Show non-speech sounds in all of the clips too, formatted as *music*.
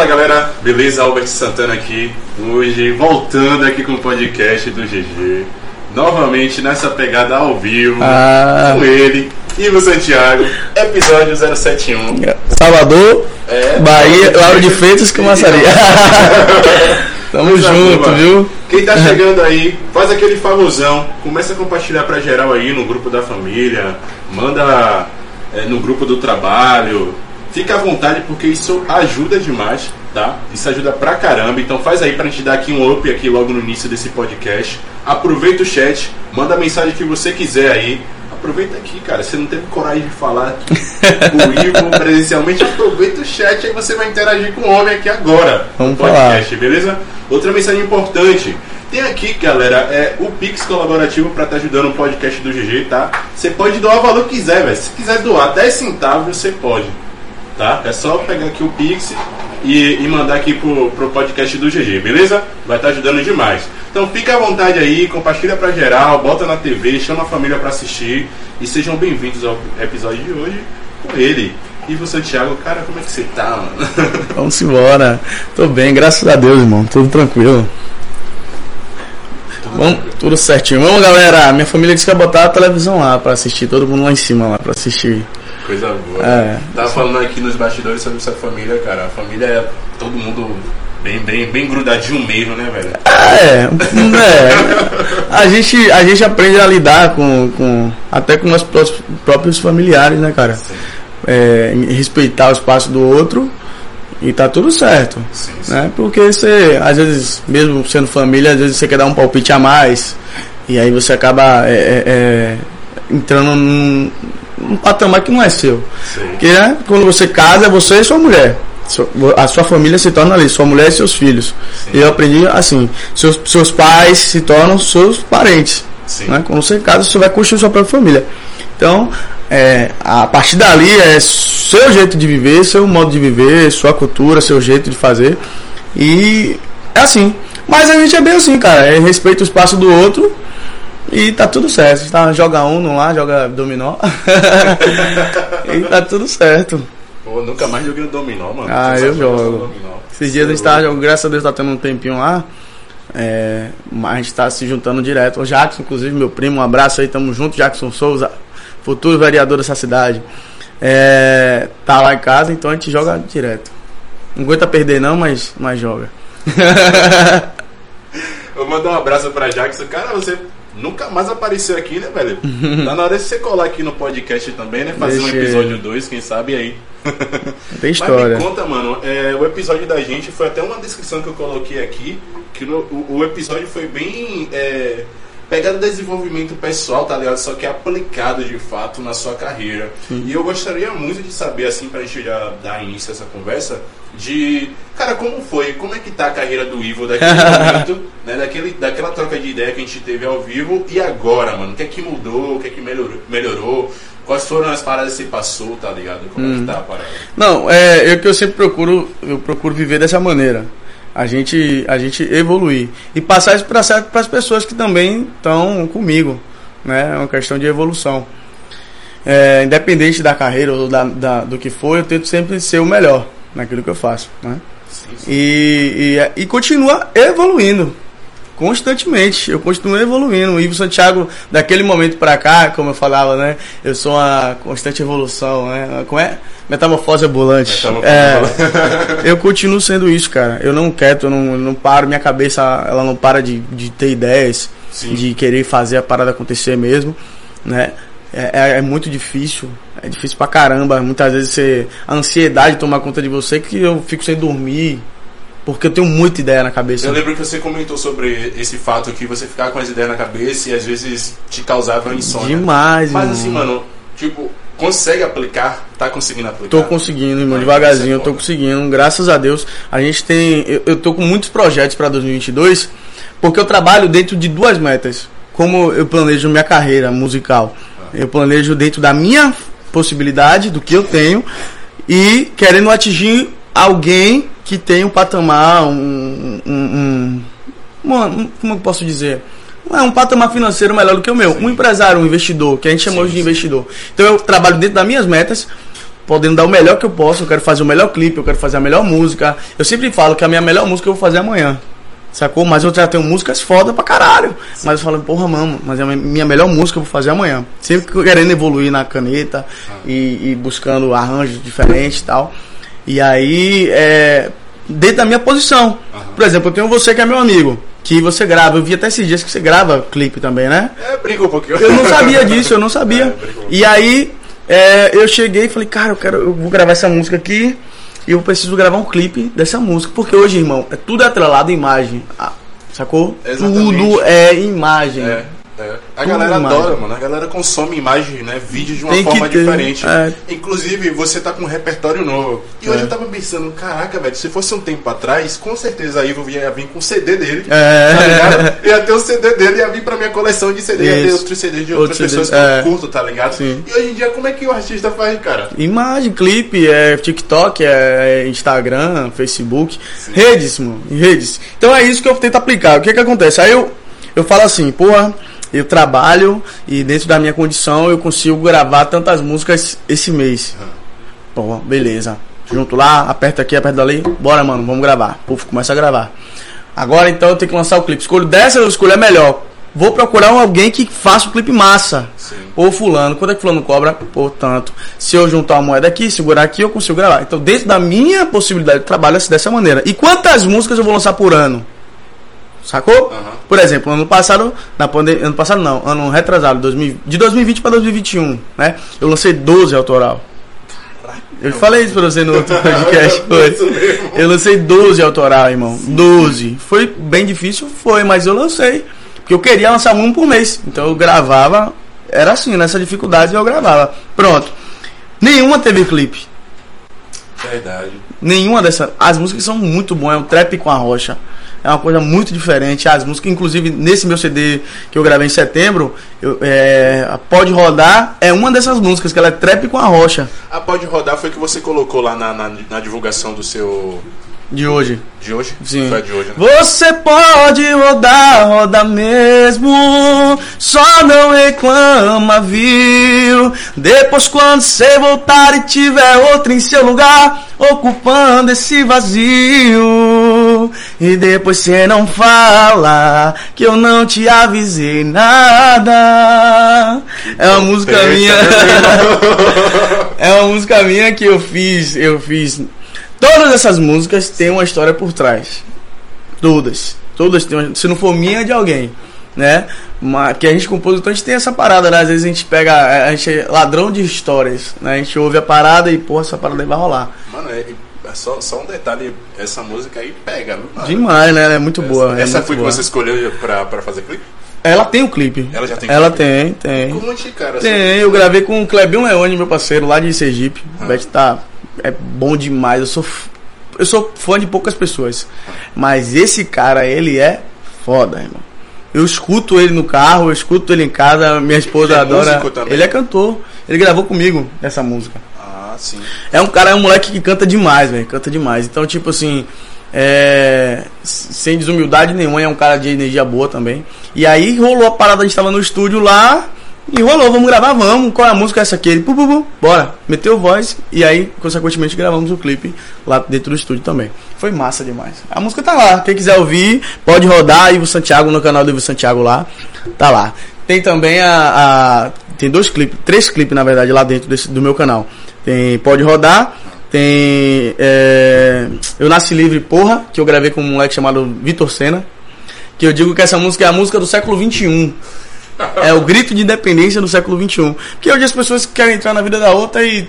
Fala galera, beleza? Albert Santana aqui, hoje voltando aqui com o podcast do GG, novamente nessa pegada ao vivo, Ah. com ele, Ivo Santiago, episódio 071. Salvador, É, Bahia, Lauro de Freitas com Maçaria. *laughs* Tamo Coisa junto, viu? Quem tá *laughs* chegando aí, faz aquele favorzão, começa a compartilhar pra geral aí no grupo da família, manda é, no grupo do trabalho. Fica à vontade porque isso ajuda demais, tá? Isso ajuda pra caramba. Então faz aí pra gente dar aqui um up aqui logo no início desse podcast. Aproveita o chat, manda a mensagem que você quiser aí. Aproveita aqui, cara. Você não teve coragem de falar com o Ivo *laughs* presencialmente. Aproveita o chat aí você vai interagir com o homem aqui agora. Vamos no podcast, beleza? Outra mensagem importante. Tem aqui, galera, é o Pix colaborativo para estar ajudando o podcast do GG, tá? Você pode doar o valor que quiser, velho. Se quiser doar 10 centavos, você pode. Tá? É só pegar aqui o Pix e, e mandar aqui pro, pro podcast do GG, beleza? Vai estar ajudando demais. Então fica à vontade aí, compartilha pra geral, bota na TV, chama a família pra assistir e sejam bem-vindos ao episódio de hoje com ele. Ivo Santiago, cara, como é que você tá, mano? *laughs* Vamos embora. Tô bem, graças a Deus, irmão. Tudo tranquilo. Vamos, tudo certinho. Vamos, galera. Minha família disse que ia botar a televisão lá pra assistir. Todo mundo lá em cima lá pra assistir. Coisa boa. É. Tava falando aqui nos bastidores sobre essa família, cara. A família é todo mundo bem, bem, bem grudadinho mesmo, né, velho? É, é. A gente, a gente aprende a lidar com, com até com os pró- próprios familiares, né, cara? É, respeitar o espaço do outro e tá tudo certo. Sim, sim. né? Porque você, às vezes, mesmo sendo família, às vezes você quer dar um palpite a mais e aí você acaba é, é, é, entrando num, num patamar que não é seu. Porque né, quando você casa, é você e sua mulher. A sua família se torna ali, sua mulher e seus filhos. Sim. E eu aprendi assim: seus, seus pais se tornam seus parentes. Né? Quando você casa, você vai construir sua própria família. Então, é, a partir dali é seu jeito de viver, seu modo de viver, sua cultura, seu jeito de fazer. E é assim. Mas a gente é bem assim, cara. É, respeita o espaço do outro e tá tudo certo. Tá, joga Uno lá, joga dominó. *laughs* e tá tudo certo. Pô, nunca mais joguei no dominó, mano. Ah, eu jogo. Esses dias a gente tá jogando, graças a Deus tá tendo um tempinho lá. É, mas a gente tá se juntando direto. O Jackson, inclusive, meu primo, um abraço aí, tamo junto, Jackson Souza, futuro vereador dessa cidade. É, tá lá em casa, então a gente joga direto. Não aguenta perder não, mas, mas joga. *laughs* Eu mando um abraço pra Jackson. Cara, você nunca mais apareceu aqui, né, velho? *laughs* Tá na hora de você colar aqui no podcast também, né? Fazer um Deixa episódio 2, quem sabe aí. Tem Mas história. me conta, mano, é, o episódio da gente foi até uma descrição que eu coloquei aqui, que no- o, o episódio foi bem é, pegado desenvolvimento pessoal, tá ligado? Só que aplicado de fato na sua carreira. E eu gostaria muito de saber, assim, pra gente já dar início a essa conversa, de, cara, como foi, como é que tá a carreira do Ivo daquele *laughs* momento, né, daquele, daquela troca de ideia que a gente teve ao vivo e agora, mano? O que é que mudou, o que é que melhorou? melhorou? Quais foram as paradas que você passou, tá ligado? Como é que tá a parada? Não, é eu que eu sempre procuro, eu procuro viver dessa maneira. A gente, a gente evoluir e passar isso para as pessoas que também estão comigo, né? É uma questão de evolução. É, independente da carreira ou da, da- do que for, eu tento sempre ser o melhor naquilo que eu faço, né? Sim, sim. E, e, e continua evoluindo constantemente. Eu continuo evoluindo. O Ivo Santiago, daquele momento pra cá, como eu falava, né? Eu sou uma constante evolução, né? Como é? Metamorfose ambulante. Metamorfose É, eu continuo sendo isso, cara. Eu não quero, eu não, eu não paro. Minha cabeça, ela não para de, de ter ideias, Sim. de querer fazer a parada acontecer mesmo, né? É, é- é muito difícil, é difícil pra caramba. Muitas vezes você, a ansiedade toma conta de você que eu fico sem dormir, porque eu tenho muita ideia na cabeça. Eu lembro que você comentou sobre esse fato que você ficava com as ideias na cabeça e às vezes te causava insônia. Demais, Mas assim, mano, tipo, consegue aplicar? Tá conseguindo aplicar? Tô conseguindo, irmão, devagarzinho, isso é eu tô conseguindo, graças a Deus. A gente tem, eu, eu tô com muitos projetos para 2022, porque eu trabalho dentro de duas metas. Como eu planejo minha carreira musical, eu planejo dentro da minha possibilidade, do que eu tenho, e querendo atingir alguém que tem um patamar, um, um, um, um- como eu posso dizer? É um patamar financeiro melhor do que o meu. Um empresário, um investidor, que a gente chama Sim, hoje de sim. investidor. Então eu trabalho dentro das minhas metas, podendo dar o melhor que eu posso, eu quero fazer o melhor clipe, eu quero fazer a melhor música. Eu sempre falo que a minha melhor música eu vou fazer amanhã. Sacou? Mas eu já tenho músicas foda pra caralho. Sim. Mas eu falo, porra, mano, mas a minha melhor música eu vou fazer amanhã. Sempre querendo evoluir na caneta ah. e, e, buscando arranjos diferentes e tal. E aí, é, dentro da minha posição. Por exemplo, eu tenho você que é meu amigo. Que você grava, eu vi até esses dias que você grava clipe também, né? É, brinca um pouquinho. Eu não sabia disso, eu não sabia. *laughs* É, e aí, é, eu cheguei e falei, cara, eu quero, eu vou gravar essa música aqui e eu preciso gravar um clipe dessa música. Porque hoje, irmão, é tudo atrelado à imagem. Sacou? Exatamente. Tudo é imagem. É. É. A galera adora, mano. A galera consome imagem, né? Vídeos de uma Tem forma diferente. É. Inclusive, você tá com um repertório novo. E é. hoje eu tava pensando, caraca, velho, se fosse um tempo atrás, com certeza aí eu ia vir com o CD dele. É. Tá ligado? Ia ter o CD dele, ia vir pra minha coleção de CD, Isso. ia ter outros CDs de outras pessoas CD. que eu é. curto, tá ligado? Sim. E hoje em dia, como é que o artista faz, cara? Imagem, clipe, é TikTok, é Instagram, Facebook, Sim. redes, mano, redes. Então é isso que eu tento aplicar. O que que acontece? Aí eu, eu falo assim, porra eu trabalho e dentro da minha condição eu consigo gravar tantas músicas esse mês. Pô, beleza. Junto lá, aperta aqui, aperta ali, bora mano, vamos gravar. Puf, começa a gravar. Agora então eu tenho que lançar o clipe. Escolho dessa, eu escolho a melhor. Vou procurar alguém que faça o clipe massa. Sim. Ou fulano, quanto é que fulano cobra? Portanto, se eu juntar a moeda aqui, segurar aqui, eu consigo gravar. Então, dentro da minha possibilidade de trabalho, é dessa maneira. E quantas músicas eu vou lançar por ano? Sacou? Uhum. Por exemplo, ano passado, na pandemia, ano passado não, ano retrasado, 2000, de 2020 para 2021, né? Eu lancei 12 autoral. Eu falei isso pra você no outro *laughs* podcast, foi. Eu lancei 12 autoral, irmão. 12. Foi bem difícil, foi, mas eu lancei. Porque eu queria lançar um por mês. Então eu gravava, era assim, nessa dificuldade eu gravava. Pronto. Nenhuma teve clipe. Verdade. Nenhuma dessas. As músicas são muito boas, é o trap com a rocha é uma coisa muito diferente. As músicas, inclusive nesse meu CD que eu gravei em setembro, eu, é, Pode Rodar é uma dessas músicas, que ela é trap com a rocha. A Pode Rodar foi que você colocou lá na, na, na divulgação do seu. De hoje. De hoje? Sim. Foi de hoje, né? Você pode rodar, roda mesmo. Só não reclama, viu? Depois, quando você voltar e tiver outro em seu lugar, ocupando esse vazio. E depois você não fala que eu não te avisei nada. É uma música minha. *laughs* é uma música minha que eu fiz. Eu fiz Todas essas músicas têm uma história por trás. Todas. Todas têm uma, Se não for minha, é de alguém. Né? Mas, que a gente, compositor, a gente tem essa parada, né? Às vezes a gente pega. A gente é ladrão de histórias. Né? A gente ouve a parada e, porra, essa parada aí vai rolar. Mano, é, é só, só um detalhe: essa música aí pega, viu? Demais, né? Ela é muito essa, boa. É essa é foi que você escolheu pra, pra fazer clipe? Ela tem o um clipe. Ela já tem Ela clipe? tem, tem. Como cara? Tem, eu gravei com o Clebinho Leone, meu parceiro, lá de Sergipe. Ah. O Bet tá é bom demais. Eu sou eu sou fã de poucas pessoas, mas esse cara ele é foda, irmão. Eu escuto ele no carro, eu escuto ele em casa, minha esposa ele é adora. Ele é cantor. Ele gravou comigo essa música. Ah, sim. É um cara, é um moleque que canta demais, velho. Canta demais. Então, tipo assim, é, sem desumildade nenhuma, é um cara de energia boa também. E aí rolou a parada, a gente tava no estúdio lá. E rolou, vamos gravar, vamos. Qual é a música essa aqui? Ele, pu, pu, pu, bora. Meteu voz e aí, consequentemente, gravamos o clipe lá dentro do estúdio também. Foi massa demais. A música tá lá. Quem quiser ouvir, pode rodar. Ivo Santiago no canal do Ivo Santiago lá. Tá lá. Tem também a. a tem dois clipes, três clipes na verdade lá dentro desse, do meu canal. Tem Pode Rodar. Tem. É, eu Nasci Livre Porra, que eu gravei com um moleque chamado Vitor Senna. Que eu digo que essa música é a música do século XXI. *laughs* É o grito de independência do século XXI. Porque hoje as pessoas querem entrar na vida da outra e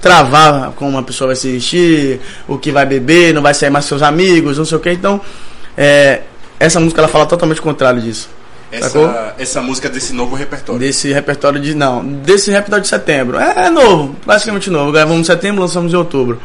travar como uma pessoa vai se vestir, o que vai beber, não vai sair mais com seus amigos, não sei o que. Então, é, essa música ela fala totalmente o contrário disso. Essa, essa música desse novo repertório. Desse repertório de. Não, desse repertório de setembro. É, é novo, praticamente novo. Gravamos em setembro, lançamos em outubro.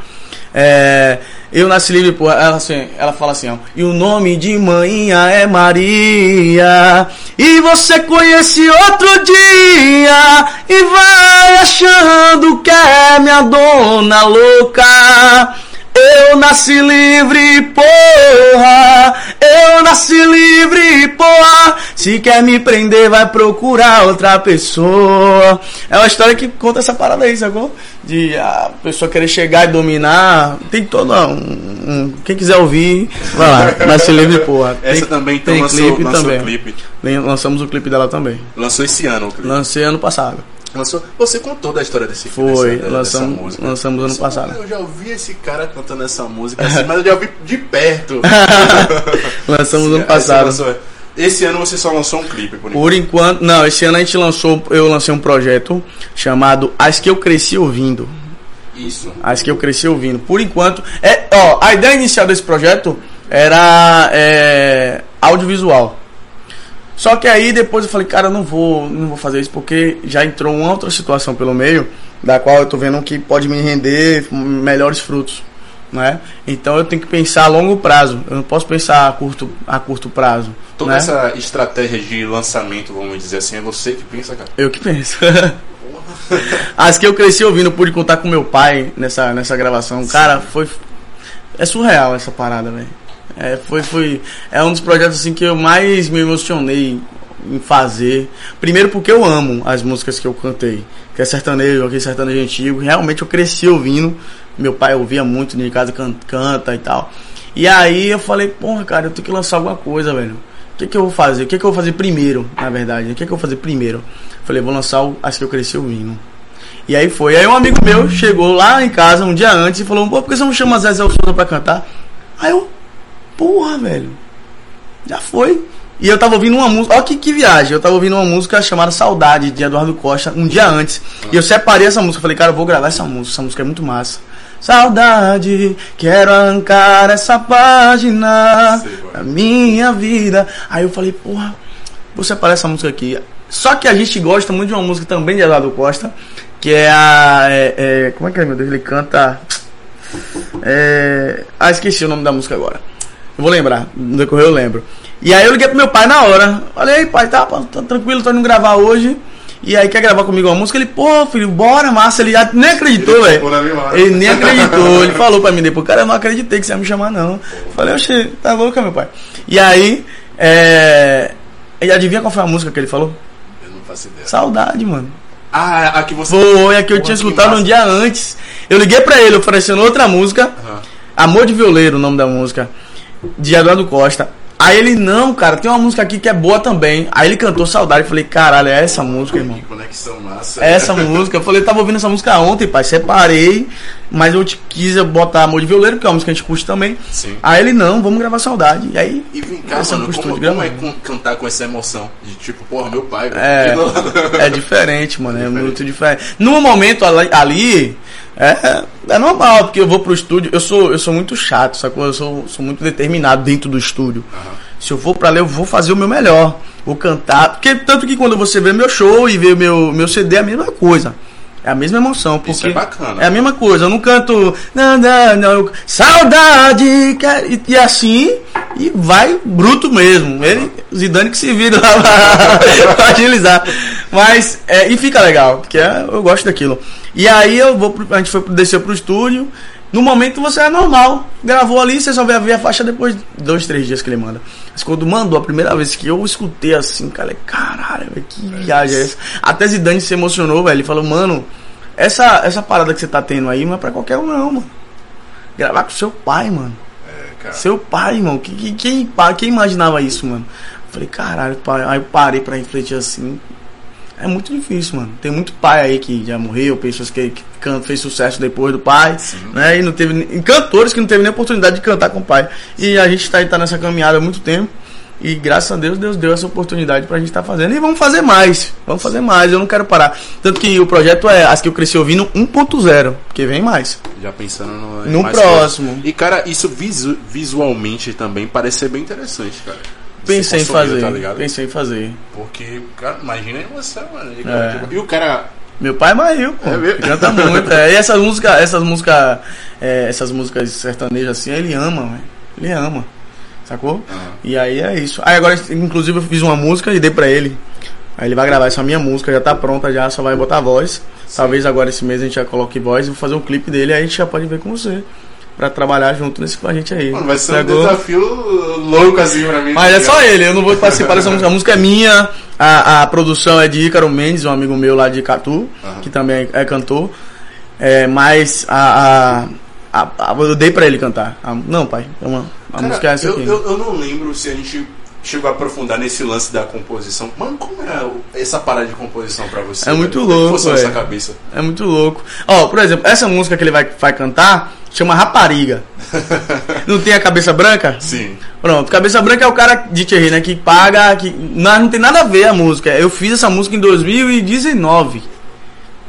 É, eu nasci livre, ela, assim, ela fala assim, ó. E o nome de manhã é Maria. E você conhece outro dia. E vai achando que é minha dona louca. Eu nasci livre, porra. Eu nasci livre, porra. Se quer me prender, vai procurar outra pessoa. É uma história que conta essa parada aí, sacou? De a pessoa querer chegar e dominar. Tem todo um, um quem quiser ouvir, vai lá. *laughs* Nasci livre, porra. Essa tem, também então tem lançou, clipe lançou também. clipe. Lançamos o clipe dela também. Lançou esse ano o clipe. Lancei ano passado. Lançou, você contou da história desse Foi, dessa, lançamos- dessa música. lançamos ano passado. "Pô, Eu já ouvi esse cara cantando essa música assim, mas eu já ouvi de perto. *laughs* Lançamos ano passado. lançou- Esse ano você só lançou um clipe, por enquanto. Por enquanto, não, esse ano a gente lançou, eu lancei um projeto chamado As que eu cresci ouvindo. Isso. As que eu cresci ouvindo. Por enquanto, é, ó, a ideia inicial desse projeto era é, audiovisual. Só que aí depois eu falei, cara, eu não vou, não vou fazer isso porque já entrou uma outra situação pelo meio, da qual eu tô vendo que pode me render melhores frutos, né? Então eu tenho que pensar a longo prazo. Eu não posso pensar a curto, a curto prazo. Toda né? essa estratégia de lançamento, vamos dizer assim, é você que pensa, cara. Eu que penso. *laughs* As que eu cresci ouvindo, pude contar com meu pai nessa, nessa gravação. Cara, foi. É surreal essa parada, velho. É, foi, foi. É um dos projetos assim que eu mais me emocionei em fazer. Primeiro porque eu amo as músicas que eu cantei. Que é sertanejo, aquele sertanejo antigo. Realmente eu cresci ouvindo. Meu pai ouvia muito, de casa can- canta e tal. E aí eu falei, porra, cara, eu tenho que lançar alguma coisa, velho. O que, que eu vou fazer? O que, que eu vou fazer primeiro, na verdade? O que, que eu vou fazer primeiro? Falei, vou lançar o- as que eu cresci ouvindo. E aí foi. Aí um amigo meu chegou lá em casa um dia antes e falou, pô, por que você não chama Zé Zé Souza pra cantar? Aí eu, porra, velho. Já foi. E eu tava ouvindo uma música. Olha que, que viagem. Eu tava ouvindo uma música chamada Saudade, de Eduardo Costa, um dia antes. E eu separei essa música. Falei, cara, eu vou gravar essa música. Essa música é muito massa. Saudade, quero arrancar essa página da minha vida. Aí eu falei, porra, vou separar essa música aqui. Só que a gente gosta muito de uma música também de Eduardo Costa, que é a. é- é- como é que é, meu Deus? Ele canta. É, ah, esqueci o nome da música agora. Eu vou lembrar, no decorrer eu lembro. E aí eu liguei pro meu pai na hora. Falei, "Ei, pai, tá, tá tranquilo, tô indo gravar hoje. E aí quer gravar comigo uma música? Ele, pô, filho, bora, massa. Ele já nem acreditou, velho. Ele nem acreditou. Ele falou pra mim depois, cara, eu não acreditei que você ia me chamar, não. Falei, oxe, tá louca, meu pai. E aí, é. E adivinha qual foi a música que ele falou? Eu não faço ideia. Saudade, mano. Ah, a que você. Foi a que eu Porra, tinha escutado um dia antes. Eu liguei pra ele oferecendo outra música. Aham. Amor de Violeiro, o nome da música. De Eduardo Costa. Aí ele, não, cara, tem uma música aqui que é boa também. Aí ele cantou Saudade. Eu falei, caralho, é essa música, irmão. Que conexão massa. É essa música. Eu falei, eu tava ouvindo essa música ontem, pai. Separei. Mas eu te quis botar Amor de Violeiro, que é uma música que a gente curte também. Sim. Aí ele, não, vamos gravar Saudade. E aí, E vem cá, Essa mano, como, como é gravando. cantar com essa emoção? De tipo, porra, meu pai. É, *laughs* é diferente, mano. É Diferente. muito diferente. No momento ali, é, é normal, porque eu vou pro estúdio. Eu sou, eu sou muito chato, sacou? Eu sou, sou muito determinado dentro do estúdio. Se eu for pra ler, eu vou fazer o meu melhor. Vou cantar. Porque tanto que quando você vê meu show e vê meu, meu CD, é a mesma coisa. É a mesma emoção. Porque Isso é bacana. É a mesma coisa. Eu não canto. Não, não, não. eu- Saudade! quer- E, e assim. E vai bruto mesmo. Ele, Zidane que se vira lá pra- *laughs* pra agilizar. Mas. é, e fica legal, porque é- eu gosto daquilo. E aí eu vou. pro- A gente foi desceu pro estúdio. No momento você é normal. Gravou ali, você só vai ver a faixa depois de dois, três dias que ele manda. Mas quando mandou a primeira vez que eu escutei assim, cara, caralho, velho, que viagem é essa? Até Zidane se emocionou, velho. Ele falou, mano, essa, essa parada que você tá tendo aí não é pra qualquer um, não, mano. Gravar com seu pai, mano. É, cara. Seu pai, irmão. Que, que- quem, quem imaginava isso, mano? Eu falei, caralho, pai. Aí eu parei pra refletir assim. É muito difícil, mano. Tem muito pai aí que já morreu, pessoas que, que can- fez sucesso depois do pai, né? E não teve cantores que não teve nem oportunidade de cantar com o pai. E a gente tá, tá nessa caminhada há muito tempo. E graças a Deus, Deus deu essa oportunidade pra gente estar fazendo. E vamos fazer mais. Vamos fazer mais. Eu não quero parar. Tanto que o projeto é as que eu cresci ouvindo 1.0, porque vem mais. Já pensando no, No próximo. coisas. E, cara, isso visu- visualmente também parece ser bem interessante, cara. Você Pensei em fazer. Tá ligado? pensei em fazer. Porque, cara, imagina emoção, mano. E, É. e o cara. Meu pai é Mail, pô. É mesmo? Canta muito. É. E essas músicas, essas músicas, é, essas músicas sertanejas assim, ele ama. Ele ama. Sacou? Aham. E aí é isso. Aí agora, inclusive, eu fiz uma música e dei pra ele. Aí ele vai gravar essa minha música, já tá pronta já, só vai botar voz. Talvez agora esse mês a gente já coloque voz e vou fazer um clipe dele, aí a gente já pode ver com você. Pra trabalhar junto nesse com a gente aí. Mano, vai ser um desafio louco assim pra mim. Mas tá é só ligado? ele, eu não vou participar dessa música. A música é minha, a, a produção é de Ícaro Mendes, um amigo meu lá de Catu, Aham. que também é cantor. É, mas a, a, a- a- eu dei pra ele cantar. A- não, pai, é uma, a Cara, música é essa eu, aqui. eu, eu não lembro se a gente chegou a aprofundar nesse lance da composição. Mano, como é essa parada de composição pra você? É muito velho? Como louco, essa cabeça? É muito louco. Ó, por exemplo, essa música que ele vai, vai cantar chama Rapariga. *laughs* não tem a cabeça branca? Sim. Pronto, Cabeça Branca é o cara de Thierry, né? Que paga. Que, não, não tem nada a ver a música. Eu fiz essa música em 2019.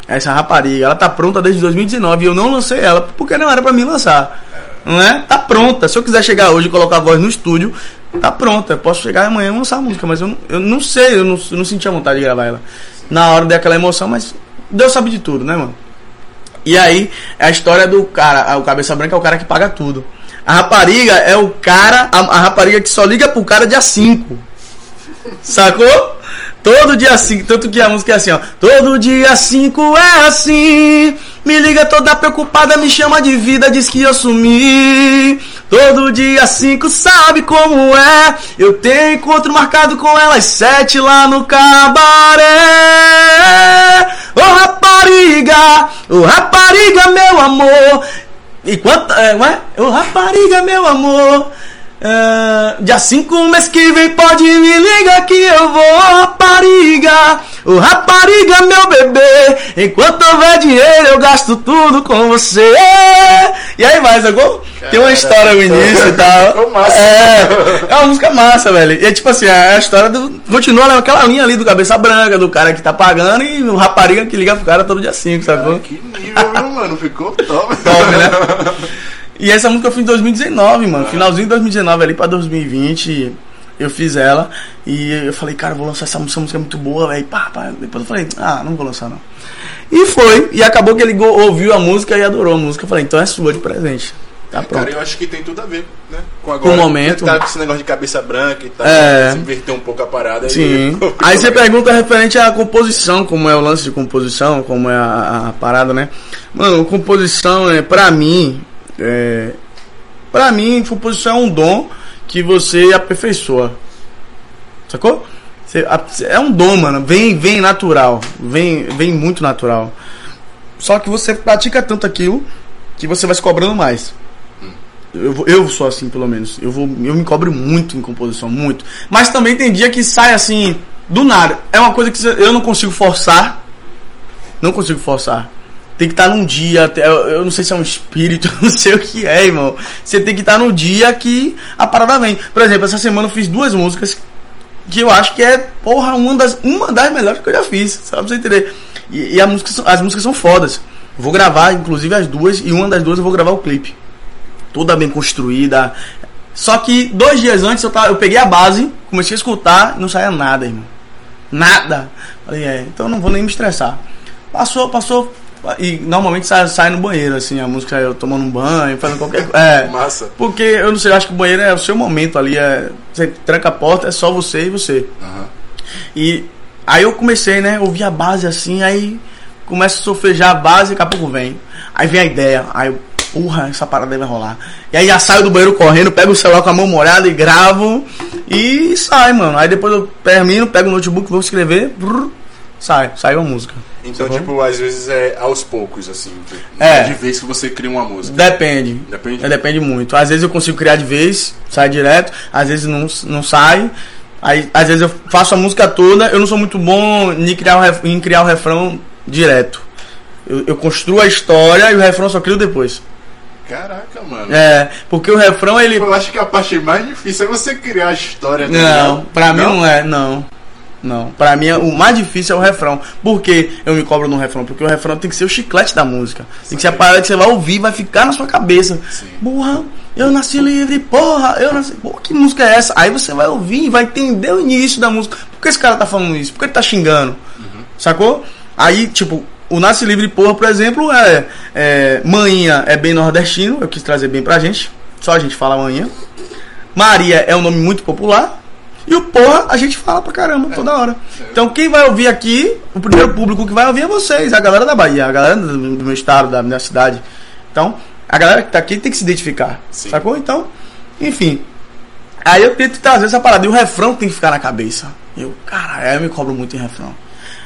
Essa rapariga, ela tá pronta desde 2019 e eu não lancei ela porque não era pra mim lançar. Não é? Tá pronta. Se eu quiser chegar hoje e colocar a voz no estúdio, tá pronta. Eu posso chegar amanhã e lançar a música, mas eu, não- eu não sei, eu não, eu não senti a vontade de gravar ela. Na hora daquela emoção, mas Deus sabe de tudo, né, mano? E aí, é a história do cara, o cabeça branca é o cara que paga tudo. A rapariga é o cara, a, a rapariga que só liga pro cara dia 5. Sacou? Todo dia 5, tanto que a música é assim, ó. Todo dia 5 é assim. Me liga toda preocupada, me chama de vida, diz que eu sumi. Todo dia 5 sabe como é. Eu tenho encontro marcado com ela às 7 lá no cabaré. Ô rapariga, ô rapariga, meu amor. E quanto. É, não é? Ô rapariga, meu amor. É, dia 5 mês que vem pode me ligar que eu vou, rapariga. Ô rapariga, meu bebê. Enquanto houver dinheiro, eu gasto tudo com você. E aí vai, sacou? Tem uma história no início e tal. *laughs* massa. É, é uma música massa, velho. E é tipo assim, é a história do. Continua naquela linha ali do cabeça branca, do cara que tá pagando e o rapariga que liga pro cara todo dia 5, sacou? Que nível, mano? Ficou top. Top, né? *laughs* E essa música eu fiz em 2019, mano. Finalzinho de 2019 ali pra 2020. Eu fiz ela e eu falei, cara, vou lançar essa música, essa música é muito boa, velho. Pá, pá. Depois eu falei, ah, não vou lançar não. E foi. E acabou que ele ouviu a música e adorou a música. Eu falei, então é sua de presente. Tá pronto. Cara, eu acho que tem tudo a ver, né? Com Com o momento. Tá com esse negócio de cabeça branca e tal. É. Se inverter um pouco a parada. Sim. *laughs* Aí você pergunta referente à composição, como é o lance de composição, como é a, a parada, né? Mano, composição é pra mim, é, para mim composição é um dom que você aperfeiçoa. Sacou? Você- é um dom, mano. Vem, vem natural, vem, vem muito natural. Só que você pratica tanto aquilo que você vai se cobrando mais. Eu, vou- eu sou assim, pelo menos. Eu, vou, eu me cobro muito em composição, muito. Mas também tem dia que sai assim, do nada. É uma coisa que eu não consigo forçar. Não consigo forçar. Tem que estar num dia, eu, não sei se é um espírito, *laughs* não sei o que é, irmão. Você tem que estar no dia que a parada vem. Por exemplo, essa semana eu fiz duas músicas que eu acho que é, porra, uma das, uma das melhores que eu já fiz, só pra você entender. E, e música, as músicas são fodas. Vou gravar, inclusive, as duas, e uma das duas eu vou gravar o clipe. Toda bem construída. Só que dois dias antes eu, tava, eu peguei a base, comecei a escutar, não saía nada, irmão. Nada. Falei, é, então não vou nem me estressar. Passou, passou. E normalmente sai, sai no banheiro, assim, a música eu tomando um banho, fazendo qualquer coisa. É. *laughs* Massa. Porque eu não sei, eu acho que o banheiro é o seu momento ali. É, você tranca a porta, é só você e você. Aham. E aí eu comecei, né? Ouvir a base assim, aí começa a sofrejar a base e daqui a pouco vem. Aí vem a ideia, aí eu, porra, essa parada aí vai rolar. E aí já saio do banheiro correndo, pego o celular com a mão molhada e gravo e sai, mano. Aí depois eu termino, pego o notebook, vou escrever, brrr, sai, saiu a música. Então, Sacou? tipo, às vezes é aos poucos, assim. tipo, É. De vez que você cria uma música. Depende. Depende? É, depende muito. Às vezes eu consigo criar de vez, sai direto, às vezes não, não sai. Aí, às vezes eu faço a música toda, eu não sou muito bom em criar o, ref- em criar o refrão direto. Eu, eu construo a história e o refrão só crio depois. Caraca, mano. É, porque o refrão ele. Eu acho que a parte mais difícil é você criar a história. Não, ligado? pra mim não é, não. Não, pra mim o mais difícil é o refrão. Por que eu me cobro no refrão? Porque o refrão tem que ser o chiclete da música. Tem que ser a parada que você vai ouvir vai ficar na sua cabeça. Sim. Porra, eu nasci livre, porra, eu nasci. Porra, que música é essa? Aí você vai ouvir e vai entender o início da música. Por que esse cara tá falando isso? Por que ele tá xingando? Sacou? Aí, tipo, o Nasce Livre, porra, por exemplo, é, é. Manhinha é bem nordestino, eu quis trazer bem pra gente. Só a gente fala manhinha. Maria é um nome muito popular. E o porra a gente fala pra caramba toda hora. Então quem vai ouvir aqui, o primeiro público que vai ouvir é vocês, a galera da Bahia, a galera do do meu estado, da minha cidade. Então, A galera que tá aqui tem que se identificar. Sim. Sacou? Então, enfim. Aí eu tento trazer essa parada. E o refrão tem que ficar na cabeça. Eu, caralho, aí eu me cobro muito em refrão.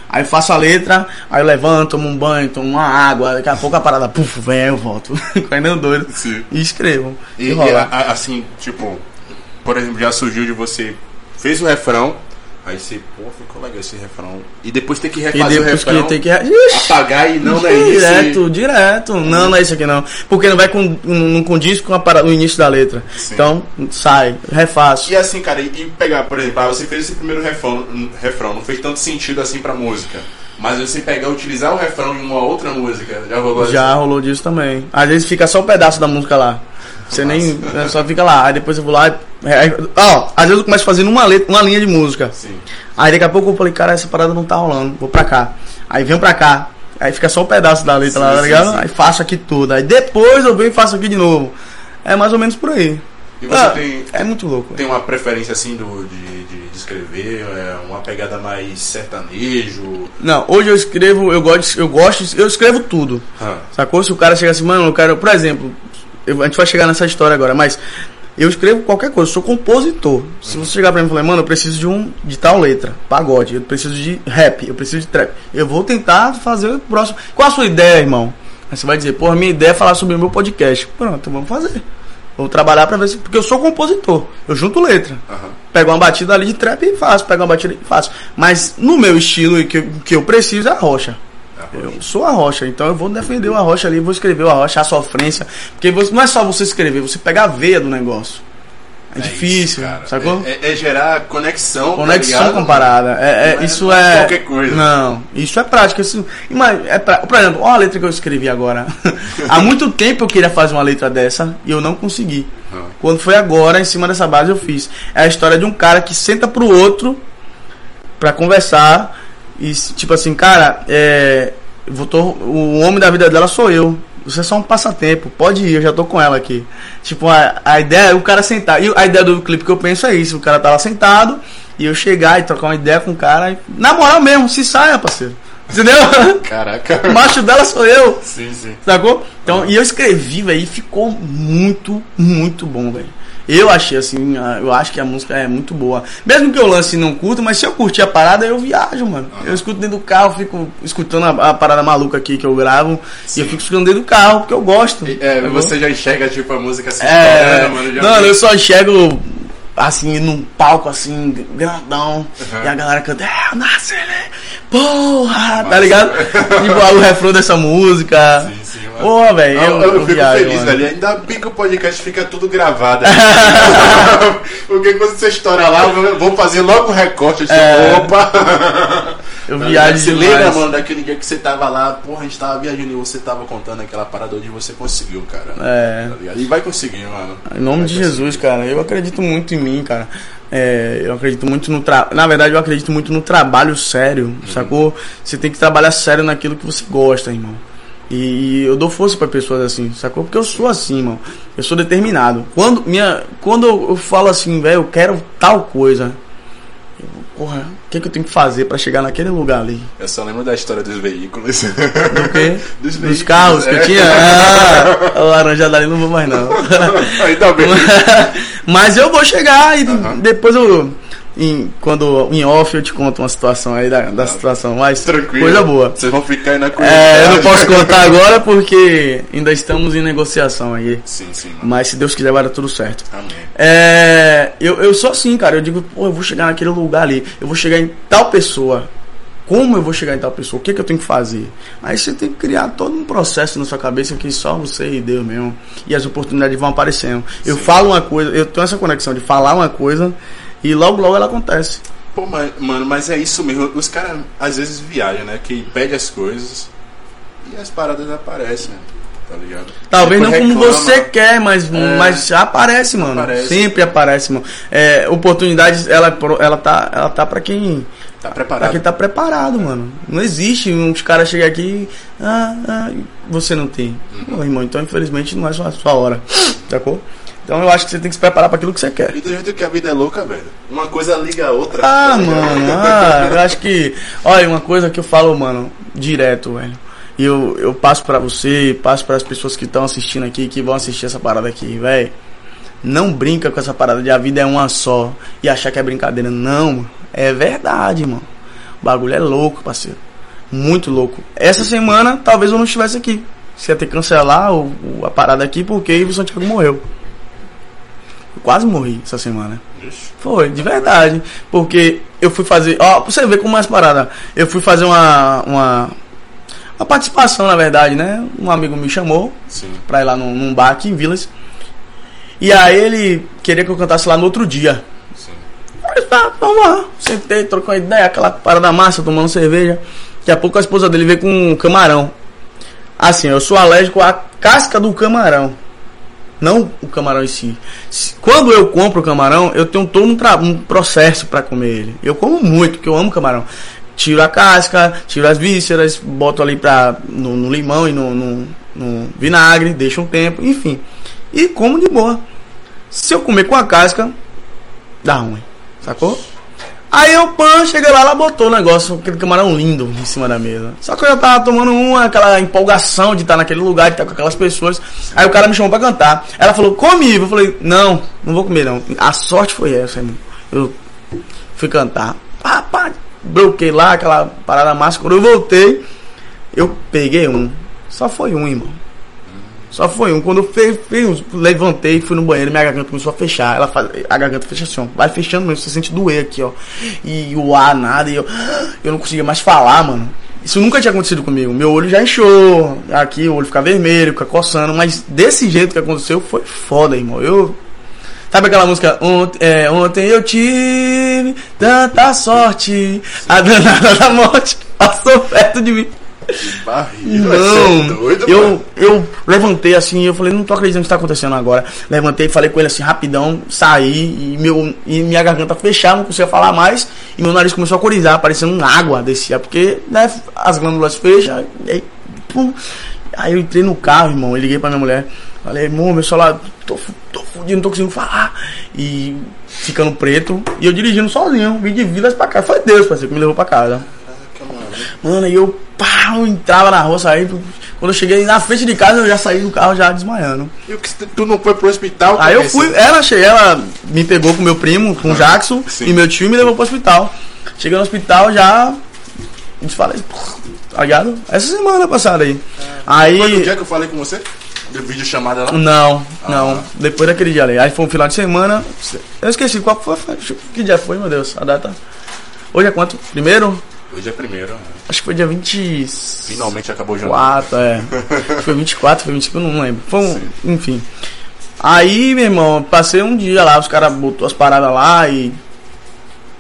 Aí eu faço a letra, aí eu levanto, tomo um banho, tomo uma água, daqui a pouco a parada, puf, vem, aí eu volto. *laughs* Ainda doido. Sim. E escrevo. E, E, e a- assim, tipo, por exemplo, já surgiu de você fez o refrão, aí você, pô, ficou legal esse refrão. E depois tem que refazer o refrão, que tem que. Ixi, apagar e não, não é isso. direto, direto. Não, não é isso aqui não. Porque não vai com, não condiz com a o início da letra. Sim. Então, sai, refaço. E assim, cara, e, pegar, por exemplo, ah, você fez esse primeiro refrão, refrão, não fez tanto sentido assim pra música. Mas você pegar utilizar o refrão em uma outra música, já rolou Já assim? rolou disso também. Às vezes fica só um pedaço da música lá. Você nem. é, Só fica lá. Aí depois eu vou lá. aí- Ó, às vezes eu começo fazendo uma letra, uma linha de música. Sim. Aí daqui a pouco eu falei, cara, essa parada não tá rolando. Vou pra cá. Aí venho pra cá. Aí fica só um pedaço da letra Sim, lá, tá sim, ligado? sim. Aí faço aqui tudo. Aí depois eu venho e faço aqui de novo. É mais ou menos por aí. E você Ah, tem, É muito louco. tem uma preferência assim do, de, de, de escrever, é, uma pegada mais sertanejo? Não, hoje eu escrevo, eu gosto, eu gosto, eu escrevo tudo. Ah, Sacou? Se o cara chega assim, mano, eu quero, por exemplo, eu- a gente vai chegar nessa história agora, mas eu escrevo qualquer coisa, eu sou compositor. Se você chegar pra mim e falar, mano, eu preciso de um de tal letra, pagode, eu preciso de rap, eu preciso de trap. Eu vou tentar fazer o próximo. Qual a sua ideia, irmão? Aí você vai dizer, porra, minha ideia é falar sobre o meu podcast. Pronto, vamos fazer. Vou trabalhar pra ver se. Porque eu sou compositor. Eu junto letra. aham. Pego uma batida ali de trap e faço, pego uma batida e faço. Mas no meu estilo que, eu- que eu preciso é a rocha. Eu sou a rocha, então eu vou defender o Arrocha ali, vou escrever o Arrocha, a sofrência. Porque você- não é só você escrever, você pega a veia do negócio. É, difícil, isso, sacou? É, é- é gerar conexão. tá Conexão ligado? comparada. É, é- é- isso é é. qualquer coisa. Não, isso é prática. Isso, é pra- por exemplo, olha a letra que eu escrevi agora. *laughs* Há muito tempo eu queria fazer uma letra dessa e eu não consegui. Ah. Quando foi agora, em cima dessa base, eu fiz. É a história de um cara que senta pro outro pra conversar e, tipo assim, cara, é, eu tô, o homem da vida dela sou eu. Você é só um passatempo, pode ir, eu já tô com ela aqui. Tipo, a, a ideia é o cara sentar. E a ideia do clipe que eu penso é isso: o cara tá lá sentado e eu chegar e trocar uma ideia com o cara. E, na moral mesmo, se saia, parceiro. Entendeu? Caraca. o macho dela sou eu. Sim, sim. Sacou? Então, e eu escrevi, velho, e ficou muito, muito bom, velho. Eu achei assim, eu acho que a música é muito boa. Mesmo que eu lance e não curto, mas se eu curtir a parada, eu viajo, mano. Eu escuto dentro do carro, fico escutando a, a parada maluca aqui que eu gravo. E eu fico escutando dentro do carro, porque eu gosto. É, sacou? você já enxerga tipo a música assim, É, mano. Não, eu só enxergo assim num palco assim, grandão, Uhum. e a galera canta, é, nasce, porra, tá ligado? tipo, o refrão dessa música. Sim, sim. Porra, velho, Eu, eu, eu, fico viajo, feliz, mano. velho. Ainda bem que o podcast fica tudo gravado. *laughs* Porque quando você estoura lá, eu vou fazer logo o recorte. Assim, É. Opa! Eu viajo? Você demais. lembra, mano, daquele dia que você tava lá, porra, a gente tava viajando e você tava contando aquela parada onde você conseguiu, cara. É. Tá? E vai conseguir, mano. Em nome Vai de conseguir. Jesus, cara, eu acredito muito em mim, cara. É, eu acredito muito no trabalho. Na verdade, eu acredito muito no trabalho sério, sacou? Você tem que trabalhar sério naquilo que você gosta, irmão. E eu dou força pra pessoas assim, sacou? Porque eu sou assim, irmão. Eu sou determinado. Quando, minha, quando eu, falo assim, velho, eu quero tal coisa. eu, porra, o que, que eu tenho que fazer pra chegar naquele lugar ali? Eu só lembro da história dos veículos. Do quê? *laughs* Dos Dos carros que é. eu tinha? *laughs* Ah, o laranjado ali não vou mais não. Ainda bem. *laughs* Mas eu vou chegar e Aham. depois eu. Em, quando em off eu te conto uma situação aí da, da situação, mas Tranquilo. coisa boa. Vocês vão ficar aí na É, eu não posso contar agora porque ainda estamos em negociação aí. Sim, sim, mano. Mas se Deus quiser vai dar tudo certo. Amém. É, eu, eu sou assim, cara. Eu digo, pô, eu vou chegar naquele lugar ali. Eu vou chegar em tal pessoa. Como eu vou chegar em tal pessoa? O que, que eu tenho que fazer? Aí você tem que criar todo um processo na sua cabeça que só você e Deus mesmo. E as oportunidades vão aparecendo. Eu Sim. falo uma coisa, eu tenho essa conexão de falar uma coisa e logo logo ela acontece. Pô, mas- mano, mas é isso mesmo. Os caras às vezes viajam, né? Que pede as coisas e as paradas aparecem, né? Tá ligado? Talvez Depois não como reclama. você quer, mas, É. mas aparece, mano. Aparece. Sempre aparece, mano. É, oportunidades, ela, ela tá, ela tá pra quem Tá Pra preparado. quem tá preparado, mano. Não existe uns caras chegar aqui e. Ah, ah, você não tem. Uhum. Pô, irmão, então infelizmente não é só a sua hora. Sacou? Então eu acho que você tem que se preparar pra aquilo que você quer. E do jeito que a vida é louca, velho. Uma coisa liga a outra. Ah, mano, ah, eu acho que. Olha, uma coisa que eu falo, mano, direto, velho. E eu, eu passo pra você, passo para as pessoas que estão assistindo aqui, que vão assistir essa parada aqui, velho. Não brinca com essa parada de a vida é uma só e achar que é brincadeira. Não, é verdade, mano. O bagulho é louco, parceiro. Muito louco. Essa semana, talvez eu não estivesse aqui. Você ia ter que cancelar o, o, a parada aqui porque o Santiago morreu. Quase morri essa semana. Foi, de verdade. Porque eu fui fazer. Ó, pra você ver como é as paradas. Eu fui fazer uma. Uma, uma participação, na verdade, né? Um amigo me chamou Sim. pra ir lá num, num bar aqui em Vilas. E aí ele queria que eu cantasse lá no outro dia. Sim. Falei, tá, vamos lá. Sentei, trocou uma ideia, aquela parada massa, tomando cerveja. Daqui a pouco a esposa dele veio com um camarão. Assim, eu sou alérgico à casca do camarão não o camarão em si. Quando eu compro o camarão, eu tenho todo um, um processo para comer ele. Eu como muito, porque eu amo camarão. Tiro a casca, tiro as vísceras, boto ali pra, no, no limão e no, no, no, vinagre, deixo um tempo, enfim. E como de boa. Se eu comer com a casca, dá ruim. Sacou? Aí o Pan chega lá, ela botou o negócio, aquele camarão lindo em cima da mesa. Só que eu já tava tomando uma, aquela empolgação de estar naquele lugar, de estar com aquelas pessoas. Aí o cara me chamou pra cantar. Ela falou, come, eu falei, não, não vou comer não. A sorte foi essa, irmão. Eu fui cantar. Pá, pá, bloqueei lá, aquela parada massa. Quando eu voltei, eu peguei um. Só foi um, irmão. Só foi um. Quando eu fiz, fiz, levantei, fui no banheiro, minha garganta começou a fechar. Ela faz, a garganta fecha assim, ó. Vai fechando mesmo, você sente doer aqui, ó. E o ar, nada, e eu, eu não conseguia mais falar, mano. Isso nunca tinha acontecido comigo. Meu olho já inchou. Aqui o olho fica vermelho, fica coçando. Mas desse jeito que aconteceu foi foda, irmão. Eu. Sabe aquela música? Ontem, é, ontem eu tive tanta sorte. A danada da morte passou perto de mim. Que barriga, não, é doido, eu, mano. eu levantei assim, eu falei, não tô acreditando que está acontecendo agora. Levantei, falei com ele assim, rapidão, saí e, meu, e minha garganta fechava, não conseguia falar mais. E meu nariz começou a corizar, parecendo água descia, porque né, as glândulas fecham. E, pum. Aí eu entrei no carro, irmão, eu liguei pra minha mulher. Falei, irmão, meu celular, tô, tô fudido, não tô conseguindo falar. E ficando preto. E eu dirigindo sozinho, vim de Vilas pra casa. Foi Deus, parceiro, que me levou pra casa. Mano, e eu pá, eu entrava na rua, saí. Quando eu cheguei na frente de casa, eu já saí do carro já desmaiando. E o que tu não foi pro hospital? Aí eu fui, ela cheguei, ela me pegou com meu primo, com o Jackson, Sim. e meu tio me levou pro hospital. Cheguei no hospital já. Desfalei, tá ligado? Essa semana passada aí. aí foi no dia que eu falei com você? Deu vídeo chamada lá? Não, ah. não. Depois daquele dia ali. Aí foi um final de semana. Eu esqueci qual foi. Que dia foi, meu Deus? A data. Hoje é quanto? Primeiro? Hoje é primeiro. Né? Acho que foi dia 20. Finalmente acabou o janeiro. 4, é. foi 24, foi 25, não lembro. Foi um, enfim. Aí, meu irmão, passei um dia lá, os caras botou as paradas lá e.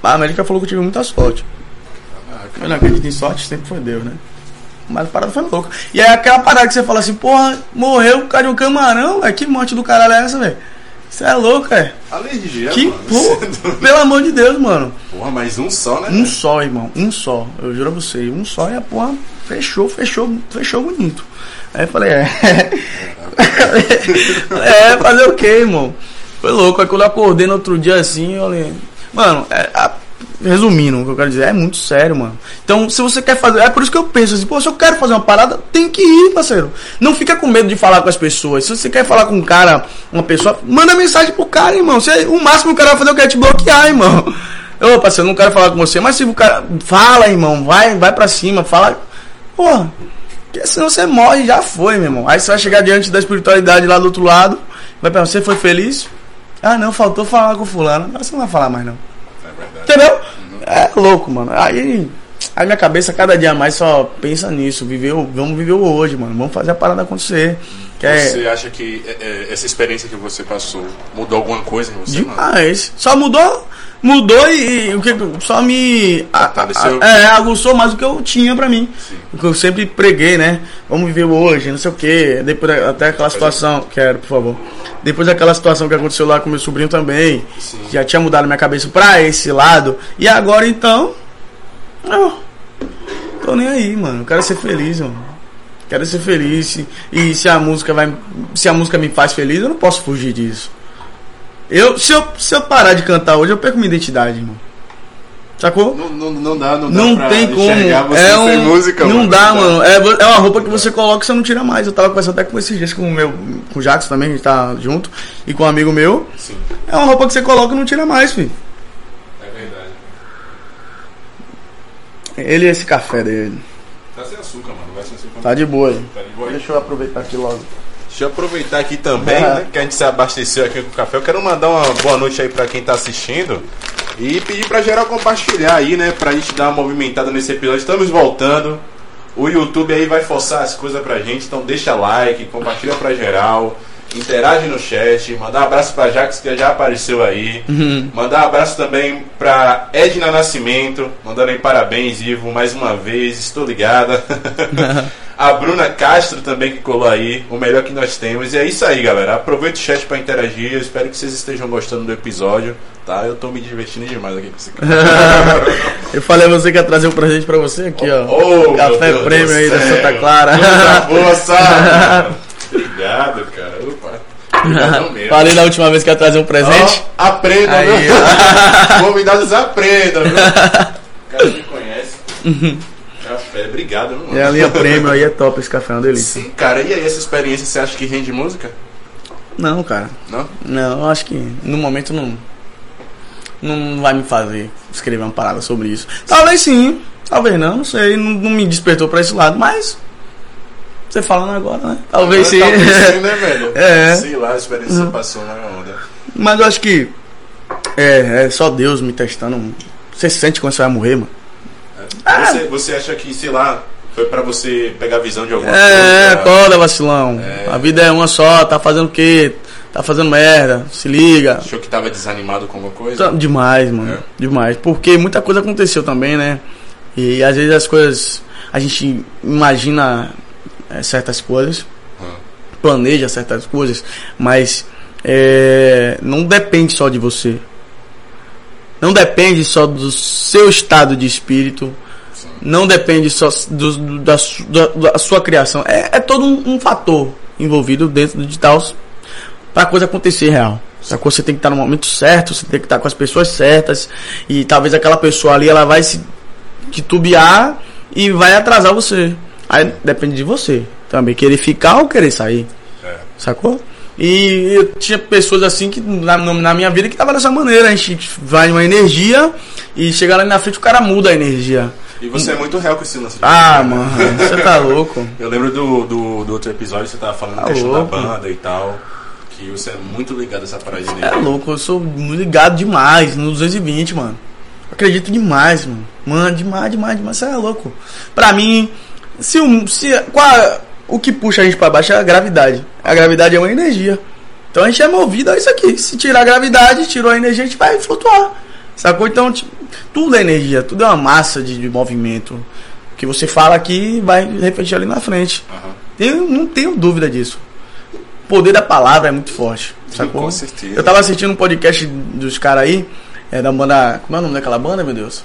A América falou que eu tive muita sorte. Eu não acredito em sorte, sempre foi Deus, né? Mas a parada foi louca. E aí aquela parada que você fala assim, porra, morreu o cara de um camarão, velho. Que morte do caralho é essa, velho? Você é louco, é? Alergia, que mano. Porra, pelo amor de Deus, mano. Porra, mas um só, né? Um só, irmão. Um só. Eu juro a você. Um só e a porra fechou, fechou, fechou bonito. Aí eu falei, é. *laughs* é, fazer o quê, irmão? Foi louco. Aí quando eu acordei no outro dia assim, eu falei. Mano, é, a, resumindo, o que eu quero dizer, é muito sério, mano. Então, se você quer fazer. É por isso que eu penso assim, pô, se eu quero fazer uma parada, tem que ir, parceiro. Não fica com medo de falar com as pessoas. Se você quer falar com um cara, uma pessoa, manda mensagem pro cara, irmão. Se, o máximo que o cara vai fazer é é te bloquear, irmão. *laughs* Ô, parceiro, não quero falar com você, mas se o cara. Fala, irmão, vai, vai pra cima, fala. Porra, porque senão você morre já foi, meu irmão. Aí você vai chegar diante da espiritualidade lá do outro lado, vai perguntar, você foi feliz? Ah, não, faltou falar com fulano. Mas você não vai falar mais, não. Entendeu? É louco, mano. Aí, aí minha cabeça cada dia mais só pensa nisso. Viveu, vamos viver o hoje, mano. Vamos fazer a parada acontecer. Que é você acha que é, é, essa experiência que você passou mudou alguma coisa em você? Demais. Mano? Só mudou mudou e, o que só me a, a, é, aguçou mais do que eu tinha para mim. Sim. O que eu sempre preguei, né? Vamos viver hoje, não sei o que. Depois até aquela situação, quero, por favor. Depois daquela situação que aconteceu lá com meu sobrinho também, Sim. já tinha mudado minha cabeça pra esse lado. E agora então, eu tô nem aí, mano. Eu quero ser feliz, mano. Quero ser feliz. E se a música vai, se a música me faz feliz, eu não posso fugir disso. Eu, se, eu, se eu parar de cantar hoje, eu perco minha identidade, irmão. Sacou? Não, não, não dá, não dá Não pra tem como. É sem um, música, não mano. dá, mano. É, vo- é uma roupa que você coloca e você não tira mais. Eu tava conversando até com esses dias com o meu, com o Jackson também, a gente tá junto, e com um amigo meu. Sim, É uma roupa que você coloca e não tira mais, filho. é verdade. Ele e esse café dele. Tá sem açúcar, mano. Vai sem açúcar. Tá de boa. Tá de boa aí? Deixa eu aproveitar aqui logo. Deixa eu aproveitar aqui também, Ah. né, que a gente se abasteceu aqui com o café. Eu quero mandar uma boa noite aí pra quem tá assistindo e pedir pra geral compartilhar aí, né, pra gente dar uma movimentada nesse episódio. Estamos voltando. O YouTube aí vai forçar as coisas pra gente, então deixa like, compartilha pra geral, interage no chat, mandar um abraço pra Jax que já apareceu aí. Mandar um abraço também pra Edna Nascimento, mandando aí parabéns, Ivo, mais uma vez, estou ligada. *laughs* A Bruna Castro também que colou aí, o melhor que nós temos. E é isso aí, galera. Aproveita o chat pra interagir. Eu espero que vocês estejam gostando do episódio, tá? Eu tô me divertindo demais aqui com esse cara. *laughs* Eu falei a você que ia trazer um presente pra você aqui, ó. Oh, meu café prêmio aí da. Santa Clara. Muita força! *laughs* Obrigado, cara. Opa. Obrigadão mesmo. Falei da última vez que ia trazer um presente. Ó, aprenda, Aí, viu? *laughs* Convidados aprendam, viu? O cara me conhece. Café, obrigado, mano? É a linha prêmio aí, é top esse café, é uma delícia. Sim, cara. E aí, essa experiência, você acha que rende música? Não, cara. Não? Não, eu acho que no momento não. Não vai me fazer escrever uma parada sobre isso. Talvez sim, talvez não, não sei. Não, não me despertou pra esse lado, mas. Você falando agora, né? Talvez sim. Talvez sim, né, velho? *laughs* É. Sei lá, a experiência você passou na onda. Mas eu acho que. É, é só Deus me testando. Você sente quando você vai morrer, mano? Ah. Você, você acha que, sei lá, foi pra você pegar a visão de alguma É, coisa? acorda, vacilão. É. A vida é uma só, tá fazendo o quê? Tá fazendo merda, se liga. Achou que tava desanimado com alguma coisa? Tá Demais, mano. É. Demais. Porque muita coisa aconteceu também, né? E às vezes as coisas. A gente imagina é, certas coisas, Hum. planeja certas coisas, mas é, não depende só de você. Não depende só do seu estado de espírito. Sim. Não depende só do- do- da- da sua criação. É, é todo um, um fator envolvido dentro do digital para a coisa acontecer real. Sacou? Você tem que estar no momento certo, você tem que estar com as pessoas certas. E talvez aquela pessoa ali ela vai se titubear e vai atrasar você. Aí depende de você também, querer ficar ou querer sair. É. Sacou? E eu tinha pessoas assim que na, na minha vida que tava dessa maneira. A gente vai uma energia e chega lá na frente o cara muda a energia. E você é muito real com esse lance. Ah, né? mano, você tá *laughs* louco. Eu lembro do, do, do outro episódio, você tava falando Tá da questão da banda e tal. Que você é muito ligado a essa paradinha É louco, eu sou ligado demais no 220, mano. Acredito demais, mano. Mano, demais, demais, demais. Você é louco. Pra mim, se o. Se, qual, o que puxa a gente pra baixo é a gravidade. A gravidade é uma energia. Então a gente é movido a isso aqui. Se tirar a gravidade, tirou a energia, a gente vai flutuar. Sacou? Então, tudo é energia, tudo é uma massa de, de movimento. O que você fala aqui vai refletir ali na frente. Aham. Eu não tenho dúvida disso. O poder da palavra é muito forte. Sacou? com certeza. Eu tava assistindo um podcast dos caras aí, é, da banda. Como é o nome daquela banda, meu Deus?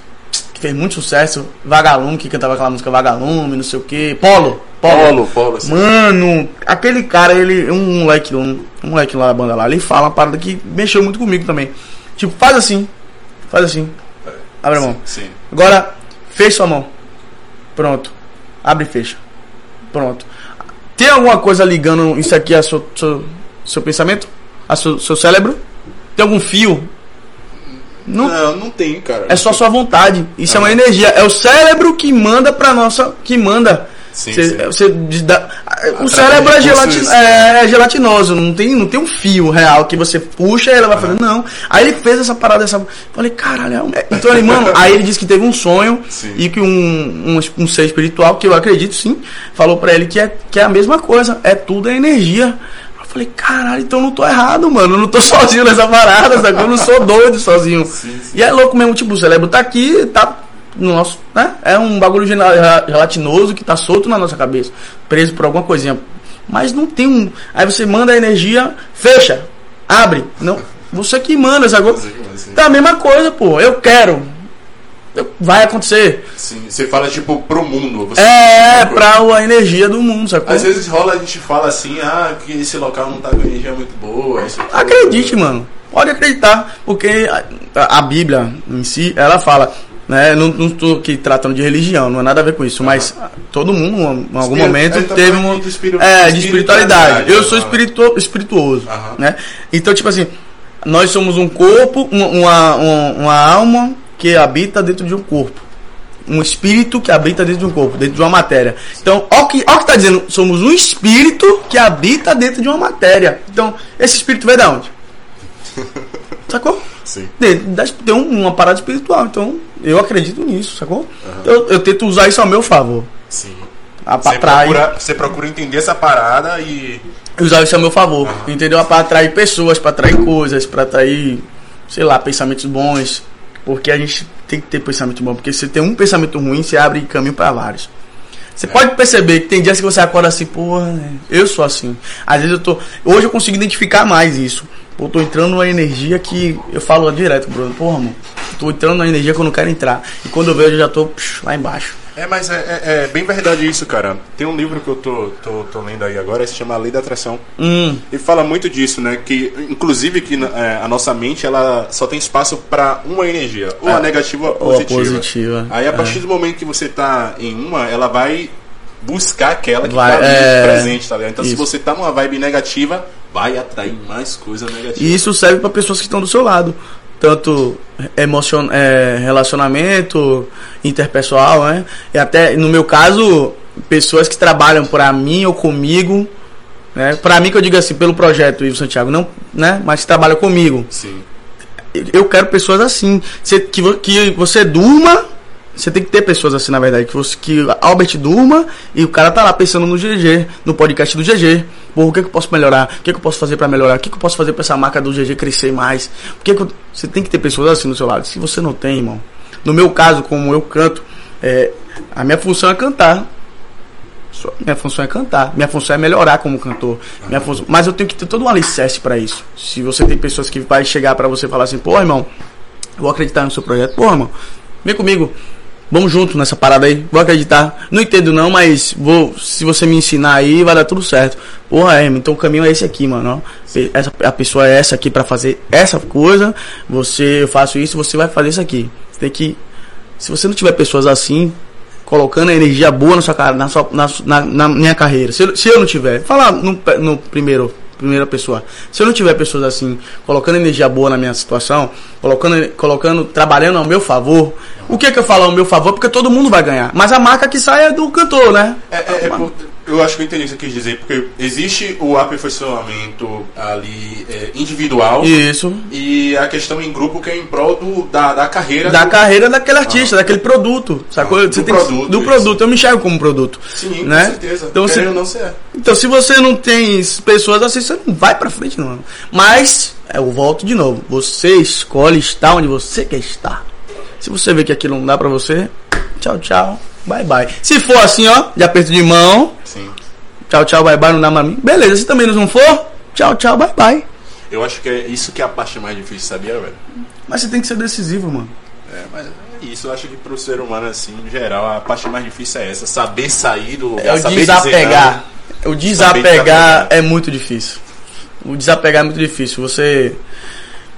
Que fez muito sucesso. Vagalume, que cantava aquela música Vagalume, não sei o que. Polo. Polo. Polo, Polo. Mano, aquele cara, ele. Um moleque, um, um moleque lá da banda lá, ele fala uma parada que mexeu muito comigo também. Tipo, faz assim. Faz assim. Abre a mão. Sim. Agora, fecha sua mão. Pronto. Abre e fecha. Pronto. Tem alguma coisa ligando isso aqui a seu, seu, seu pensamento? A seu, seu cérebro? Tem algum fio? Não. Não, não tem, cara. É só sua vontade. Isso é uma energia. É o cérebro que manda pra nossa. Que manda. Sim, da- o cérebro é, de gelati- impulsos. é, é gelatinoso, não tem, não tem um fio real que você puxa e ela vai fazer. Não. Aí ele fez essa parada, essa. Falei, caralho, é então ele, mano, aí ele disse que teve um sonho Sim. e que um, um, um ser espiritual, que eu acredito sim, falou pra ele que é, que é a mesma coisa, é tudo é energia. Falei, caralho, então eu não tô errado, mano. Eu não tô *laughs* sozinho nessa parada, sabe? Eu não sou doido sozinho. Sim, sim. E é louco mesmo, tipo, o cérebro tá aqui, tá no nosso, né? É um bagulho gela- gelatinoso que tá solto na nossa cabeça, preso por alguma coisinha. Mas não tem um. Aí você manda a energia, fecha, abre. Não. Você que manda, sim. Tá a mesma coisa, pô. Eu quero. Vai acontecer. Sim, Você fala, tipo, pro mundo. Você É, pra a energia do mundo, sacou? Às vezes rola, a gente fala assim, ah, que esse local não tá com energia muito boa. Aqui. Acredite, mano. Pode acreditar. Porque a, a Bíblia em si, ela fala Né? Não, não tô aqui tratando de religião, não é nada a ver com isso, mas todo mundo, em algum Espírito- momento, ele tá teve um. de É, de espiritualidade. Eu sou espiritu, espirituoso. Aham. Né? Então, tipo assim, nós somos um corpo, uma, uma- uma alma que habita dentro de um corpo. Um espírito que habita dentro de um corpo, dentro de uma matéria. Então, olha o que, ó o que tá dizendo, somos um espírito que habita dentro de uma matéria. Então, esse espírito veio da onde? *laughs* Sacou? Sim. Tem, um- uma parada espiritual, então eu acredito nisso, sacou? Eu, eu tento usar isso ao meu favor. Sim. A pra Você atrair, procura, você procura entender essa parada e. usar isso ao meu favor, Aham. entendeu? Pra atrair pessoas, pra atrair coisas, pra atrair, sei lá, pensamentos bons. Porque a gente tem que ter pensamento bom, porque se tem um pensamento ruim, você abre caminho pra vários. Você pode perceber que tem dias que você acorda assim, porra, né? eu sou assim. Às vezes eu tô. Hoje eu consigo identificar mais isso. Eu tô entrando numa energia que. Eu falo direto, Bruno, porra, mano. Tô entrando numa energia que eu não quero entrar. E quando eu vejo, eu já tô psh, lá embaixo. É, mas é, é- é bem verdade isso, cara. Tem um livro que eu tô, tô, tô lendo aí agora, se chama A Lei da Atração. Hum, Ele fala muito disso, né? Que, inclusive, que é, a nossa mente ela só tem espaço para uma energia, ou a negativa ou ou a positiva. positiva, Aí, a é. partir do momento que você tá em uma, ela vai buscar aquela que Vai, tá ali é, presente, tá ligado? Então, se isso. você tá numa vibe negativa, vai atrair mais coisa negativa. E isso serve para pessoas que estão do seu lado. Tanto emocion é, relacionamento interpessoal, né? E até, no meu caso, pessoas que trabalham para mim ou comigo. Né? Para mim, que eu digo assim, pelo projeto Ivo Santiago, não, né? mas que trabalham comigo. Sim. Eu quero pessoas assim. Que, que você durma. Você tem que ter pessoas assim, na verdade. Que, você, que Albert durma e o cara tá lá pensando no GG, no podcast do GG. Pô, o que, que eu posso melhorar? O que, que eu posso fazer pra melhorar? O que, que eu posso fazer pra essa marca do GG crescer mais? O que você tem que ter pessoas assim no seu lado. Se você não tem, irmão. No meu caso, como eu canto, é, a minha função é cantar. Minha função é cantar. Minha função é melhorar como cantor. Minha função, mas eu tenho que ter todo um alicerce pra isso. Se você tem pessoas que vai chegar pra você e falar assim, pô, irmão, eu vou acreditar no seu projeto. Pô, irmão, vem comigo. Vamos junto nessa parada aí. Vou acreditar. Não entendo não, mas vou. Se você me ensinar aí, vai dar tudo certo. Porra, é, então o caminho é esse aqui, mano. Essa, a pessoa é essa aqui pra fazer essa coisa. Você, eu faço isso, você vai fazer isso aqui. Você tem que. Se você não tiver pessoas assim, colocando energia boa na sua cara, na, sua, na, na, na minha carreira. Se eu, se eu não tiver, falar no, no primeiro, primeira pessoa. Se eu não tiver pessoas assim, colocando energia boa na minha situação, colocando, colocando, trabalhando ao meu favor, o que que eu falo ao meu favor? Porque todo mundo vai ganhar. Mas a marca que sai é do cantor, né? É, é- é por- eu acho que eu entendi o que você quis dizer, porque existe o aperfeiçoamento ali é, individual Isso. e a questão em grupo que é em prol do, da, da carreira Da do- carreira daquele artista, daquele produto, sacou? Ah, Você do que- produto, do isso. produto. Eu me enxergo como produto. Sim, né? com certeza. Então, Querendo se, não você é. Então, se você não tem pessoas assim, você não vai pra frente, não. Mas, eu volto de novo. Você escolhe estar onde você quer estar. Se você vê que aquilo não dá pra você, tchau, tchau, bye, bye. Se for assim, ó, de aperto de mão, Sim. tchau, tchau, bye, bye, não dá pra mim. Beleza, se também não for, tchau, tchau, bye, bye. Eu acho que é isso que é a parte mais difícil, sabia, velho? Mas você tem que ser decisivo, mano. É, mas é isso. Eu acho que pro ser humano, assim, em geral, a parte mais difícil é essa. Saber sair do lugar, É o saber desapegar. O desapegar desapegar. é muito difícil. O desapegar é muito difícil. Você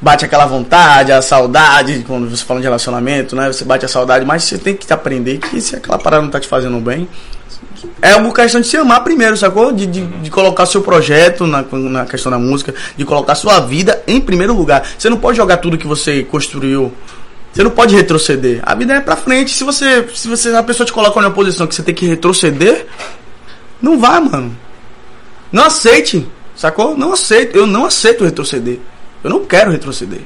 bate aquela vontade, a saudade, quando você fala de relacionamento, né? Você bate a saudade, mas você tem que aprender que se aquela parada não tá te fazendo bem, é uma questão de se amar primeiro, sacou? De, de, de colocar seu projeto na, na questão da música, de colocar sua vida em primeiro lugar. Você não pode jogar tudo que você construiu. Você não pode retroceder. A vida é pra frente. Se você, se você a pessoa te coloca numa posição que você tem que retroceder, não vá, mano. Não aceite, sacou? Não aceito. Eu não aceito retroceder. Eu não quero retroceder.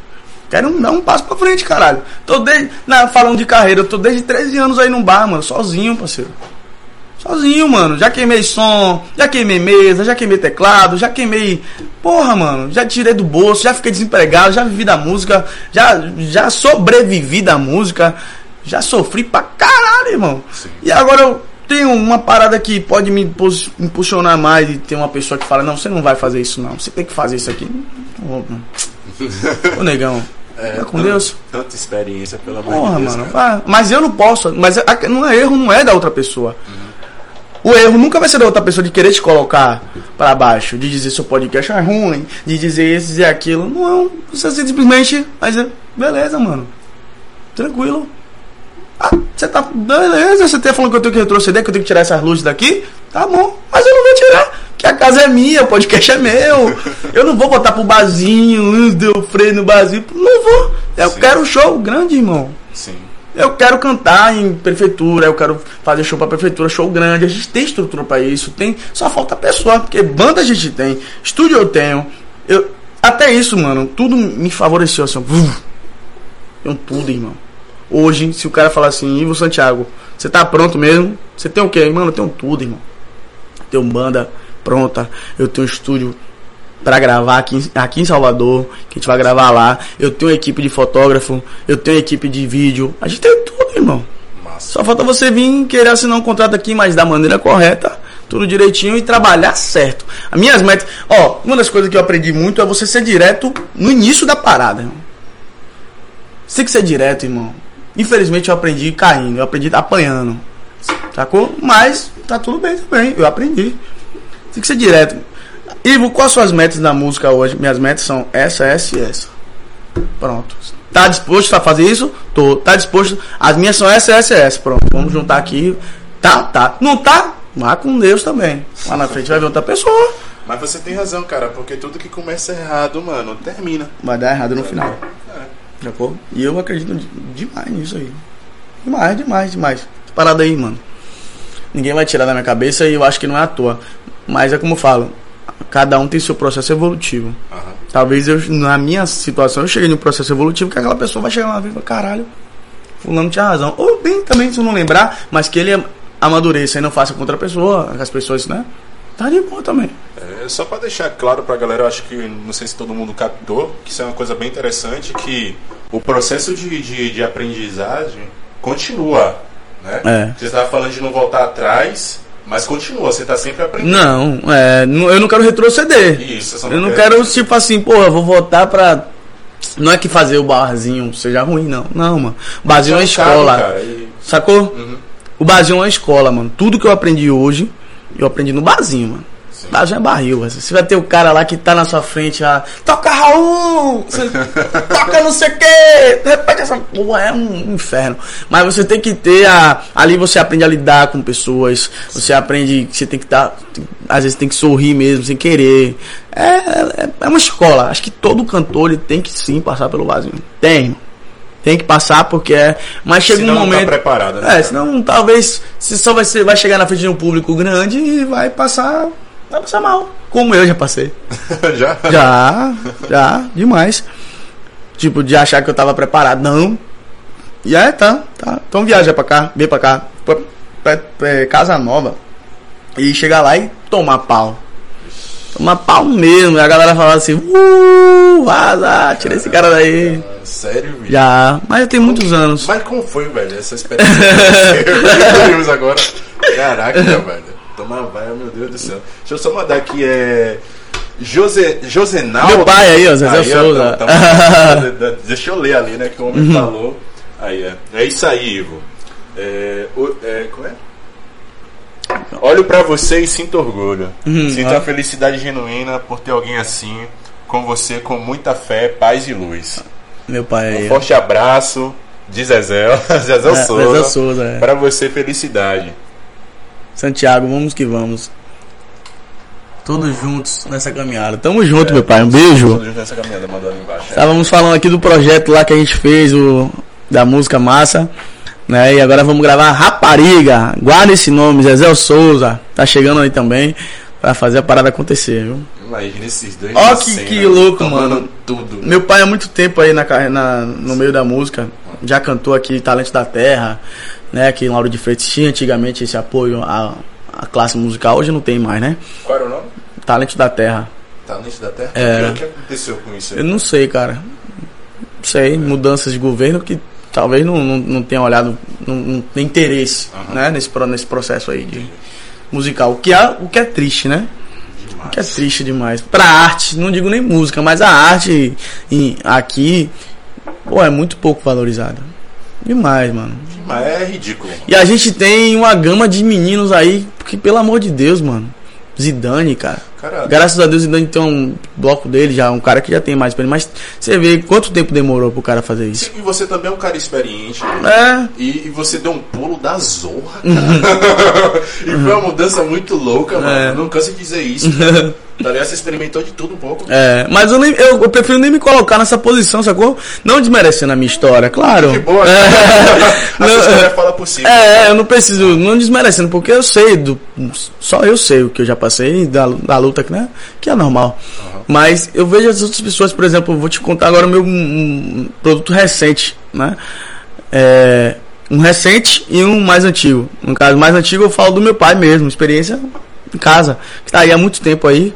Quero dar um passo pra frente, caralho. Tô desde, na, falando de carreira, eu tô desde 13 anos aí num bar, mano, sozinho, parceiro. Sozinho, mano. Já queimei som, já queimei mesa, já queimei teclado, já queimei. Porra, mano. Já tirei do bolso, já fiquei desempregado, já vivi da música, já, já sobrevivi da música, já sofri pra caralho, irmão. Sim. E agora eu tenho uma parada que pode me impulsionar mais e tem uma pessoa que fala: Não, você não vai fazer isso, não. Você tem que fazer isso aqui. Não. *laughs* Ô, negão. É, Vai com tanta- Deus. Tanta experiência, pelo amor Porra, de Deus. mano. Mas eu não posso. Mas não é erro, não é da outra pessoa. O erro nunca vai ser da outra pessoa de querer te colocar pra baixo, de dizer seu podcast é ruim, de dizer esse, dizer aquilo. Não, você simplesmente. Mas é, beleza, mano. Tranquilo. Ah, você tá. Beleza, você tá falando que eu tenho que retroceder, que eu tenho que tirar essas luzes daqui? Tá bom, mas eu não vou tirar, que a casa é minha, o podcast é meu. *laughs* Eu não vou botar pro barzinho, deu freio no barzinho. Não vou. Eu Sim. quero show grande, irmão. Sim. Eu quero cantar em prefeitura, eu quero fazer show pra prefeitura, show grande. A gente tem estrutura pra isso, tem. Só falta pessoa, porque banda a gente tem, estúdio eu tenho. Eu, até isso, mano, tudo me favoreceu assim. Tenho tudo, irmão. Hoje, se o cara falar assim, Ivo Santiago, você tá pronto mesmo? Você tem o quê? Mano, eu tenho tudo, irmão. Eu tenho banda pronta, eu tenho estúdio pra gravar aqui, em- aqui em Salvador, que a gente vai gravar lá. Eu tenho equipe de fotógrafo, eu tenho equipe de vídeo. A gente tem tudo, irmão. Massa. Só falta você vir querer assinar um contrato aqui, mas da maneira correta, tudo direitinho e trabalhar certo. As minhas metas. Ó, uma das coisas que eu aprendi muito é você ser direto no início da parada, irmão. Você tem que ser direto, irmão. Infelizmente eu aprendi caindo, eu aprendi apanhando. Sacou? Mas tá tudo bem também, eu aprendi. Tem que ser direto. Ivo, quais são as metas da música hoje? Minhas metas são essa, essa e essa. Pronto. Tá disposto a fazer isso? Tô. Tá disposto? As minhas são essa, essa e essa. Pronto. Vamos juntar aqui. Tá, tá. Não tá? Vá com Deus também. Lá na frente vai ver outra pessoa. Mas você tem razão, cara, porque tudo que começa errado, mano, termina. Vai dar errado no final. Sacou? E eu acredito de- demais nisso aí. Demais, demais, demais. Parada aí, mano. Ninguém vai tirar da minha cabeça e eu acho que não é à toa. Mas é como eu falo. Cada um tem seu processo evolutivo. Aham. Talvez eu, na minha situação, eu cheguei num processo evolutivo que aquela pessoa vai chegar lá e vai falar, caralho, fulano tinha razão. Ou bem também, se eu não lembrar, mas que ele amadureça e não faça com outra pessoa, as pessoas, né? Tá de boa também. É, só pra deixar claro pra galera, eu acho que não sei se todo mundo captou, que isso é uma coisa bem interessante, que o processo de, de, de aprendizagem continua, né? É. Você estava falando de não voltar atrás, mas continua, você tá sempre aprendendo. Não, é, não- eu não quero retroceder. Isso, Eu não quer- quero, tipo assim, porra, vou voltar pra. Não é que fazer o barzinho seja ruim, não. Não, mano. O barzinho é uma um escola. cara, e- Sacou? Uhum. O barzinho é uma escola, mano. Tudo que eu aprendi hoje, eu aprendi no barzinho, mano. Sim. Barzinho é barril, velho. Você vai ter o cara lá que tá na sua frente, ah, toca Raul! Você *laughs* toca não sei o quê! De repente essa porra é um inferno. Mas você tem que ter a. Ali você aprende a lidar com pessoas. Você aprende que você tem que estar. às vezes tem que sorrir mesmo, sem querer. É, é, é uma escola. Acho que todo cantor ele tem que sim passar pelo barzinho. Tem. Tem que passar porque é. Mas chega Senão um não tá momento. preparado, né, É, senão talvez você só vai, ser, vai chegar na frente de um público grande e vai passar. Vai passar mal. Como eu já passei. *laughs* Já? Já, já, demais. Tipo, de achar que eu tava preparado. Não. E é, tá, tá. Então viaja pra cá, vem pra cá. Pra, pra- pra Casa Nova. E chegar lá e tomar pau. Tomar pau mesmo. E a galera falava assim, uh, vaza, tira esse cara daí. Sério, bicho? Já, mas já tem muitos anos. Mas como foi, velho, essa experiência? *laughs* Agora. Caraca, *laughs* velho. Toma vai, meu Deus do céu. Deixa eu só mandar aqui, é. José, Josenal. Meu pai aí, ó, Zezé Aí, Souza. tamo- tamo- *laughs* deixa eu ler ali, né? Que o homem Uhum. falou. Aí é. É isso aí, Ivo. É, o- é, como é? Olho pra você e sinto orgulho. Uhum, sinto ó. a felicidade genuína por ter alguém assim, com você, com muita fé, paz e luz. Meu pai Um aí. ó. forte abraço de Zezé, *laughs* Zezé É, Souza. Zezé Souza, é. Pra você, felicidade. Santiago, vamos que vamos. Todos juntos nessa caminhada. Tamo junto, meu pai. Um beijo. Todos juntos nessa caminhada, mandou ali embaixo. Estávamos falando aqui do projeto lá que a gente fez, o da música massa. Né? E agora vamos gravar Rapariga. Guarda esse nome, Zezé Souza. Tá chegando aí também pra fazer a parada acontecer, viu? Imagina esses dois. Ó, que- cena, que louco, mano. Tudo. Meu pai há muito tempo aí na, na, no meio da música. Já cantou aqui Talento da Terra, né? Que Lauro de Freitas tinha antigamente esse apoio à, à classe musical. Hoje não tem mais, né? Qual era o nome? Talento da Terra. Talento da Terra? É. O que aconteceu com isso aí? Eu não sei, cara. Não sei, mudanças de governo que talvez não, não, não tenha olhado, não, não tem interesse, Aham. né, nesse, nesse processo aí de musical. O que, é, o que é triste, né? O que é triste demais. Pra arte, não digo nem música, mas a arte em- aqui, pô, é muito pouco valorizada. Demais, mano. Mas é ridículo. E a gente tem uma gama de meninos aí que, pelo amor de Deus, mano. Zidane, cara. Graças a Deus ainda tem um bloco dele já, um cara que já tem mais experiência. Mas você vê quanto tempo demorou pro cara fazer isso. e você também é um cara experiente. né? É, E, e você deu um pulo da zorra, *laughs* cara. *laughs* e foi uma mudança muito louca, mano. É. Não canso de dizer isso. *laughs* tá ligado? Você experimentou de tudo um pouco. é. Mas eu, nem, eu, eu prefiro nem me colocar nessa posição, sacou? Não desmerecendo a minha história, claro. De boa, É. *laughs* A Não, sua história é. fala por si. É, eu não preciso, não desmerecendo, porque eu sei do. Só eu sei o que eu já passei da, da luta, né? Que é normal. Mas eu vejo as outras pessoas, por exemplo, vou te contar agora o meu um produto recente, né? É, um recente e um mais antigo. No caso, mais antigo eu falo do meu pai mesmo, experiência em casa, que tá aí há muito tempo aí,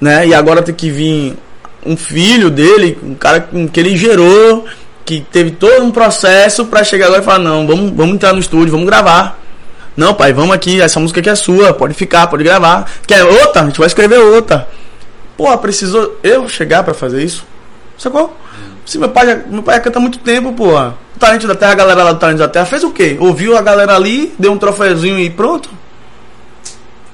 né? E agora tem que vir um filho dele, um cara que ele gerou, que teve todo um processo pra chegar agora e falar, não, vamos, vamos entrar no estúdio, vamos gravar. Não, pai, vamos aqui, essa música aqui é sua, pode ficar, pode gravar. Quer outra? A gente vai escrever outra. Pô, precisou eu chegar pra fazer isso? Sacou? Se meu pai, já- meu pai canta há muito tempo, pô. O Talento da Terra, a galera lá do Talento da Terra fez o quê? Ouviu a galera ali, deu um troféuzinho e pronto?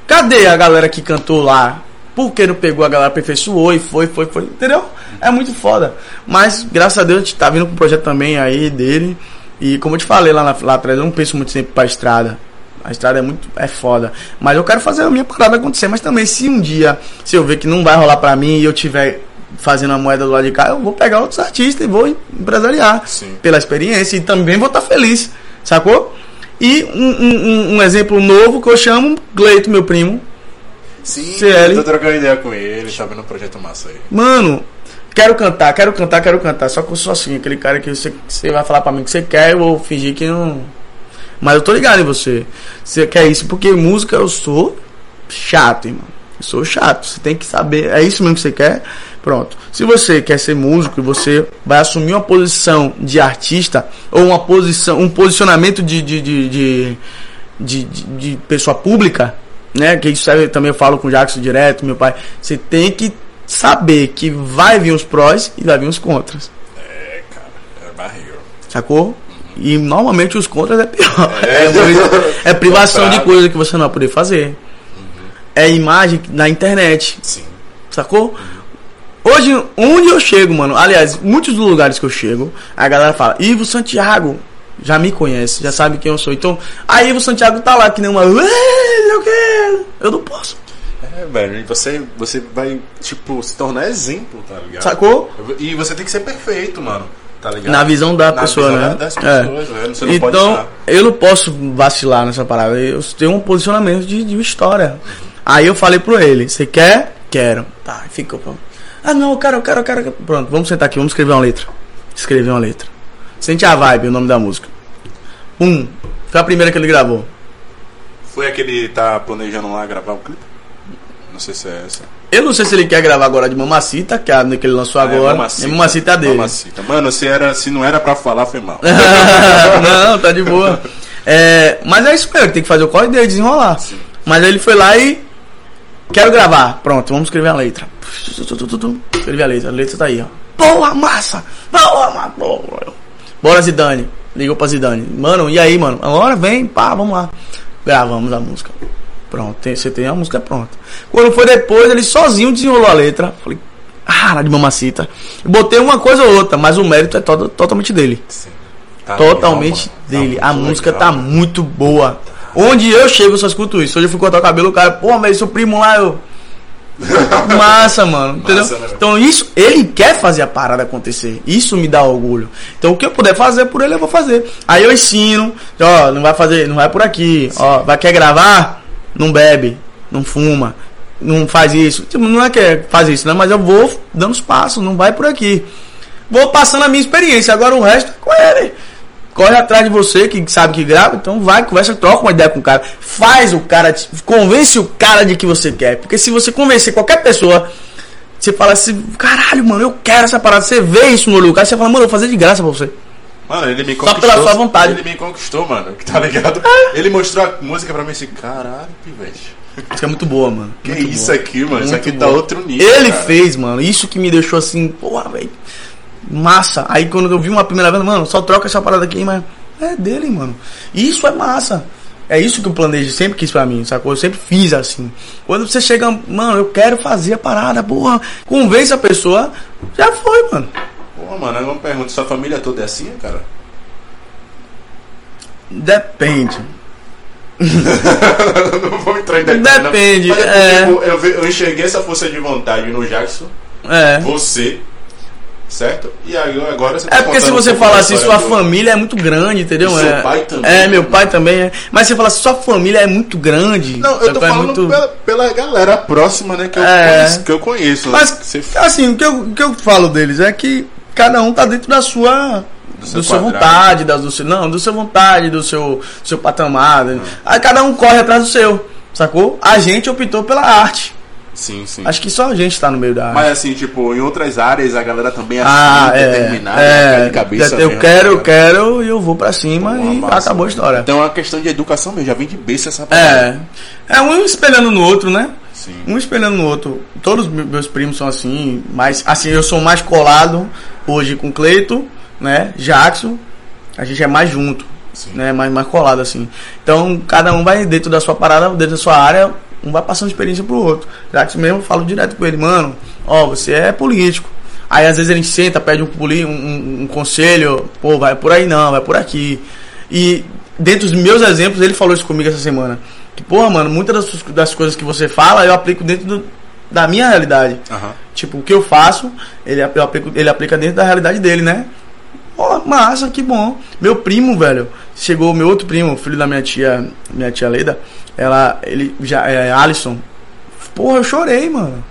Cadê a galera que cantou lá? Por que não pegou a galera, aperfeiçoou e foi, foi, foi? Entendeu? É muito foda. Mas, graças a Deus, a gente tá vindo com um projeto também aí dele. E como eu te falei lá, na- lá atrás, eu não penso muito sempre pra estrada. A estrada é muito é foda. Mas eu quero fazer a minha parada acontecer. Mas também, se um dia, se eu ver que não vai rolar pra mim e eu tiver fazendo a moeda do lado de cá, eu vou pegar outros artistas e vou empresariar. Sim. Pela experiência. E também vou estar feliz. Sacou? E um, um- um- exemplo novo que eu chamo Gleito, meu primo. Sim, CL. tô trocando ideia com ele, tá vendo um projeto massa aí. Mano, quero cantar, quero cantar, quero cantar. Só que eu sou assim, aquele cara que você, você vai falar pra mim que você quer, eu vou fingir que não. Mas eu tô ligado em você. Você quer isso, porque música eu sou chato, irmão. Eu sou chato. Você tem que saber. É isso mesmo que você quer? Pronto. Se você quer ser músico e você vai assumir uma posição de artista ou uma posição, um posicionamento de, de, de, de, de, pessoa pública, né? Que isso aí também eu falo com o Jackson direto, meu pai. Você tem que saber que vai vir os prós e vai vir os contras. É, cara, é barril. Sacou? E normalmente os contras é pior. *laughs* É, pri- é privação de coisa que você não vai poder fazer. É imagem na internet. Sim. Sacou? Hoje, onde eu chego, mano, aliás, muitos dos lugares que eu chego, a galera fala, Ivo Santiago, já me conhece, já sabe quem eu sou. Então, aí Ivo Santiago tá lá que nem uma. "Ei, Eu quero. Eu não posso. É, velho, e você, você vai, tipo, se tornar exemplo, tá ligado? Sacou? E você tem que ser perfeito, mano. Tá ligado? Na visão da Na pessoa, visão né? da- Das É. pessoas, velho. Você não pode então, estar. eu não posso vacilar nessa parada. Eu tenho um posicionamento de, de história. Aí eu falei pro ele: Você quer? Quero. Tá, ficou pronto. Ah, não, eu quero, eu quero, eu quero. Pronto, vamos sentar aqui, vamos escrever uma letra. Escrever uma letra. Sente a vibe, o nome da música. Um. Foi a primeira que ele gravou. Foi aquele tá planejando lá gravar o clipe? Não sei se é essa. Eu não sei se ele quer gravar agora de Mamacita, que é a que ele lançou agora. É Mamacita, é dele. Mamacita. Mano, se, era, se não era pra falar, foi mal. *laughs* não, tá de boa. É, mas é isso mesmo, tem que fazer o corre dele, desenrolar. Mas aí ele foi lá e. Quero gravar. Pronto, vamos escrever a letra. Escrevi a letra, a letra tá aí, ó. Porra, massa! Massa! Porra. Bora, Zidane. Ligou pra Zidane. Mano, e aí, mano? Agora vem, pá, vamos lá. Gravamos a música. Pronto, tem- você tem a música pronta. Quando foi depois, ele sozinho desenrolou a letra. Falei, ah, de mamacita. Eu botei uma coisa ou outra, mas o mérito é todo- totalmente dele. Sim. Tá Totalmente legal, mano. dele. Tá a música legal, tá muito boa. Onde eu chego, eu só escuto isso. Hoje eu fui cortar o cabelo, o cara, pô, mas seu primo lá, eu. *laughs* Massa, mano. Entendeu? Massa, né, então isso, ele quer fazer a parada acontecer. Isso me dá orgulho. Então o que eu puder fazer por ele, eu vou fazer. Aí eu ensino, ó, não vai fazer, não vai por aqui. Ó, vai quer gravar? Não bebe, não fuma, não faz isso. Tipo, não é que faz isso, né? Mas eu vou dando os passos, não vai por aqui. Vou passando a minha experiência. Agora o resto é com ele. Corre atrás de você que sabe que grava, então vai, conversa, troca uma ideia com o cara. Faz o cara, convence o cara de que você quer. Porque se você convencer qualquer pessoa, você fala assim, caralho, mano, eu quero essa parada. Você vê isso no olho do cara, você fala, mano, eu vou fazer de graça pra você. Mano, ele me Só conquistou. pela sua vontade. Ele me conquistou, mano. *laughs* Tá ligado? Ele mostrou a música pra mim assim, caralho, pivete. Isso é muito boa, mano. Que Muito isso boa. aqui, mano? Isso Muito aqui tá boa. outro nível. Ele cara. fez, mano. Isso que me deixou assim, porra, velho. Massa. Aí quando eu vi uma primeira vez, mano, só troca essa parada aqui, mas é dele, mano. Isso é massa. É isso que o planejo sempre quis pra mim, sacou? Eu sempre fiz assim. Quando você chega, mano, eu quero fazer a parada, porra, convence a pessoa, já foi, mano. Pô, mano, eu não pergunto, sua família toda é assim, cara? Depende. *laughs* não vou entrar em detalhe. não. Depende, Mas é. tipo, eu, eu enxerguei essa força de vontade no Jackson, É. você, certo? E aí agora você tá É porque se você história sua do- família é muito grande, entendeu? E seu é, pai também, É, meu né? pai também é. Mas você fala assim, sua família é muito grande. Não, eu tô? É falando muito- pela, pela galera próxima, né? Que eu É. conheço. Que eu conheço né, Mas, você assim, o que, eu, o que eu falo deles é que cada um tá dentro da sua. Do Do sua vontade, da, do seu, não, do seu vontade, do seu, seu patamar. né? Aí cada um corre atrás do seu, sacou? A gente optou pela arte. Sim, sim. Acho que só a gente tá no meio da arte. Mas assim, tipo, em outras áreas a galera também é ah, assim, é. determinada, é, de cabeça eu mesmo, quero, eu quero e eu vou pra cima Pô, e massa, acabou a história. Então é uma questão de educação mesmo, já vem de berço essa parada. É. É um espelhando no outro, né? Sim. Um espelhando no outro. Todos os me- meus primos são assim, mas assim, eu sou mais colado hoje com Cleito, né? Jackson. A gente é mais junto, Sim. né? Mais, mais colado assim. Então, cada um vai dentro da sua parada, dentro da sua área, um vai passando experiência pro outro. Jackson mesmo, eu falo direto com ele, mano, ó, você é político. Aí às vezes a gente senta, pede um, um, um- conselho, pô, vai por aí não, vai por aqui. E dentro dos meus exemplos, ele falou isso comigo essa semana. Que, porra, mano, muitas das, das coisas que você fala, eu aplico dentro do- da minha realidade. Aham. Tipo, o que eu faço, ele, eu aplico, ele aplica dentro da realidade dele, né? Pô, massa, que bom. Meu primo, velho, chegou meu outro primo, filho da minha tia, minha tia Leda, ela, ele já, é Alisson. Porra, eu chorei, mano.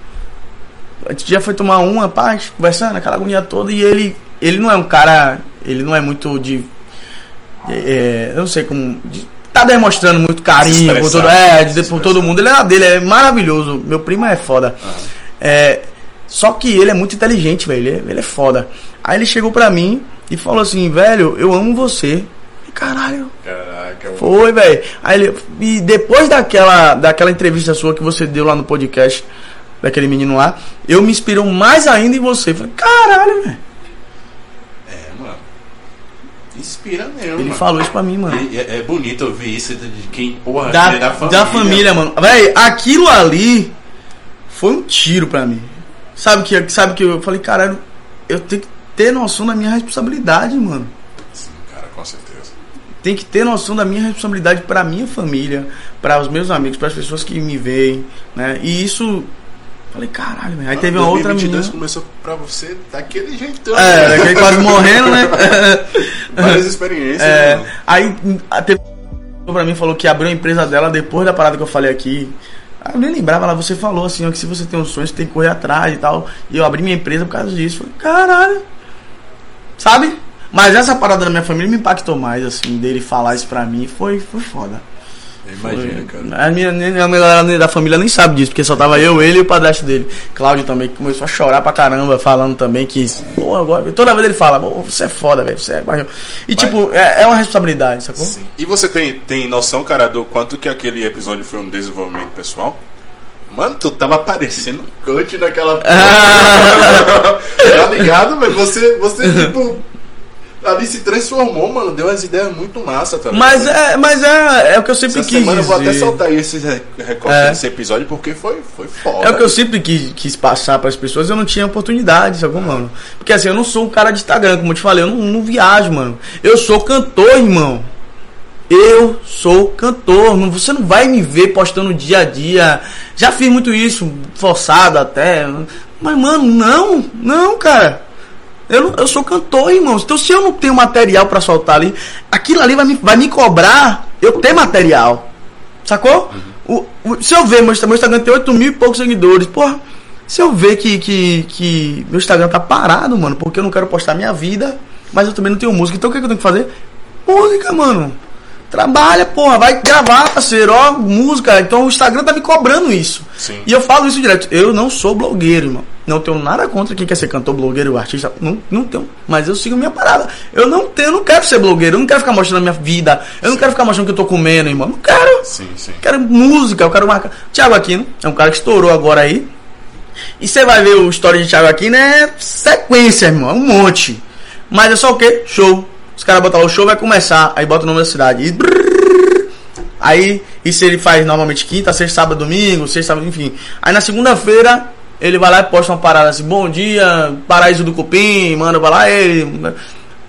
A já foi tomar uma, paz, conversando, aquela agonia toda, e ele, ele não é um cara, ele não é muito de, é, eu não sei como, de, tá demonstrando muito carinho por todo, é, de, por todo mundo. Ele é dele, é maravilhoso. Meu primo é foda. É, só que ele é muito inteligente, velho. Ele, é- ele é foda. Aí ele chegou pra mim e falou assim, velho, eu amo você. Caralho, Caraca, foi, velho. Aí ele, e depois daquela, daquela entrevista sua que você deu lá no podcast, daquele menino lá, eu me inspirou mais ainda em você. Falei, caralho, velho. É, mano. Inspira mesmo. Ele mano. falou isso pra mim, mano. É, é bonito ouvir isso de quem, porra, Da, é da, da família. família, mano. Véi, aquilo ali foi um tiro pra mim. Sabe que, sabe que eu falei, caralho, eu tenho que ter noção da minha responsabilidade, mano. Sim, cara, com certeza. Tem que ter noção da minha responsabilidade pra minha família, para os meus amigos, para as pessoas que me veem, né? E isso. Falei, caralho, velho. Aí teve uma outra 2022 menina. começou pra você daquele jeitão. É, né? daquele quase morrendo, né? *laughs* Várias experiências. É, mano. aí a teve pra mim falou que abriu a empresa dela depois da parada que eu falei aqui. Eu nem lembrava, lá você falou assim, ó, que se você tem um sonho, você tem que correr atrás e tal. E eu abri minha empresa por causa disso. Falei, caralho. Sabe? Mas essa parada da minha família me impactou mais, assim, dele falar isso pra mim, foi, foi foda. Imagina, cara. A minha, a galera da família nem sabe disso, porque só tava eu, ele e o padrasto dele. Cláudio também, que começou a chorar pra caramba, falando também que, pô, agora. Toda vez ele fala, você é foda, velho, você é. barril." E tipo, é, é uma responsabilidade, sacou? Sim. E você tem, tem noção, cara, do quanto que aquele episódio foi um desenvolvimento pessoal? Mano, tu tava parecendo um coach naquela. *laughs* tá ligado, velho? Você, você *laughs* tipo. Ali se transformou, mano. Deu umas ideias muito massa, ligado? Mas é, mas é, é o que eu sempre Essa quis semana eu vou até soltar aí esses recortes É. desse episódio porque foi, foi foda. É o que eu sempre quis, quis passar para as pessoas, eu não tinha oportunidade, sacou, mano? Porque assim, eu não sou um cara de Instagram, como eu te falei, eu não, não viajo, mano. Eu sou cantor, irmão. Eu sou cantor. Não, você não vai me ver postando dia a dia. Já fiz muito isso, forçado até. Mas, mano, não, não, cara. Eu, não- eu sou cantor, irmão. Então, se eu não tenho material pra soltar ali, aquilo ali vai me, vai me cobrar eu ter material. Sacou? O, o- se eu ver, meu, meu Instagram tem 8 mil e poucos seguidores, porra. Se eu ver que, que, que meu Instagram tá parado, mano, porque eu não quero postar minha vida, mas eu também não tenho música. Então o que, que eu tenho que fazer? Música, mano. Trabalha, porra, vai gravar, parceiro, ó, música. Então o Instagram tá me cobrando isso. Sim. E eu falo isso direto. Eu não sou blogueiro, irmão. Não tenho nada contra quem quer ser cantor, blogueiro, artista. Não, não tenho. Mas eu sigo minha parada. Eu não tenho, eu não quero ser blogueiro. Eu não quero ficar mostrando a minha vida. Eu não quero ficar mostrando o que eu tô comendo, irmão. Não quero. Sim, sim. Quero música, eu quero marcar. Thiago Aquino é um cara que estourou agora aí. E você vai ver o story de Thiago Aquino é sequência, irmão. É um monte. Mas é só o quê? Show. Os caras botam lá o show, vai começar. Aí bota o nome da cidade. E brrr, Aí, isso ele faz normalmente quinta, sexta, sábado, domingo, sexta, sábado, enfim. Aí na segunda-feira, ele vai lá e posta uma parada assim, bom dia, paraíso do cupim, manda pra lá, ele.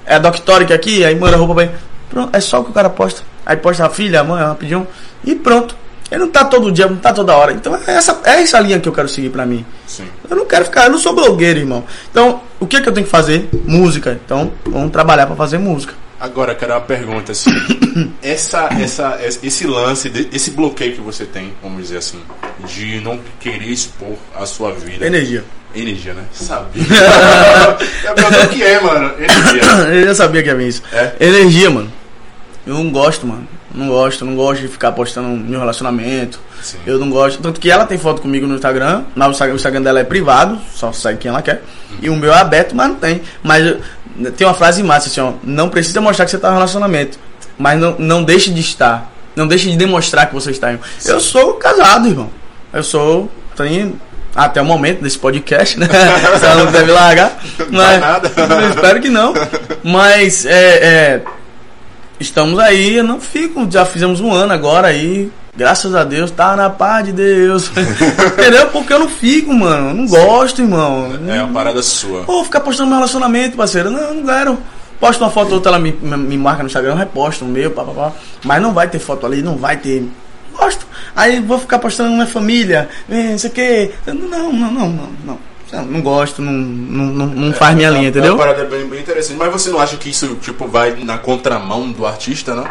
É a Doctoric aqui, aí manda roupa pra ele. Pronto, é só o que o cara posta. Aí posta a filha, a mãe, rapidinho, e pronto. Ele não tá todo dia, não tá toda hora. Então é essa, é essa linha que eu quero seguir pra mim. Sim. Eu não quero ficar, eu não sou blogueiro, irmão. Então, o que é que eu tenho que fazer? Música. Então, vamos trabalhar pra fazer música. Agora, quero uma pergunta assim. *coughs* essa, essa, esse lance, esse bloqueio que você tem, vamos dizer assim, de não querer expor a sua vida. Energia. Energia, né? Sabia. *laughs* é o que é, mano. Energia. *coughs* Eu já sabia que ia vir isso. É? Energia, mano. Eu não gosto, mano. Não gosto, não gosto de ficar postando meu relacionamento. Sim. Eu não gosto. Tanto que ela tem foto comigo no Instagram. Mas o Instagram, dela é privado, só segue quem ela quer. E o meu é aberto, mas não tem. Mas tem uma frase massa assim, ó. Não precisa mostrar que você tá no relacionamento. Mas não, não deixe de estar. Não deixe de demonstrar que você está. Irmão. Eu sou casado, irmão. Eu sou. Tenho. Até o momento desse podcast, né? *laughs* Você não deve largar. Não dá nada. *laughs* Espero que não. Mas é, é, estamos aí, eu não fico. Já fizemos um ano agora aí. Graças a Deus, tá na paz de Deus. *laughs* Entendeu? Porque eu não fico, mano. Eu não gosto, irmão. É uma parada sua. Pô, ficar postando meu relacionamento, parceiro. Não, não quero. Posto uma foto ou outra, ela me, me, me marca no Instagram, eu reposto o meu, papapá. Mas não vai ter foto ali, não vai ter. Gosto. Aí vou ficar postando minha família, eh, não sei o quê. Não, não, não, não, não. Não, não gosto, não, não, não, faz minha É, linha, É entendeu? uma parada bem, bem interessante. Mas você não acha que isso, tipo, vai na contramão do artista, não?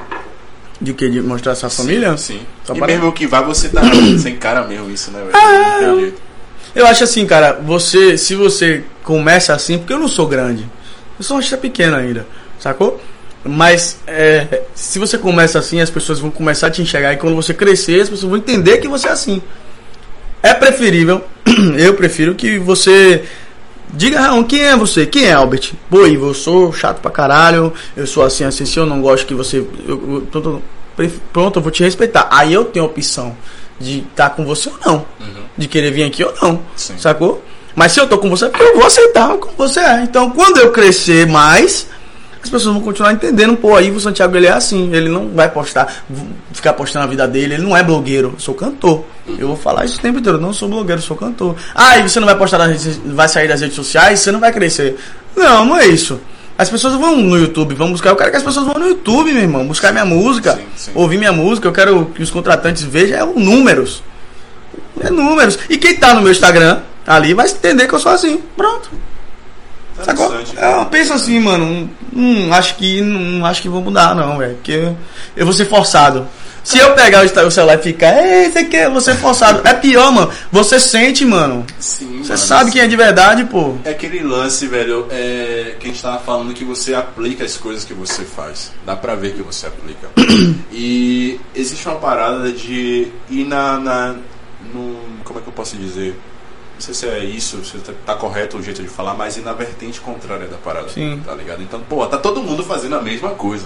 De que? De mostrar essa família? Sim. Só e para- mesmo que vá, você tá *coughs* sem cara mesmo isso, né, velho? Ah, Não tem jeito. Eu acho assim, cara, você, se você começa assim, porque eu não sou grande, eu sou um artista pequeno ainda, sacou? Mas é, se você começa assim, as pessoas vão começar a te enxergar e quando você crescer, as pessoas vão entender que você é assim. É preferível, eu prefiro que você diga, Raul, quem é você? Quem é Albert? Pô, Ivo, eu sou chato pra caralho, eu sou assim, assim, assim, eu não gosto que você. eu- eu- pronto, eu vou te respeitar. Aí eu tenho a opção de estar com você ou não de querer vir aqui ou não. Sim. Sacou? Mas se eu tô com você, é porque eu vou aceitar como você é. Então, quando eu crescer mais, as pessoas vão continuar entendendo. Pô, aí o Santiago ele é assim. Ele não vai postar, ficar postando a vida dele. Ele não é blogueiro. Eu sou cantor. Eu vou falar isso o tempo inteiro. Eu não sou blogueiro, eu sou cantor. Ah, e você não vai postar nas redes, vai sair das redes sociais, você não vai crescer. Não, não é isso. As pessoas vão no YouTube, vão buscar. Eu quero que as pessoas vão no YouTube, meu irmão, buscar minha música, Sim, sim. ouvir minha música. Eu quero que os contratantes vejam é o números. É números. E quem tá no meu Instagram ali vai entender que eu sou assim. Pronto. Sacou? Interessante. É, pensa assim, mano. Hum, acho que não acho que vou mudar, não, velho. Porque eu, eu vou ser forçado. Se eu pegar o celular e ficar, ei, você quer, vou ser forçado. É pior, mano. Você sente, mano. Sim, Você mano, sabe quem é de verdade, pô. É aquele lance, velho, é, que a gente tava falando que você aplica as coisas que você faz. Dá pra ver que você aplica. *clears throat* e existe uma parada de ir na, na. no- como é que eu posso dizer? Não sei se é isso, se tá, tá correto o jeito de falar, mas ir na vertente contrária da parada. Sim. Tá ligado? Então, pô, tá todo mundo fazendo a mesma coisa.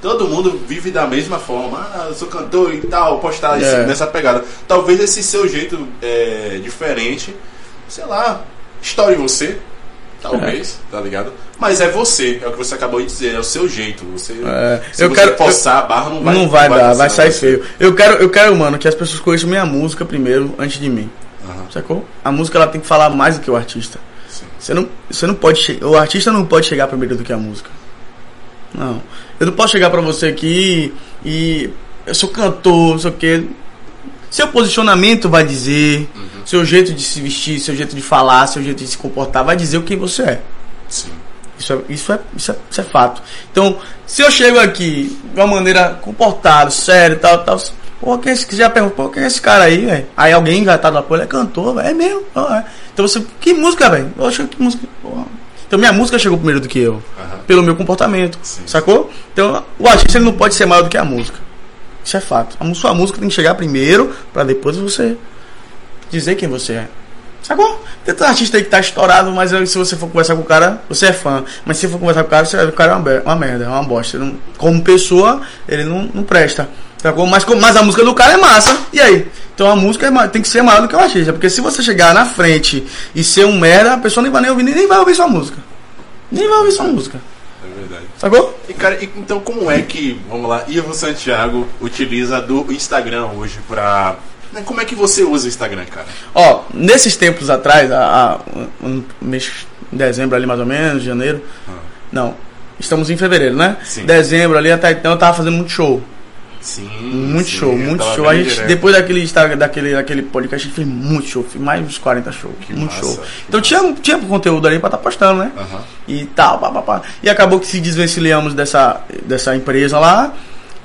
Todo mundo vive da mesma forma. Ah, eu sou cantor e tal, postar esse- É. nessa pegada. Talvez esse seu jeito é, diferente, sei lá, estoure você. Talvez, tá ligado? Mas é você, é o que você acabou de dizer, é o seu jeito. Você, É, se eu você quero- forçar a barra, não vai não vai dar, vai funcionar sair você. feio. Eu quero, eu quero, mano, que as pessoas conheçam minha música primeiro, antes de mim. Aham, Sacou? A música ela tem que falar mais do que o artista. sim. Você não, você não pode o artista não pode chegar primeiro do que a música. Não. Eu não posso chegar pra você aqui e eu sou cantor, não sei o quê. Seu posicionamento vai dizer, seu jeito de se vestir, seu jeito de falar, seu jeito de se comportar vai dizer o que você é. Sim. Isso é, isso é, isso é, isso é fato. Então, se eu chego aqui de uma maneira comportada, sério, tal, tal. Pô, quem é esse, já perguntou, pô, quem é esse cara aí, velho? Aí alguém engatado na ele é cantor, velho. É mesmo? É. Então você, que música, velho? Eu acho que música. Então minha música chegou primeiro do que eu. Aham. Pelo meu comportamento. Sim. Sacou? Então o artista ele não pode ser maior do que a música. Isso é fato. A sua música tem que chegar primeiro, pra depois você dizer quem você é. Sacou? Tem tanto artista aí que tá estourado, mas se você for conversar com o cara, você é fã. Mas se for conversar com o cara, você vai ver que o cara é uma, uma merda, é uma bosta. Não- como pessoa, ele não, não presta. Sacou? Mas, como- mas a música do cara é massa. E aí? Então a música é tem que ser maior do que o artista. Porque se você chegar na frente e ser um merda, a pessoa nem vai nem ouvir, nem, nem vai ouvir sua música. Nem vai ouvir sua música. É verdade. Sacou? E, cara, e- então como é que, vamos lá, Ivo Santiago utiliza do Instagram hoje pra. Né, Como é que você usa o Instagram, cara? Ó, nesses tempos atrás, há, há um, mês, em dezembro ali mais ou menos, janeiro. Ah. Não, estamos em fevereiro, né? Sim. Dezembro ali até então eu tava fazendo muito show. Sim. Muito sim, show, muito show. A gente, direto. depois daquele, daquele, daquele podcast, a gente fez muito show, fiz mais uns 40 shows. Que muito massa, show. Então tinha, tinha conteúdo ali pra estar postando, né? E tal, pá, pá, pá. E acabou que se desvencilhamos dessa, dessa empresa lá.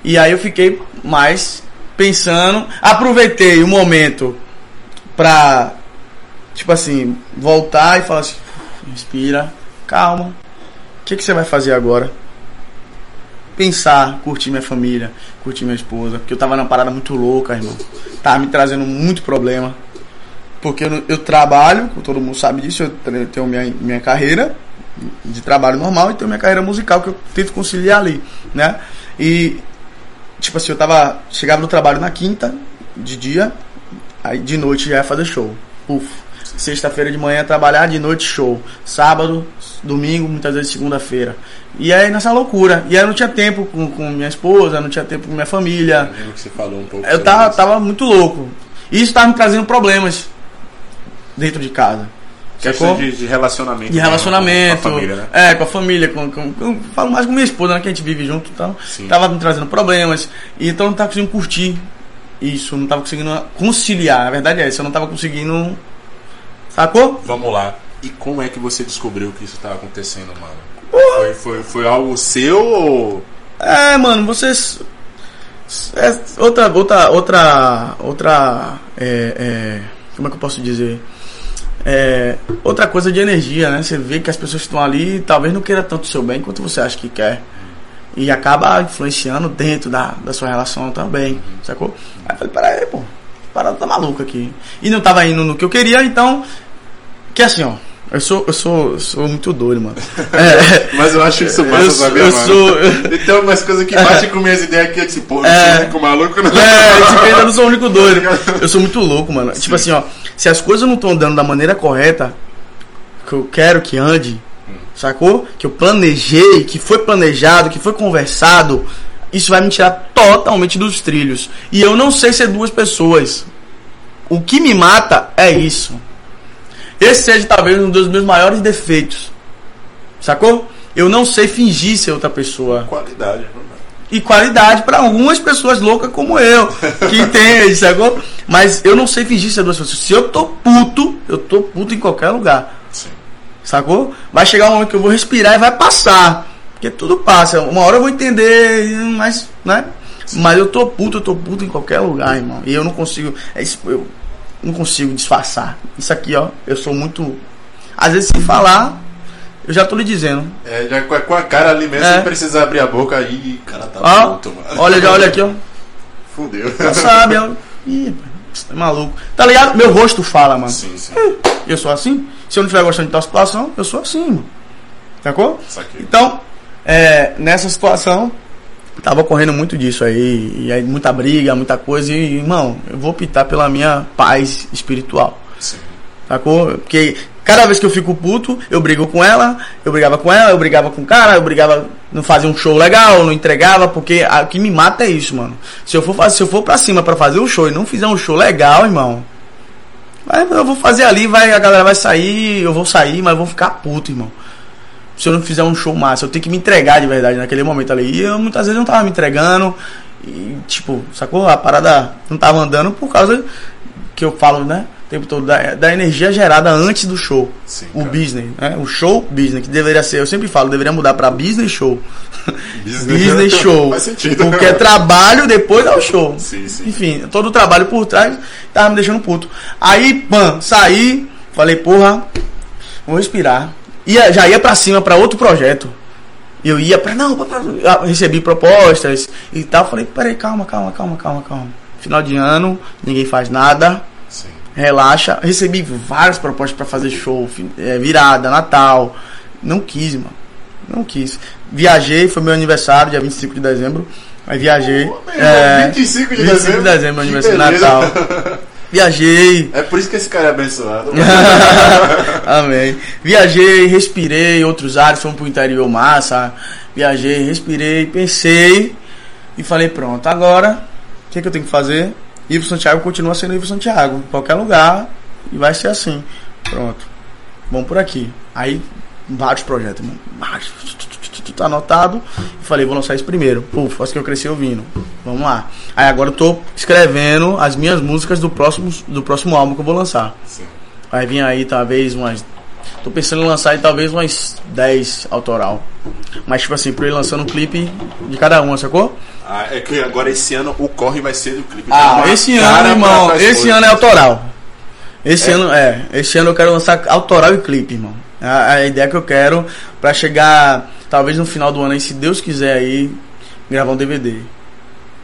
E aí eu fiquei mais pensando. Aproveitei o momento pra, tipo assim, voltar e falar assim: respira, calma. O que, que você vai fazer agora? Pensar, curtir minha família, curtir minha esposa. Porque eu tava numa parada muito louca, irmão. Tava me trazendo muito problema. Porque eu, eu trabalho, todo mundo sabe disso, eu tenho minha, minha carreira de trabalho normal e tenho minha carreira musical que eu tento conciliar ali, né? E tipo assim, eu tava chegava no trabalho na quinta de dia, aí de noite já ia fazer show. Uf. Sexta-feira de manhã trabalhar, de noite show. Sábado, domingo, muitas vezes segunda-feira. E aí nessa loucura. E aí eu não tinha tempo com, com minha esposa, não tinha tempo com minha família. Eu que você falou um pouco. Eu tava, isso. tava muito louco. E isso tava me trazendo problemas dentro de casa. Questão Sacou? de, de relacionamento. De relacionamento. Com a família, né? É, com a família. Com, com- com- eu falo mais com minha esposa, né? Que a gente vive junto e tal. Sim. Tava me trazendo problemas. E então eu não tava conseguindo curtir isso. Não tava conseguindo conciliar. A verdade é essa. Eu não tava conseguindo. Sacou? Vamos lá. E como é que você descobriu que isso estava acontecendo, mano? Foi, foi, foi algo seu ou. É, mano, vocês. É, outra, outra, outra, outra. É, é, como é que eu posso dizer? É, outra coisa de energia, né? Você vê que as pessoas estão ali talvez não queira tanto o seu bem quanto você acha que quer. E acaba influenciando dentro da, da sua relação também, sacou? Aí eu falei, peraí, pô, parada tá maluca aqui. E não tava indo no que eu queria, então. Que assim, ó. Eu sou, eu sou, sou muito doido, mano. É, *laughs* Mas eu acho isso massa, eu, sou- sabia, eu mano? sou. Tem algumas coisas que batem com minhas ideias aqui, disse, pô, eu É. sou único maluco, não. É, tipo, eu ainda não sou o único doido. *laughs* Eu sou muito louco, mano. Tipo assim, ó, se as coisas não estão andando da maneira correta, que eu quero que ande, sacou? Que eu planejei, que foi planejado, que foi conversado, isso vai me tirar totalmente dos trilhos. E eu não sei ser duas pessoas. O que me mata é isso. Esse seja talvez um dos meus maiores defeitos. Sacou? Eu não sei fingir ser outra pessoa Qualidade, né, e qualidade para algumas pessoas loucas como eu, que entende, *laughs* sacou? Mas eu não sei fingir ser duas pessoas. Se eu tô puto, eu tô puto em qualquer lugar, Sim. sacou? Vai chegar um momento que eu vou respirar e vai passar. Porque tudo passa. Uma hora eu vou entender, mas, né? Mas eu tô puto, eu tô puto em qualquer lugar, irmão. E eu não consigo. É isso, eu não consigo disfarçar. Isso aqui, ó, eu sou muito. Às vezes, sem falar, eu já tô lhe dizendo. É, já com a, cara ali mesmo, É. sem precisar abrir a boca aí, cara tá Ó, puto, mano. olha, já olha aqui, ó. Fudeu. Já sabe, ó. Ih, é maluco. Tá ligado? Meu rosto fala, mano. Sim, sim. Eu sou assim. Se eu não estiver gostando de tal situação, eu sou assim, mano. Sacou? Saquei. Então, é, nessa situação, tava ocorrendo muito disso aí. E aí, muita briga, muita coisa. E, irmão, eu vou optar pela minha paz espiritual. Sim. Sacou? Porque cada vez que eu fico puto, eu brigo com ela, eu brigava com ela, eu brigava com o cara, eu brigava, não fazia um show legal, não entregava, porque a- o que me mata é isso, mano. Se eu for, se eu for pra cima pra fazer um show e não fizer um show legal, irmão, vai- eu vou fazer ali, vai, a galera vai sair, eu vou sair, mas eu vou ficar puto, irmão. Se eu não fizer um show massa, eu tenho que me entregar de verdade naquele momento ali. E eu muitas vezes não tava me entregando. E, tipo, sacou? A parada não tava andando por causa que eu falo, né? O tempo todo, da, da energia gerada antes do show. Sim, o cara. business, né? O show business, que deveria ser, eu sempre falo, deveria mudar pra business show. Business- *laughs* business show. *laughs* Faz sentido. Porque é trabalho depois é o show. Sim, sim. Enfim, todo o trabalho por trás tava me deixando puto. Aí, pã, saí, falei, porra, vou respirar. Ia, já ia pra cima pra outro projeto. Eu ia pra. Não, pra, ah, recebi propostas e tal. Falei, peraí, calma, calma, calma, calma, calma. Final de ano, ninguém faz nada. Sim. Relaxa. Recebi várias propostas pra fazer show, é, virada, Natal. Não quis, mano. Não quis. Viajei, foi meu aniversário, dia 25 de dezembro. Aí viajei. Meu é, irmão, 25 de 25 dezembro. de dezembro, meu aniversário de. Natal. *laughs* Viajei. É por isso que esse cara é abençoado. *laughs* Amém. Viajei, respirei outros ares, fomos pro interior massa. Viajei, respirei, pensei e falei, pronto, agora o que, que eu tenho que fazer? Ivo Santiago continua sendo Ivo Santiago, em qualquer lugar, e vai ser assim. Pronto. Vamos por aqui. Aí, vários projetos, mano. Vários. Tá anotado. E falei, vou lançar isso primeiro. Puf, acho que eu cresci ouvindo. Vamos lá. Aí agora eu tô escrevendo as minhas músicas do próximo, do próximo álbum que eu vou lançar. Sim. Vai vir aí talvez umas. Tô pensando em lançar aí talvez umas 10 autoral. Mas tipo assim, pra ir lançando um clipe de cada uma, sacou? Ah, é que agora esse ano o corre vai ser do clipe. Ah, esse ano, irmão, esse ano é autoral. Esse É? ano, é, esse ano eu quero lançar autoral e clipe, irmão. A, a ideia que eu quero pra chegar, talvez no final do ano aí, se Deus quiser aí, gravar um DVD.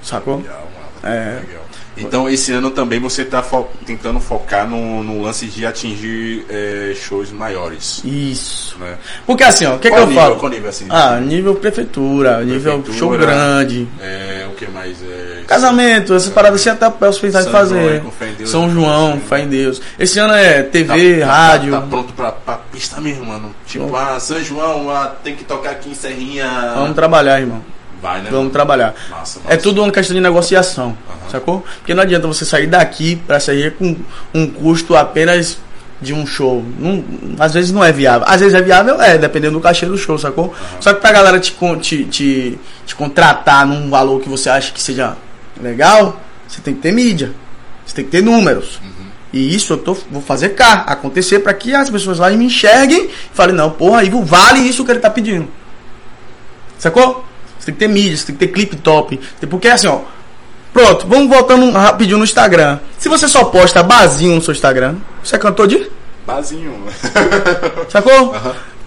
Sacou? Legal, mano. É. Legal. Então esse ano também você tá fo- tentando focar no, no lance de atingir é, shows maiores. Isso. Né? Porque assim, ó, o que, que Qual eu nível, falo? Qual nível assim? Ah, nível prefeitura, nível Prefeitura. show grande. É, o que mais? É, Casamento, essas paradas assim até posso pensar em fazer. João, São? João, fé em Deus. Esse ano é TV, Tá- tá- rádio. Tá, pronto pra, pra pista mesmo, mano. Tipo, Pronto. ah, São João, ah, tem que tocar aqui em Serrinha. Vamos trabalhar, irmão. Vai, né? Vamos trabalhar. Massa, É tudo uma questão de negociação, sacou? Porque não adianta você sair daqui pra sair com um custo apenas de um show. Não, às vezes não é viável. Às vezes é viável, é, dependendo do cachê do show, sacou? Só que pra galera te, te, te, te contratar num valor que você acha que seja legal, você tem que ter mídia. Você tem que ter números. E isso eu tô, vou fazer cá, acontecer pra que as pessoas lá me enxerguem e falem, não, porra, Ivo, vale isso que ele tá pedindo. Sacou? Você tem que ter mídia, você tem que ter clipe top. Porque assim, ó. Pronto, vamos voltando rapidinho no Instagram. Se você só posta basinho no seu Instagram, você é cantor de. Basinho. Sacou?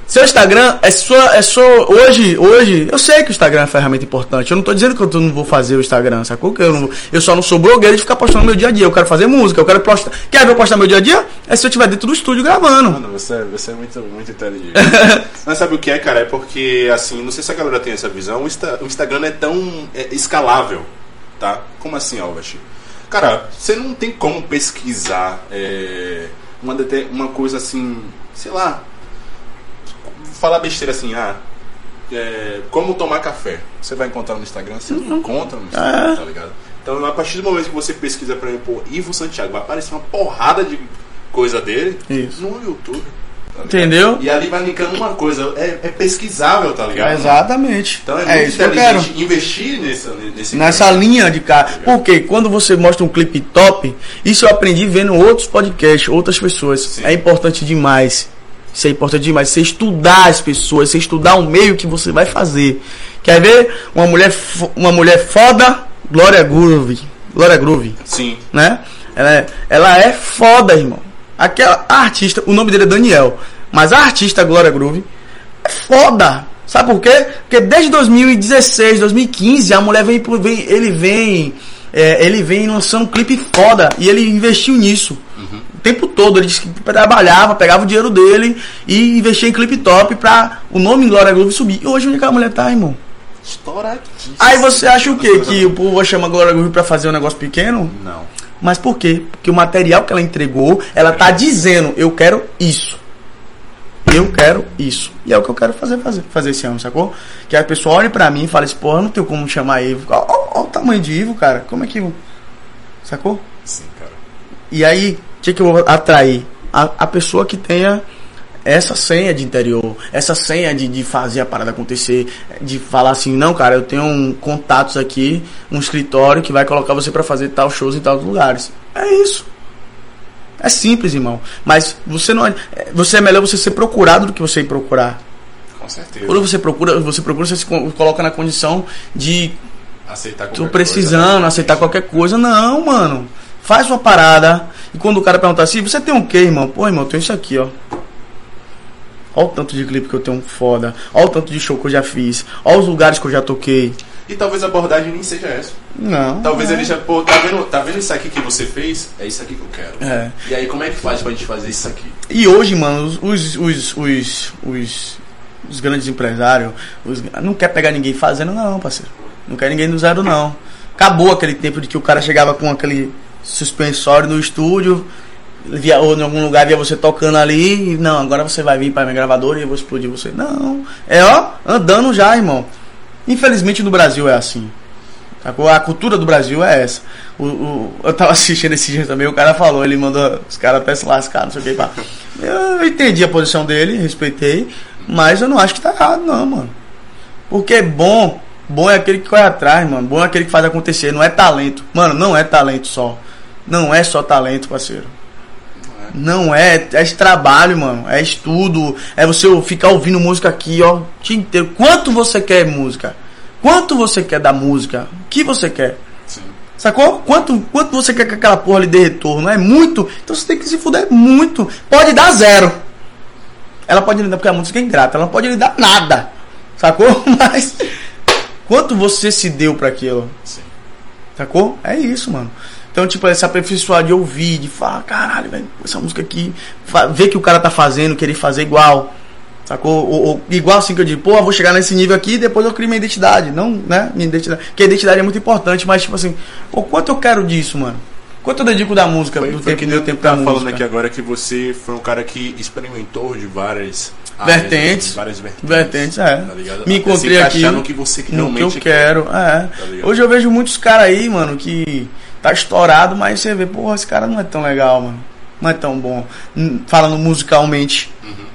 Seu Instagram é sua. É só. Hoje, hoje, eu sei que o Instagram é uma ferramenta importante. Eu não tô dizendo que eu não vou fazer o Instagram, sacou? Que eu, não, eu só não sou blogueiro de ficar postando meu dia a dia. Eu quero fazer música, eu quero postar. Quer ver eu postar meu dia a dia? É se eu estiver dentro do estúdio gravando. Mano, você, você é muito, muito inteligente. *laughs* Mas sabe o que é, cara? É porque, assim, não sei se a galera tem essa visão, o, Insta- o Instagram é tão é, escalável, tá? Como assim, Albert? Cara, você não tem como pesquisar é, uma, uma coisa assim, sei lá, falar besteira assim, ah, é, como tomar café. Você vai encontrar no Instagram? Você não encontra no Instagram, tá ligado? Então, a partir do momento que você pesquisa, por exemplo, Ivo Santiago, vai aparecer uma porrada de coisa dele Isso. no YouTube. tá? Entendeu? E ali vai linkando uma coisa, é, é pesquisável, tá ligado? Exatamente. Então é, é isso que eu quero. investir nesse, nesse Nessa caminho. linha de cara. Porque quando você mostra um clipe top, isso eu aprendi vendo outros podcasts, outras pessoas. Sim. É importante demais. Isso é importante demais. Você estudar as pessoas, você estudar o meio que você vai fazer. Quer ver uma mulher, uma mulher foda, Glória Groove. Glória Groove, Sim. né? Ela é, ela é foda, irmão. Aquela artista, o nome dele é Daniel, mas a artista Glória Groove é foda. Sabe por quê? Porque desde 2016, 2015, a mulher vem, por- vem ele vem, é, ele vem lançando um clipe foda e ele investiu nisso. O tempo todo, ele disse que trabalhava, pegava o dinheiro dele e investia em clipe top pra o nome Glória Groove subir. E hoje onde é que a mulher tá, irmão? Estouradíssimo. Aí você acha o quê? Que o povo chama Glória Groove pra fazer um negócio pequeno? Não. Mas por quê? Porque o material que ela entregou, ela tá dizendo, eu quero isso. Eu quero isso. E é o que eu quero fazer, fazer, fazer esse ano, sacou? Que a pessoa olhe pra mim e fale assim, porra, eu não tenho como chamar Ivo. Olha o tamanho de Ivo, cara. Como é que. Sacou? Sim, cara. E aí, que, que eu vou atrair? A, a pessoa que tenha essa senha de interior, essa senha de, de fazer a parada acontecer, de falar assim, não, cara, eu tenho um, contatos aqui, um escritório que vai colocar você pra fazer tal shows em tal lugares. É isso. É simples, irmão. Mas você não, é- você é melhor você ser procurado do que você ir procurar. Com certeza. Quando você procura, você procura, você se co- coloca na condição de Aceitar qualquer Tô precisando, coisa, né? aceitar qualquer coisa. Não, mano. Faz sua parada. E quando o cara perguntar assim, você tem o quê, irmão? Pô, irmão, eu tenho isso aqui, ó. Olha o tanto de clipe que eu tenho foda. Olha o tanto de show que eu já fiz. Olha os lugares que eu já toquei. E talvez a abordagem nem seja essa. Não. Talvez ele já, pô, tá vendo, tá vendo isso aqui que você fez? É isso aqui que eu quero. É. E aí, como é que faz pra gente fazer isso aqui? E hoje, mano, os, os, os, os, os, os grandes empresários os- não quer pegar ninguém fazendo, não, parceiro. Não quer ninguém do zero, não. Acabou aquele tempo de que o cara chegava com aquele suspensório no estúdio, via, ou em algum lugar via você tocando ali, e não, agora você vai vir para minha gravadora e eu vou explodir você. Não, é ó, andando já, irmão. Infelizmente no Brasil é assim. A cultura do Brasil é essa. O, o, eu tava *laughs* assistindo esse dia também, o cara falou, ele mandou os caras até se lascar, não sei o que. Pá. Eu entendi a posição dele, respeitei, mas eu não acho que tá errado, não, mano. Porque é bom, bom é aquele que corre atrás, mano. Bom é aquele que faz acontecer, não é talento. Mano, não é talento só. Não é só talento, parceiro. Não é, é trabalho, mano. É estudo. É você ficar ouvindo música aqui, ó, o dia inteiro. Quanto você quer música? Quanto você quer da música? O que você quer? Sim. Sacou? Quanto, quanto você quer que aquela porra lhe dê retorno? É muito. Então você tem que se fuder muito. Pode dar zero. Ela pode lhe dar, porque a música é ingrata, ela não pode lhe dar nada. Sacou? *laughs* Mas quanto você se deu para aquilo? Sim. Sacou? É isso, mano. Então, tipo, esse aperfeiçoar de ouvir, de falar, caralho, velho, essa música aqui, ver que o cara tá fazendo, querer fazer igual. Sacou? Ou, ou, igual assim que eu digo, pô, eu vou chegar nesse nível aqui e depois eu crio minha identidade. Não, né? Minha identidade. Porque a identidade é muito importante, mas tipo assim, pô, quanto eu quero disso, mano? Quanto eu dedico da música, foi, do foi tempo que meu tempo pra falando música? aqui agora que você foi um cara que experimentou de várias vertentes, áreas, várias vertentes, vertentes é. Tá Me encontrei aqui no que você no realmente que eu quero, é. Tá Hoje eu vejo muitos caras aí, mano, que tá estourado, mas você vê, porra, esse cara não é tão legal, mano. Não é tão bom. Falando musicalmente. Uhum.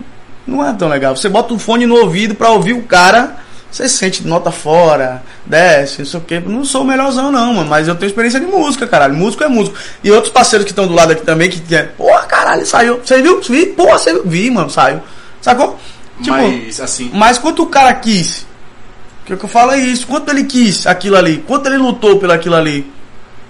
Não é tão legal. Você bota o fone no ouvido pra ouvir o cara, você sente nota fora, desce, não sei o que. Não sou o melhorzão, não, mano. Mas eu tenho experiência de música, caralho. Músico é músico. E outros parceiros que estão do lado aqui também, que é, porra, caralho, saiu. Você viu? Vi? Porra, você viu? Vi, mano, saiu. Sacou? Tipo, mas, assim. Mas quanto o cara quis? O que eu falo é isso. Quanto ele quis aquilo ali? Quanto ele lutou pelo aquilo ali?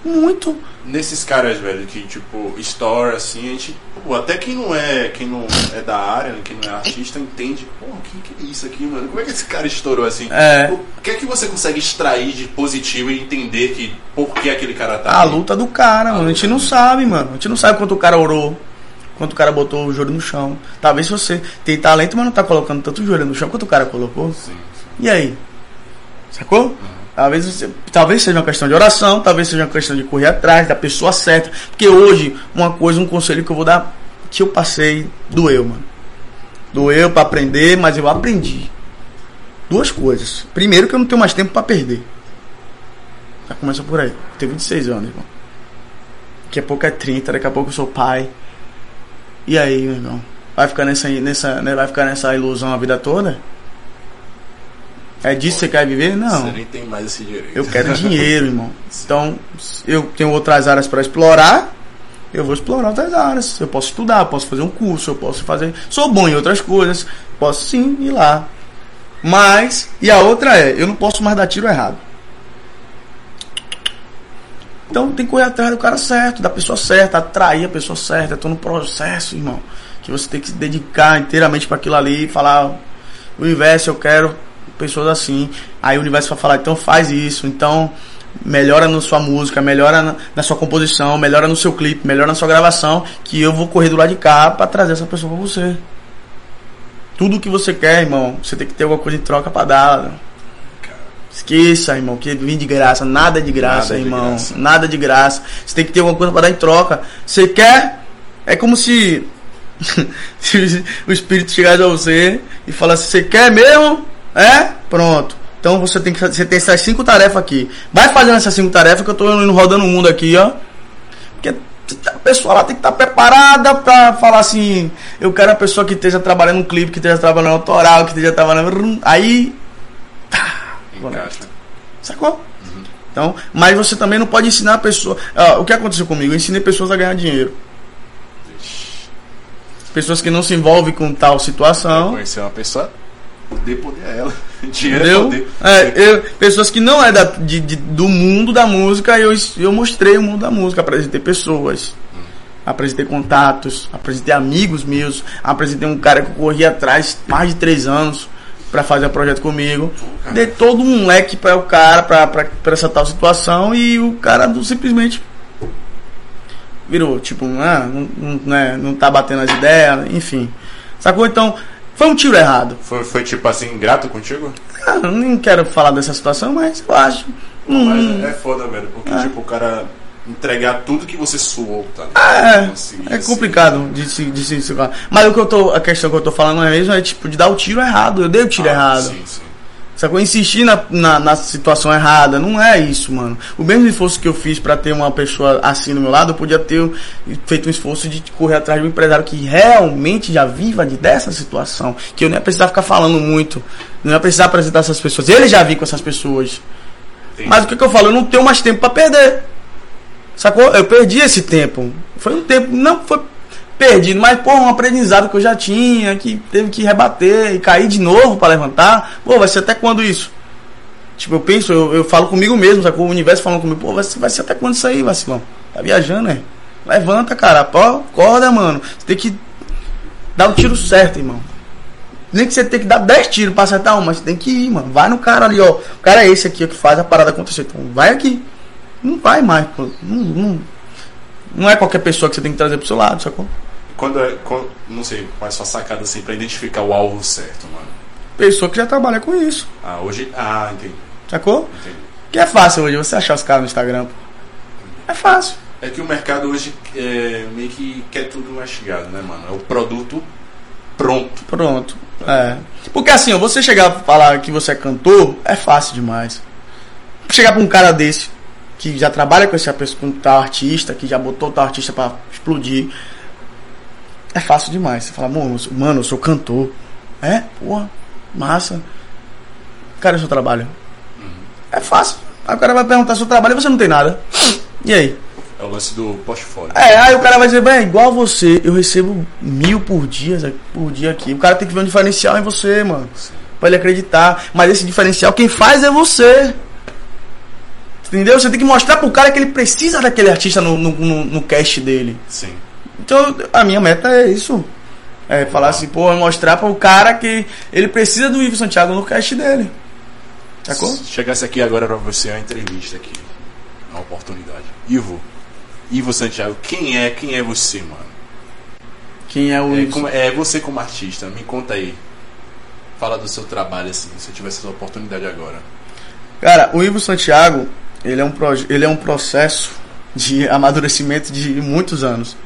Muito. Nesses caras, velho, que tipo, store, assim, a gente. Pô, até quem não é. Quem não é da área, quem não é artista, entende. Pô, o que, que é isso aqui, mano? Como é que esse cara estourou assim? É. O que é que você consegue extrair de positivo e entender que por que aquele cara tá. A luta do cara, a mano. A gente não sabe, mano. A gente não sabe quanto o cara orou. Quanto o cara botou o joelho no chão. Talvez você tem talento, mas não tá colocando tanto joelho no chão quanto o cara colocou. Sim, sim. E aí? Sacou? Uhum. Talvez, talvez seja uma questão de oração, talvez seja uma questão de correr atrás da pessoa certa. Porque hoje, uma coisa, um conselho que eu vou dar, que eu passei, doeu, mano. Doeu para aprender, mas eu aprendi. Duas coisas. Primeiro, que eu não tenho mais tempo para perder. Já começa por aí. Eu tenho 26 anos, irmão. Daqui a pouco é 30, daqui a pouco eu sou pai. E aí, meu irmão? Vai ficar nessa, nessa, né, vai ficar nessa ilusão a vida toda? É disso que você quer viver? Não. Você nem tem mais esse direito. Eu quero dinheiro, *laughs* irmão. Então, eu tenho outras áreas para explorar. Eu vou explorar outras áreas. Eu posso estudar, posso fazer um curso, eu posso fazer. Sou bom em outras coisas. Posso sim ir lá. Mas, e a outra é, eu não posso mais dar tiro errado. Então tem que correr atrás do cara certo, da pessoa certa, atrair a pessoa certa. Estou no processo, irmão. Que você tem que se dedicar inteiramente para aquilo ali e falar: o universo, eu quero pessoas assim. Aí o universo vai falar, então faz isso, então melhora na sua música, melhora na, na, sua composição, melhora no seu clipe, melhora na sua gravação, que eu vou correr do lado de cá para trazer essa pessoa pra você. Tudo que você quer, irmão, você tem que ter alguma coisa em troca para dar. Esqueça, irmão, que vem de graça, nada de graça, nada irmão, de graça. nada de graça. Você tem que ter alguma coisa para dar em troca. Você quer? É como se, *laughs* se o espírito chegasse a você e falasse: "Você quer mesmo?" É? Pronto. Então você tem que você tem essas cinco tarefas aqui. Vai fazendo essas cinco tarefas que eu estou indo rodando o mundo aqui, ó. Porque a pessoa lá tem que estar tá preparada para falar assim, eu quero a pessoa que esteja trabalhando no clipe, que esteja trabalhando autoral, que esteja trabalhando aí tá, Sacou? Uhum. Então, mas você também não pode ensinar a pessoa. Uh, o que aconteceu comigo? Eu ensinei pessoas a ganhar dinheiro. Pessoas que não se envolvem com tal situação. Conhecer uma pessoa Dê poder a ela. *laughs* Dinheiro é poder. É, eu, pessoas que não é da, de, de, do mundo da música, eu, eu mostrei o mundo da música, apresentei pessoas. Hum. Apresentei contatos, apresentei amigos meus, apresentei um cara que eu corri atrás mais de três anos para fazer um projeto comigo. Pô, Dei todo um leque para o cara, para essa tal situação, e o cara simplesmente virou, tipo, ah, não, não, né, não tá batendo as ideias, enfim. Sacou? Então, foi um tiro errado. Foi, foi tipo assim, ingrato contigo? Ah, nem quero falar dessa situação, mas eu acho. Hum, mas é foda, velho. Porque, é. tipo, o cara entregar tudo que você suou, tá ligado? É, Conseguir, é assim. complicado de se, de se segurar. Mas o que eu tô. A questão que eu tô falando mesmo é tipo de dar o tiro errado. Eu dei o tiro Ah, errado. Sim, sim. Sacou? Insistir na, na, na situação errada. Não é isso, mano. O mesmo esforço que eu fiz pra ter uma pessoa assim do meu lado, eu podia ter feito um esforço de correr atrás de um empresário que realmente já viva de, dessa situação. Que eu não ia precisar ficar falando muito. Não ia precisar apresentar essas pessoas. Ele já vi com essas pessoas. Entendi. Mas o que, que eu falo? Eu não tenho mais tempo pra perder. Sacou? Eu perdi esse tempo. Foi um tempo, não foi perdido, mas pô, um aprendizado que eu já tinha, que teve que rebater e cair de novo pra levantar. Pô, vai ser até quando isso? Tipo, eu penso, eu, eu falo comigo mesmo, sacou? O universo falando comigo, pô, vai ser, vai ser até quando isso aí, vacilão? Tá viajando, né? Levanta, cara, pô, acorda, mano. Você tem que dar o tiro certo, irmão. Nem que você tem que dar 10 tiros pra acertar um, mas você tem que ir, mano. Vai no cara ali, ó. O cara é esse aqui ó, que faz a parada acontecer. Então vai aqui. Não vai mais, pô. Não, não, não é qualquer pessoa que você tem que trazer pro seu lado, sacou? Quando, é- quando- não sei, qual é a sua sacada assim pra identificar o alvo certo, mano? Pessoa que já trabalha com isso, Ah, hoje. Ah, entendi. sacou? entendi. Que é fácil hoje você achar os caras no Instagram. É fácil. É que o mercado hoje é, meio que quer tudo mastigado, né, mano? É o produto pronto. Pronto. É. Porque assim, ó, você chegar a falar que você é cantor, é fácil demais. Chegar pra um cara desse, que já trabalha com esse com tal artista, que já botou tal artista pra explodir, é fácil demais. Você fala, mano, eu sou- cantor. É? Porra, massa. Cara, é seu trabalho. É fácil. Aí o cara vai perguntar seu trabalho e você não tem nada. E aí? É o lance do portfólio. É, aí o cara vai dizer, bem, igual você, eu recebo mil por dia, por dia aqui. O cara tem que ver um diferencial em você, mano. Sim. Pra ele acreditar. Mas esse diferencial, quem faz é você. Entendeu? Você tem que mostrar pro cara que ele precisa daquele artista no, no, no, no cast dele. Sim. Então, a minha meta é isso. É falar assim, pô, mostrar pro cara que ele precisa do Ivo Santiago no cast dele. Sacou? Se chegasse aqui agora pra você, é uma entrevista aqui. Uma oportunidade. Ivo. Ivo Santiago, quem é? Quem é você, mano? Quem é o É, como- é você como artista, me conta aí. Fala do seu trabalho assim, se eu tivesse essa oportunidade agora. Cara, o Ivo Santiago, ele é um, ele é um processo de *laughs* amadurecimento de muitos anos,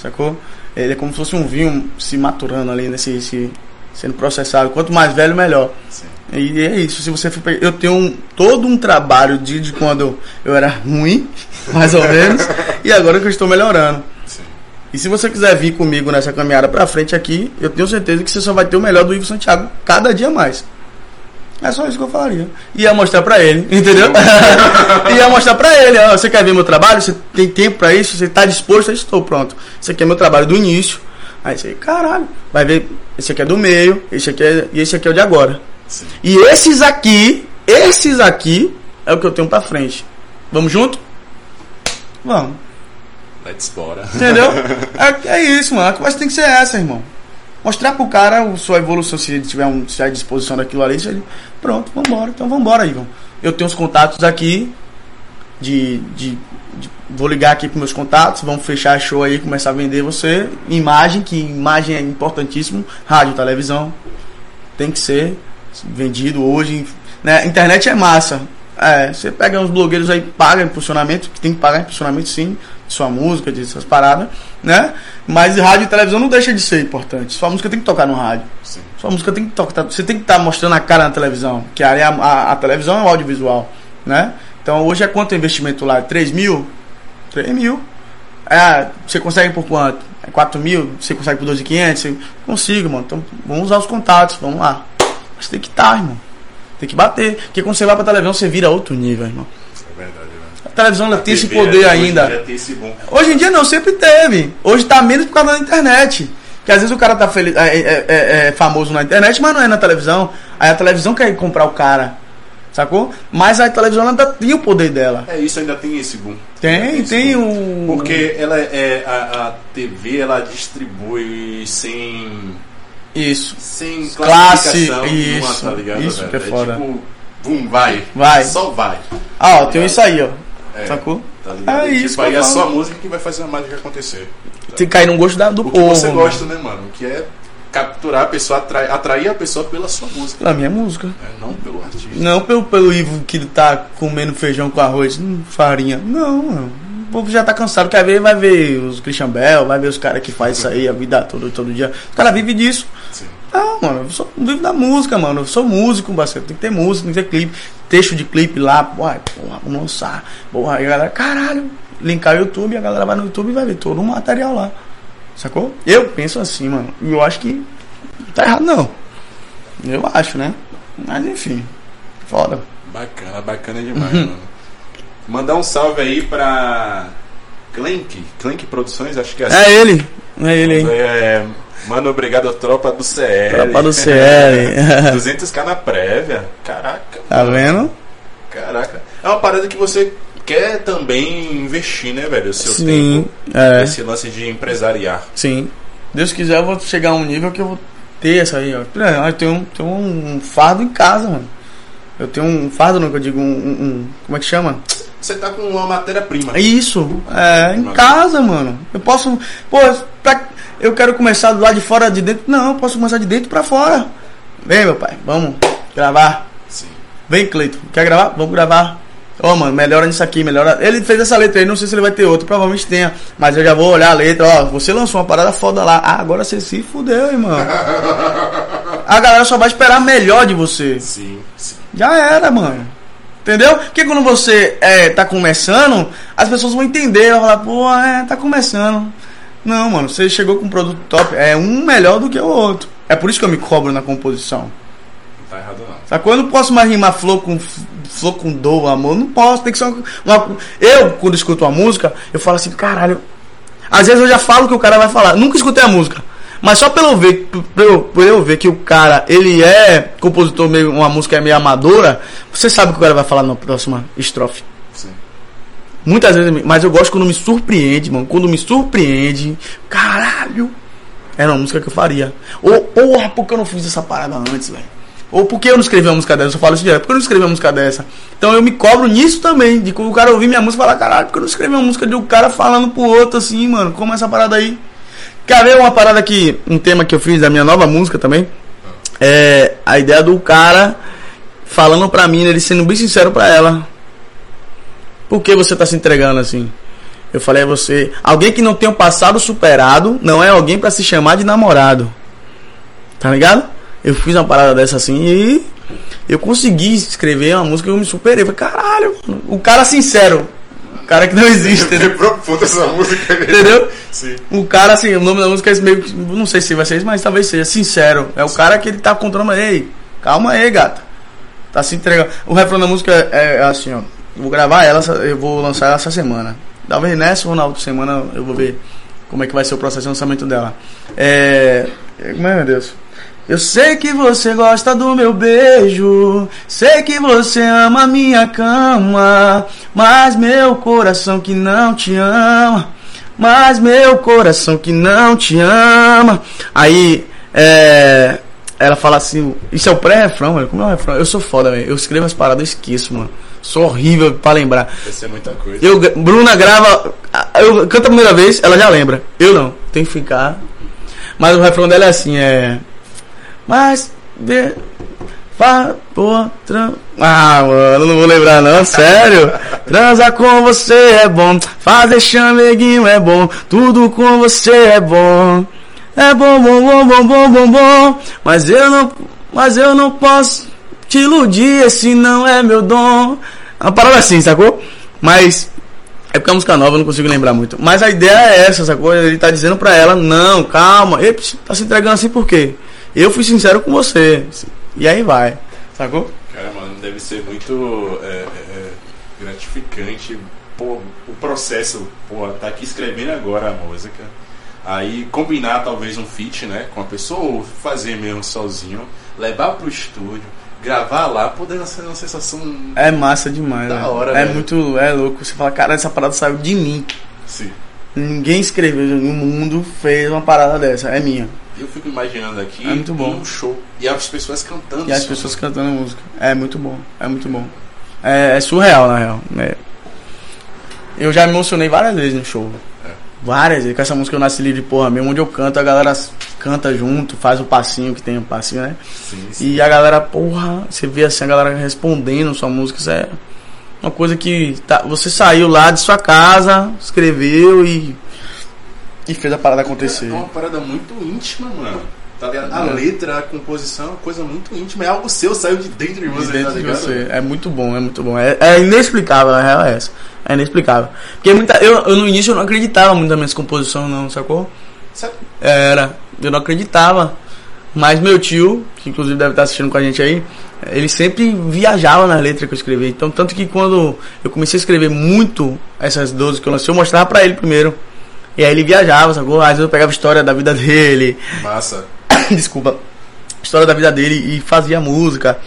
sacou? Ele é como se fosse um vinho se maturando ali, nesse, esse- sendo processado. Quanto mais velho, melhor. Sim. E é isso. Se você for eu tenho um- todo um trabalho de, de quando eu, era ruim, *laughs* mais ou menos, e agora que eu estou melhorando. Sim. E se você quiser vir comigo nessa caminhada pra frente aqui, eu tenho certeza que você só vai ter o melhor do Ivo Santiago cada dia mais. É só isso que eu falaria. Ia mostrar pra ele, entendeu? *laughs* Ia mostrar pra ele, ó, você quer ver meu trabalho? Você tem tempo pra isso? Você tá disposto? Eu estou pronto. Esse aqui é meu trabalho do início. Aí você, caralho, vai ver, esse aqui é do meio, esse aqui é, e esse aqui é o de agora. Sim. E esses aqui, esses aqui é o que eu tenho pra frente. Vamos junto? Vamos. Let's bora. Entendeu? *laughs* É, é isso, mano. A conversa tem que ser essa, irmão. Mostrar pro cara a sua evolução, se ele tiver um, se à disposição daquilo ali, ele. Pronto, vambora. Então vambora, Ivan. Eu tenho os contatos aqui. De, de, de- Vou ligar aqui pros meus contatos, vamos fechar show aí, começar a vender você. Imagem, que imagem é importantíssimo. Rádio, televisão. Tem que ser vendido hoje. Né? Internet é massa. É, você pega uns blogueiros aí, paga impulsionamento, que tem que pagar impulsionamento sim, de sua música, de suas paradas, né? Mas rádio e televisão não deixa de ser importante. Sua música tem que tocar no rádio. Sim. Sua música tem que tocar. Você tem que estar mostrando a cara na televisão. Que a, a, a televisão é o audiovisual. Né? Então hoje é quanto o investimento lá? 3 mil? 3 mil. É, você consegue por quanto? É 4 mil? Você consegue por 2.500? Você... Consigo, mano. Então vamos usar os contatos, vamos lá. Mas tem que estar, irmão. Tem que bater. Porque quando você vai pra televisão, você vira outro nível, irmão. Isso é verdade, televisão tem esse poder hoje ainda. Tem esse bom. Hoje em dia não, sempre teve. Hoje tá menos por causa da internet. Que às vezes o cara tá feliz, é, é- é- é famoso na internet, mas não é na televisão. Aí a televisão quer comprar o cara. Sacou? Mas a televisão ainda tem o poder dela. É isso, ainda tem esse boom. Tem, esse tem boom. o. Porque ela é a, a TV ela distribui sem Isso. sem Classe, classificação isso, tá ligado? isso velho? que é foda. tipo, bum, vai. Vai. Só vai. Ah, ó, tem isso aí, ó. É, Sacou? Tá? É E, isso tipo, que aí é só a música que vai fazer a mágica acontecer. Tem que cair no gosto da- do O que povo. você mano. gosta, né, mano? Que é capturar a pessoa, atrair, atrair a pessoa pela sua música, Pela minha música. né? não pelo artista. Não pelo, pelo Ivo que tá comendo feijão com arroz, hum, farinha. Não, mano. povo já tá cansado. Quer ver, vai ver os Christian Bell, vai ver os caras que faz isso aí a vida toda, todo dia. Os caras vivem disso. Sim. Não, mano, eu sou, vivo da música, mano. Eu sou músico, parceiro. Tem que ter música, tem que ter clipe. Texto de clipe lá, porra, porra vamos lançar. Porra, aí a galera, caralho, linkar o YouTube, a galera vai no YouTube e vai ver todo o material lá. Sacou? Eu penso assim, mano. E eu acho que tá errado, não. Eu acho, né? Mas enfim, foda. Bacana, bacana demais, uhum. mano. Mandar um salve aí pra Clank, Clank Produções, acho que é assim. É ele, é ele aí. É, mano, obrigado, tropa do CL. Tropa do CL. 200k *laughs* na prévia. Caraca. Tá mano. vendo? Caraca. É uma parada que você quer também investir, né, velho? O seu Sim, tempo. É. Esse lance de empresariar. Sim. Deus quiser, eu vou chegar a um nível que eu vou ter essa aí, ó. Eu tenho, tenho um fardo em casa, mano. Eu tenho um fardo, não, que eu digo, um, um, Como é que chama? Você tá com uma matéria-prima. Isso, é, em casa, mano. Eu posso. Pô, pra, eu quero começar do lado de fora de dentro. Não, eu posso começar de dentro pra fora. Vem, meu pai, vamos gravar. Sim. Vem, Cleito, quer gravar? Vamos gravar. Ô, oh, mano, melhora nisso aqui, melhora. Ele fez essa letra aí, não sei se ele vai ter outra, provavelmente tenha. Mas eu já vou olhar a letra, ó. Você lançou uma parada foda lá. Ah, agora você se fudeu, irmão. *laughs* a galera só vai esperar melhor de você. Sim, sim. Já era, mano. Entendeu? Porque quando você é, tá começando, as pessoas vão entender, vão falar, pô, é, tá começando. Não, mano, você chegou com um produto top, é um melhor do que o outro. É por isso que eu me cobro na composição. Não tá errado não. Sacou? Eu não posso mais rimar flor com flor com dor, amor. Não posso, tem que ser uma, uma, Eu, quando escuto uma música, eu falo assim, caralho. Às vezes eu já falo o que o cara vai falar. Nunca escutei a música. Mas só pelo ver, pelo, por eu ver que o cara, ele é compositor meio, uma música é meio amadora, você sabe o que o cara vai falar na próxima estrofe. Sim. Muitas vezes, mas eu gosto quando me surpreende, mano. Quando me surpreende, caralho, era uma música que eu faria. Ou, porra, por que eu não fiz essa parada antes, velho? Ou por que eu não escrevi uma música dessa? Eu falo isso direto, por que eu não escrevi uma música dessa? Então eu me cobro nisso também, de quando o cara ouvir minha música e falar, caralho, por que eu não escrevi uma música de um cara falando pro outro assim, mano? Como é essa parada aí? Quer ver uma parada que. Um tema que eu fiz da minha nova música também? É a ideia do cara falando pra mim, ele sendo bem sincero pra ela. Por que você tá se entregando assim? Eu falei a você, alguém que não tem um passado superado não é alguém para se chamar de namorado. Tá ligado? Eu fiz uma parada dessa assim e eu consegui escrever uma música que eu me superei. Falei, caralho, o cara sincero cara que não existe. Entendeu? profunda essa música. Entendeu? Sim. O cara, assim, o nome da música é meio que. Não sei se vai ser isso, mas talvez seja sincero. É o cara que ele tá contando, ei, calma aí, gata. Tá se entregando. O refrão da música é, é assim, ó. Vou gravar ela, eu vou lançar ela essa semana. Talvez nessa ou na outra semana eu vou ver como é que vai ser o processo de lançamento dela. É. Como é, meu Deus? Eu sei que você gosta do meu beijo, sei que você ama minha cama, mas meu coração que não te ama, mas meu coração que não te ama. Aí, é, ela fala assim, isso é o pré-refrão, mano, como é o refrão? Eu sou foda, velho, eu escrevo as paradas, eu esqueço, mano. Sou horrível pra lembrar. Isso é muita coisa. Eu, Bruna grava, eu canto a primeira vez, ela já lembra. Eu não, tem que ficar. Mas o refrão dela é assim, é mas de Fa, pô, tran... Ah, mano, não vou lembrar não, sério. Transar com você é bom, fazer chameguinho é bom, tudo com você é bom. É bom, bom, bom, bom, bom, bom, bom. Mas eu não, mas eu não posso te iludir, esse não é meu dom. Uma parada assim, sacou? Mas é porque é música nova, eu não consigo lembrar muito. Mas a ideia é essa, sacou? Ele tá dizendo pra ela, não, calma. Ele tá se entregando assim por quê? Eu fui sincero com você. E aí vai. Sacou? Cara, mano, deve ser muito é, é, é, gratificante pô, o processo. Pô, tá aqui escrevendo agora a música. Aí combinar talvez um feat, né, com a pessoa, ou fazer mesmo sozinho, levar pro estúdio, gravar lá, poder ser uma sensação. É massa demais, da né? hora, É velho. muito. É louco. Você fala, cara, essa parada saiu de mim. Sim. Ninguém escreveu no mundo fez uma parada dessa, é minha. Eu fico imaginando aqui é muito bom. um show e as pessoas cantando. E as pessoas cantando música. É muito bom, é muito bom. É, é surreal, na real. É. Eu já me emocionei várias vezes no show. É. Várias vezes. Com essa música eu nasci livre, porra, mesmo onde eu canto, a galera canta junto, faz o passinho que tem o um passinho, né? Sim, sim. E a galera, porra, você vê assim, a galera respondendo sua música, isso é. Uma coisa que tá, você saiu lá de sua casa, escreveu e. E fez a parada acontecer. É uma parada muito íntima, mano. Tá ligado? A É. letra, a composição é uma coisa muito íntima. É algo seu, saiu de dentro de você, de dentro tá de você. É muito bom, é muito bom. É, é inexplicável, a real é essa. É inexplicável. Porque muita, eu, eu no início eu não acreditava muito nas minhas composições, não, sacou? Sabe? Era, eu não acreditava. Mas meu tio, que inclusive deve estar assistindo com a gente aí, ele sempre viajava nas letras que eu escrevia. Então, tanto que quando eu comecei a escrever muito essas 12 que eu lancei, eu mostrava pra ele primeiro. E aí ele viajava, sacou? Às vezes eu pegava história da vida dele, Massa. *coughs* desculpa, história da vida dele e fazia música.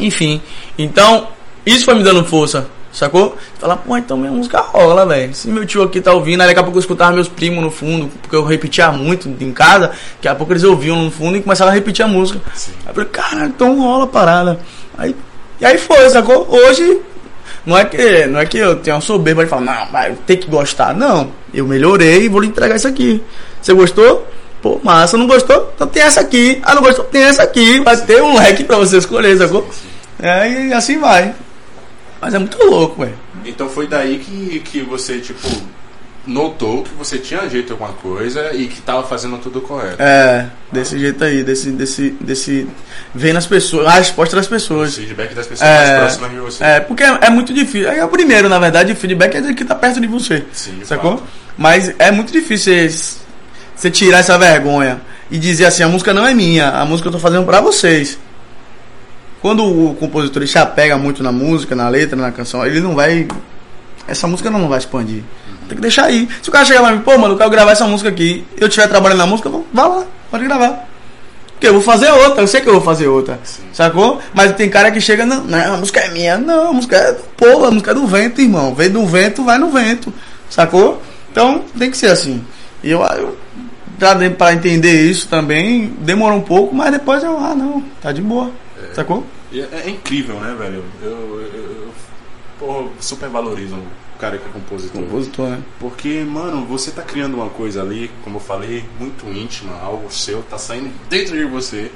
Enfim, então isso foi me dando força, sacou? Falar, pô, então minha música rola, velho. Se meu tio aqui tá ouvindo, aí daqui a pouco eu escutava meus primos no fundo, porque eu repetia muito em casa, daqui a pouco eles ouviam no fundo e começavam a repetir a música. Sim. Aí eu falei, caralho, então rola a parada. Aí, e aí foi, sacou? Hoje, não é que, não é que eu tenho uma soberba de falar, não, vai ter que gostar. Não, eu melhorei e vou lhe entregar isso aqui. Você gostou? Pô, massa, não gostou? Então tem essa aqui. Ah, não gostou? Tem essa aqui. Vai ter um leque pra você escolher, sacou? É, e assim vai. Mas é muito louco, velho. Então foi daí que, que você, tipo, notou que você tinha jeito em alguma coisa e que tava fazendo tudo correto. É, desse jeito aí, desse, desse, desse. Vendo as pessoas, a resposta das O pessoas. feedback das pessoas mais É, próximas de você. é, porque é, é muito difícil. É o primeiro, na verdade, o feedback é dizer que tá perto de você. Sim, de sacou? fato. Mas é muito difícil você, você tirar essa vergonha e dizer assim: a música não é minha, a música eu tô fazendo pra vocês. Quando o compositor se apega muito na música, na letra, na canção, ele não vai. Essa música não vai expandir. Tem que deixar aí. Se o cara chegar lá e pô, mano, eu quero gravar essa música aqui, eu estiver trabalhando na música, vou, vá lá, pode gravar. Porque eu vou fazer outra, eu sei que eu vou fazer outra. Sacou? Mas tem cara que chega, não, não, a música é minha. Não, a música é do povo, a música é do vento, irmão. Vem do vento, vai no vento. Sacou? Então tem que ser assim. E eu, eu dei pra entender isso também, demorou um pouco, mas depois eu, ah, não, tá de boa. Sacou? É, é incrível, né, velho? Eu, eu, eu porra, super valorizo o cara que é compositor. Compositor, né? Porque, mano, você tá criando uma coisa ali, como eu falei, muito íntima, algo seu, tá saindo dentro de você.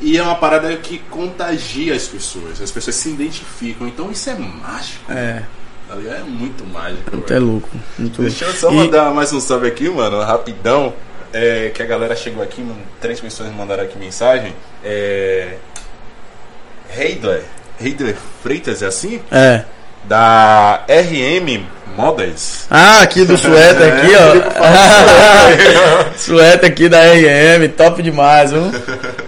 E é uma parada que contagia as pessoas, as pessoas se identificam. Então isso é mágico, É, tá? É muito mágico. muito velho. é louco. Muito Deixa eu só E- mandar mais um salve aqui, mano, rapidão. É, que a galera chegou aqui, mano, três pessoas mandaram aqui mensagem. É. Heidler. Heidler Freitas, é assim? É. Da RM Models. Ah, aqui do suéter *laughs* aqui, ó. *laughs* suéter aqui da RM, top demais, viu?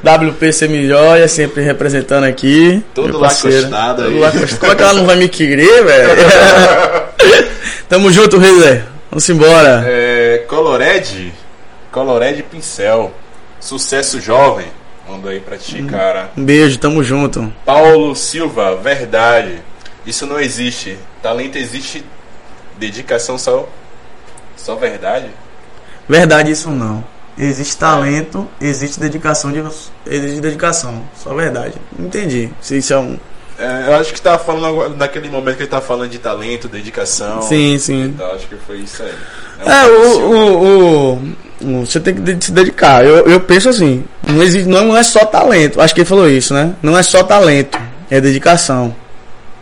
WP Semijoia, sempre representando aqui. Todo Todo aí. lacostado. Como é que ela não vai me querer, velho? *laughs* Tamo junto, Rizer. Vamos embora. É, Colored. Colored Pincel. Sucesso jovem. Mando aí pra ti, cara. Um beijo, tamo junto. Paulo Silva, verdade. Isso não existe. Talento existe. Dedicação só. Só verdade? Verdade, isso não. Existe talento, existe dedicação de. Existe dedicação. Só verdade. Entendi. Se isso é um. É, eu acho que tava falando agora- naquele momento que ele tava falando de talento, dedicação. Sim, sim. Então, acho que foi isso aí. É, seu- o, o- o- Você tem que se dedicar. Eu, eu penso assim: não, existe, não é só talento. Acho que ele falou isso, né? Não é só talento, é dedicação.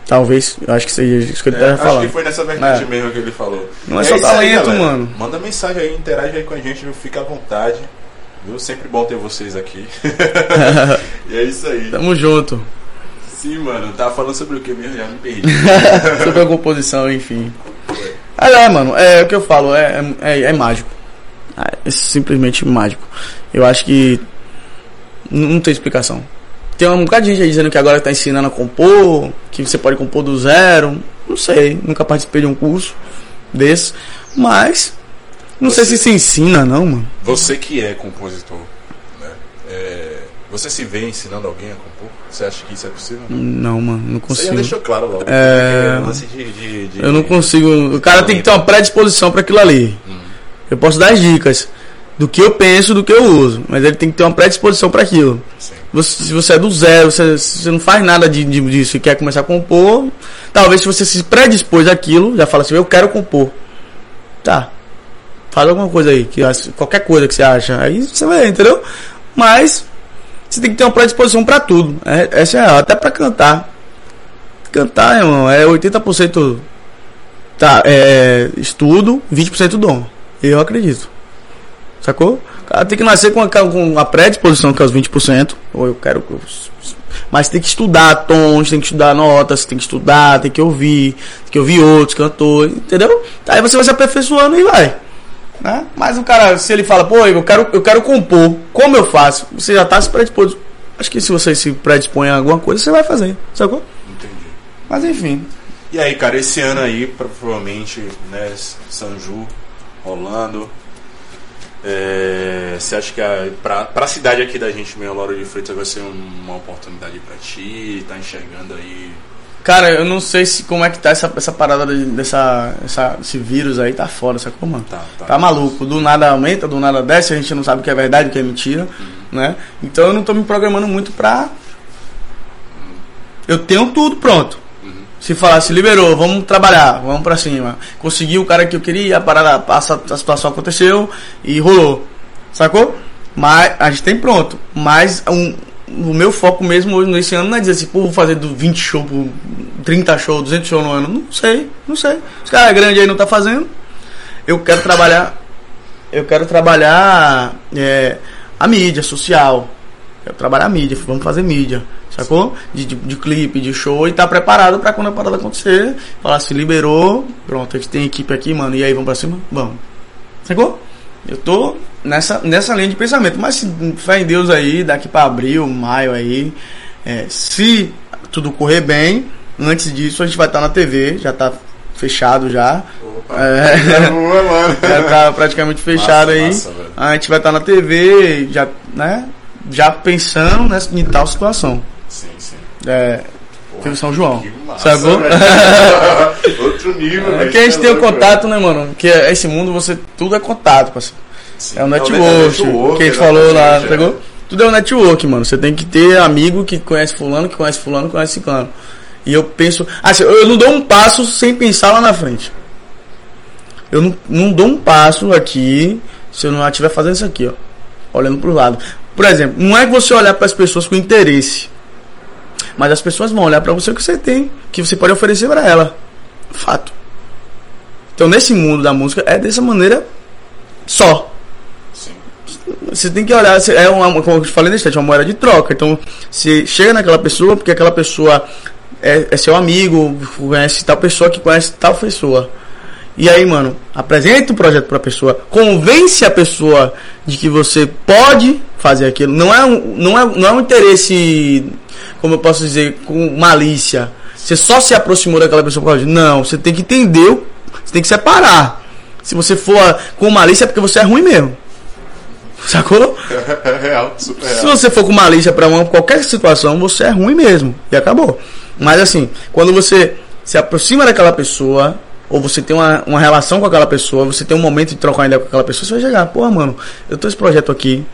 Talvez, acho que seja isso que ele É, estava acho falando. que foi nessa vertente É. mesmo que ele falou. Não é E só aí, talento, galera. mano. Manda mensagem aí, interage aí com a gente, viu? fica à vontade. Viu? Sempre bom ter vocês aqui. *laughs* e é isso aí. Tamo junto. Sim, mano. Tava falando sobre o que mesmo? Já me perdi. *laughs* Sobre a composição, enfim. É, mano, é o que eu falo, é, é, é mágico. É simplesmente mágico. Eu acho que não tem explicação. Tem um bocado de gente aí dizendo que agora tá ensinando a compor, que você pode compor do zero. Não sei, nunca participei de um curso desse. Mas, não sei Você- se se ensina, não, mano. Você que é compositor, né? É, você se vê ensinando alguém a compor? Você acha que isso é possível? Não, mano, não Você já consigo. deixou claro logo. É, lance de, de- de- Eu não consigo. O cara tem que ter uma predisposição para aquilo ali. Eu posso dar as dicas do que eu penso, do que eu uso, mas ele tem que ter uma predisposição para aquilo. Você- se você é do zero, você, você não faz nada de, de- disso e quer começar a compor, talvez se você se predispôs àquilo, já fala assim, eu quero compor. Tá. Faz alguma coisa aí, que qualquer coisa que você acha. Aí você vai, entendeu? Mas você tem que ter uma predisposição para tudo. É, essa é a- até para cantar. cantar, irmão, é 80% tá, é, estudo, 20% dom. Eu acredito. Sacou? O cara tem que nascer com a, com a predisposição que é os 20%. Ou eu quero. Mas tem que estudar tons, tem que estudar notas, tem que estudar, tem que ouvir, tem que ouvir outros cantores, entendeu? Aí você vai se aperfeiçoando e vai. Né? Mas o cara, se ele fala, pô, eu quero, eu quero compor, como eu faço? Você já está se predisposto. Acho que se você se predispõe a alguma coisa, você vai fazer, sacou? Entendi. Mas enfim. E aí, cara, esse ano aí, provavelmente, né, São Ju rolando. É, você acha que a, pra, pra cidade aqui da gente, meio Lauro de Freitas, vai ser uma oportunidade pra ti? Tá enxergando aí? Cara, eu não sei se como é que tá essa, essa parada de- dessa, essa, esse vírus aí, tá fora, sacou, mano? Tá, tá. Tá maluco. Do nada aumenta, do nada desce, a gente não sabe o que é verdade, o que é mentira, né? Então eu não tô me programando muito pra. Eu tenho tudo pronto. Se falar, se liberou, vamos trabalhar, vamos pra cima. Consegui o cara que eu queria, a parada, passa, a situação aconteceu e rolou. Sacou? Mas a gente tem pronto. Mas um, o meu foco mesmo hoje nesse ano não é dizer assim, pô, vou fazer do 20 shows, por 30 shows, 200 shows no ano. Não sei, não sei. Os caras grandes aí não tá fazendo. Eu quero trabalhar. Eu quero trabalhar é, a mídia social. Quero trabalhar mídia, vamos fazer mídia, sacou? De, de, de clipe, de show e tá preparado pra quando a parada acontecer. Falar se liberou, pronto, a gente tem equipe aqui, mano, e aí vamos pra cima? Vamos. Sacou? Eu tô nessa, nessa linha de pensamento, mas se fé em Deus aí, daqui pra abril, maio aí, é, se tudo correr bem, antes disso a gente vai estar na TV, já tá fechado já. Opa. É. *laughs* Boa, mano. *laughs* Já tá praticamente fechado Massa, aí. massa, a gente vai estar na TV, já, né? Já pensando nessa, em tal situação. Sim, sim. É, teve São João. Massa, Sacou? *laughs* velho. Outro nível, É velho. que a gente tem o contato, né, mano? Que é- esse mundo você. Tudo é contato, parceiro. Sim. É o É network, network, que a gente falou lá, exatamente, é. pegou? Tudo é o network, mano. Você tem que ter amigo que conhece fulano, que conhece fulano, que conhece ciclano. E eu penso. Assim, eu não dou um passo sem pensar lá na frente. Eu não, não dou um passo aqui se eu não estiver fazendo isso aqui, ó. Olhando pro lado. Por exemplo, não é que você olhar para as pessoas com interesse. Mas as pessoas vão olhar para você o que você tem, que você pode oferecer para ela. Fato. Então, nesse mundo da música, é dessa maneira só. Você tem que olhar, é uma, como eu falei nesse instante, é uma moeda de troca. Então, você chega naquela pessoa porque aquela pessoa é, é seu amigo, conhece tal pessoa que conhece tal pessoa. E aí, mano, apresenta o projeto pra pessoa, convence a pessoa de que você pode fazer aquilo. Não é um, não é, não é um interesse, como eu posso dizer, com malícia. Você só se aproximou daquela pessoa por causa disso. Não, você tem que entender, você tem que separar. Se você for com malícia é porque você é ruim mesmo. Sacou? É real, super Se real. você for com malícia pra uma, qualquer situação, você é ruim mesmo. E acabou. Mas assim, quando você se aproxima daquela pessoa, ou você tem uma, uma relação com aquela pessoa, você tem um momento de trocar ideia com aquela pessoa, você vai chegar, porra, mano, eu tô esse projeto aqui.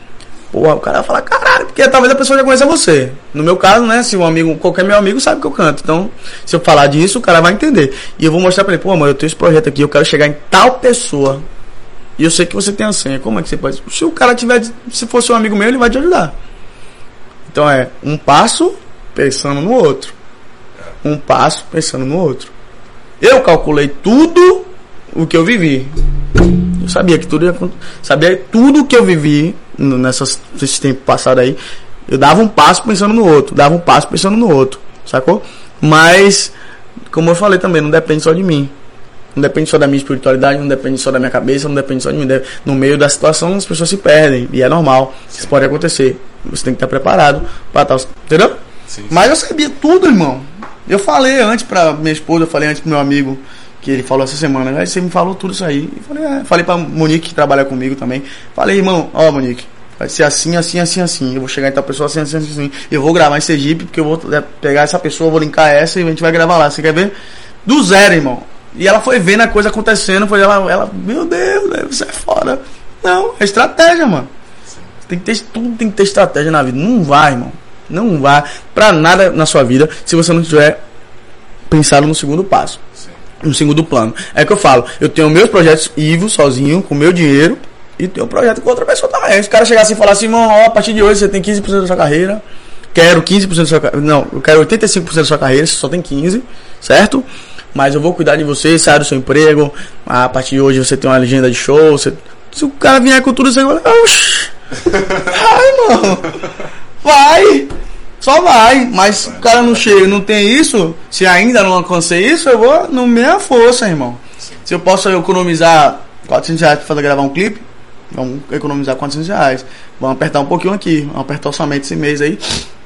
Porra, o cara vai falar, caralho, porque talvez a pessoa já conheça você. No meu caso, né, se um amigo, qualquer meu amigo sabe que eu canto. Então, se eu falar disso, o cara vai entender. E eu vou mostrar pra ele, pô, mano, eu tenho esse projeto aqui, eu quero chegar em tal pessoa. E eu sei que você tem a senha. Como é que você pode? Se o cara tiver, se fosse um amigo meu, ele vai te ajudar. Então é um passo pensando no outro. Um passo pensando no outro. Eu calculei tudo o que eu vivi. Eu sabia que tudo ia sabia tudo o que eu vivi nessas nesses tempos passados aí. Eu dava um passo pensando no outro, dava um passo pensando no outro, sacou? Mas como eu falei também, não depende só de mim. Não depende só da minha espiritualidade, não depende só da minha cabeça, não depende só de mim. No meio da situação, as pessoas se perdem. E é normal. Isso pode acontecer. Você tem que estar preparado para tal. Entendeu? Sim, sim. Mas eu sabia tudo, irmão. Eu falei antes pra minha esposa, eu falei antes pro meu amigo, que ele falou essa semana. Aí você me falou tudo isso aí. Falei, é. Falei pra Monique, que trabalha comigo também. Falei, irmão, ó, Monique. Vai ser assim, assim, assim, assim. Eu vou chegar em tal pessoa assim, assim, assim, assim. Eu vou gravar em Sergipe, porque eu vou é, pegar essa pessoa, vou linkar essa e a gente vai gravar lá. Você quer ver? Do zero, irmão. E ela foi vendo a coisa acontecendo, foi ela, ela meu Deus, você é foda. Não, é estratégia, mano. Tem que ter, tudo tem que ter estratégia na vida. Não vai, irmão. Não vai pra nada na sua vida se você não tiver pensado no segundo passo. Sim. No segundo plano. É que eu falo, eu tenho meus projetos Ivo sozinho, com meu dinheiro, e tenho um projeto com outra pessoa também. Se o cara chegar assim e falar assim, irmão, ó, a partir de hoje você tem 15% da sua carreira, quero 15% da sua carreira. Não, eu quero 85% da sua carreira, você só tem 15%, certo? Mas eu vou cuidar de você, sair do seu emprego. A partir de hoje você tem uma legenda de show. Você... Se o cara vier com tudo, você vai. Oxi! *laughs* Vai, mano! Vai! Só vai, mas o cara não chega, não tem isso. Se ainda não alcancei isso, eu vou no meia força, irmão. Se eu posso economizar 400 reais pra fazer gravar um clipe, vamos economizar 400 reais. Vamos apertar um pouquinho aqui, vamos apertar o orçamento esse mês aí.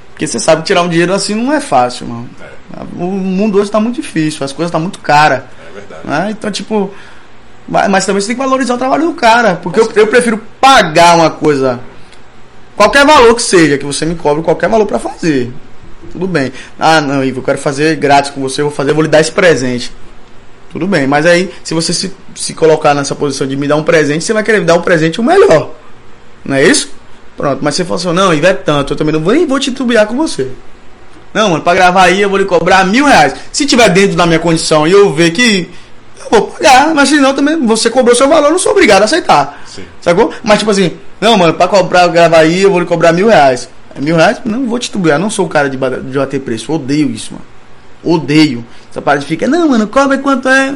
Porque você sabe que tirar um dinheiro assim não é fácil, mano. É. O mundo hoje tá muito difícil, as coisas tá muito caras. É verdade. Né? Então, tipo. Mas, mas também você tem que valorizar o trabalho do cara. Porque eu, eu prefiro pagar uma coisa. Qualquer valor que seja, que você me cobre qualquer valor pra fazer. Tudo bem. Ah, não, Ivo, eu quero fazer grátis com você, eu vou fazer, eu vou lhe dar esse presente. Tudo bem, mas aí, se você se, se colocar nessa posição de me dar um presente, você vai querer me dar um presente o melhor. Não é isso? Pronto, mas você falou assim, não, Ivo é tanto, eu também não vou, nem vou titubear com você. Não, mano, pra gravar aí eu vou lhe cobrar mil reais. Se tiver dentro da minha condição e eu ver que eu vou pagar, mas senão também você cobrou seu valor, eu não sou obrigado a aceitar. Sim. Sacou? Mas tipo assim, não, mano, pra cobrar, gravar aí eu vou lhe cobrar mil reais. É mil reais? Não vou titubear, não sou o cara de, de bater preço, odeio isso, mano. Odeio. Essa parte fica, não, mano, cobra quanto é.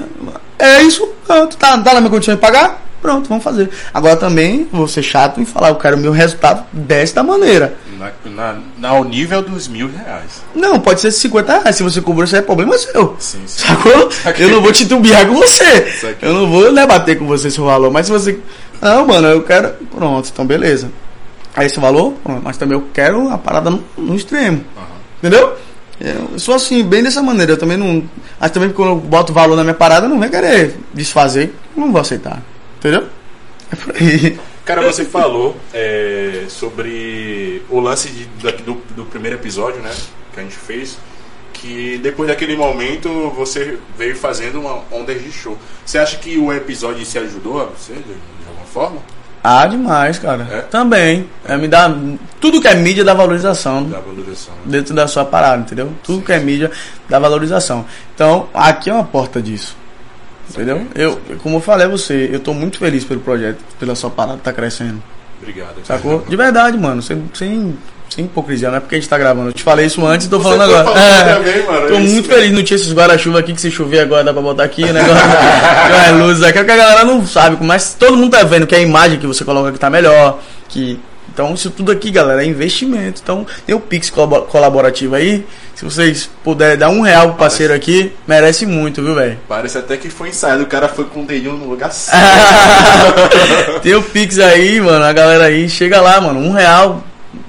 É isso, pronto, tá, tá na minha condição de pagar? Pronto, vamos fazer. Agora também vou ser chato e falar, eu quero o meu resultado desta maneira. Na, na, ao nível dos mil reais. Não, pode ser 50 reais. Se você cobrou, isso é problema seu. Sim, sim. Sacou? *laughs* Eu não vou titubear com você. Saquei. Eu não vou debater com você seu valor. Mas se você. Não, mano, eu quero. Pronto, então beleza. Aí esse valor, mas também eu quero a parada no, no extremo. Aham. Entendeu? Eu sou assim, bem dessa maneira. Eu também não. Mas também quando eu boto valor na minha parada, eu não vai querer desfazer. Não vou aceitar. Entendeu? É por aí. Cara, você falou é, sobre o lance de- do, do primeiro episódio, né? Que a gente fez. Que depois daquele momento você veio fazendo uma ondas de show. Você acha que o episódio se ajudou a você de, alguma forma? Ah, demais, cara. É? Também. É, me dá. Tudo que é mídia dá valorização. Da valorização. né? dentro da sua parada, entendeu? Tudo que é mídia dá valorização. Então, aqui é uma porta disso. Entendeu? Eu, como eu falei a você, eu tô muito feliz pelo projeto, pela sua parada tá crescendo. Obrigado. Sacou? De verdade, mano, sem, sem, sem hipocrisia, não é porque a gente tá gravando. Eu te falei isso antes e tô falando tá agora. falando É, também, mano, tô é isso muito feliz, não tinha esses guarda-chuva aqui que se chover agora dá pra botar aqui, negócio. *laughs* tem umas luzes aqui, é que a galera não sabe, mas todo mundo tá vendo que a imagem que você coloca aqui tá melhor, que então, isso tudo aqui, galera, é investimento. Então, tem o Pix colabo- colaborativo aí. Se vocês puderem dar um real pro parceiro aqui, merece muito, viu, velho? Parece até que foi ensaiado. O cara foi com o dedinho no lugar *laughs* certo. tem o Pix aí, mano. A galera aí, chega lá, mano. Um real.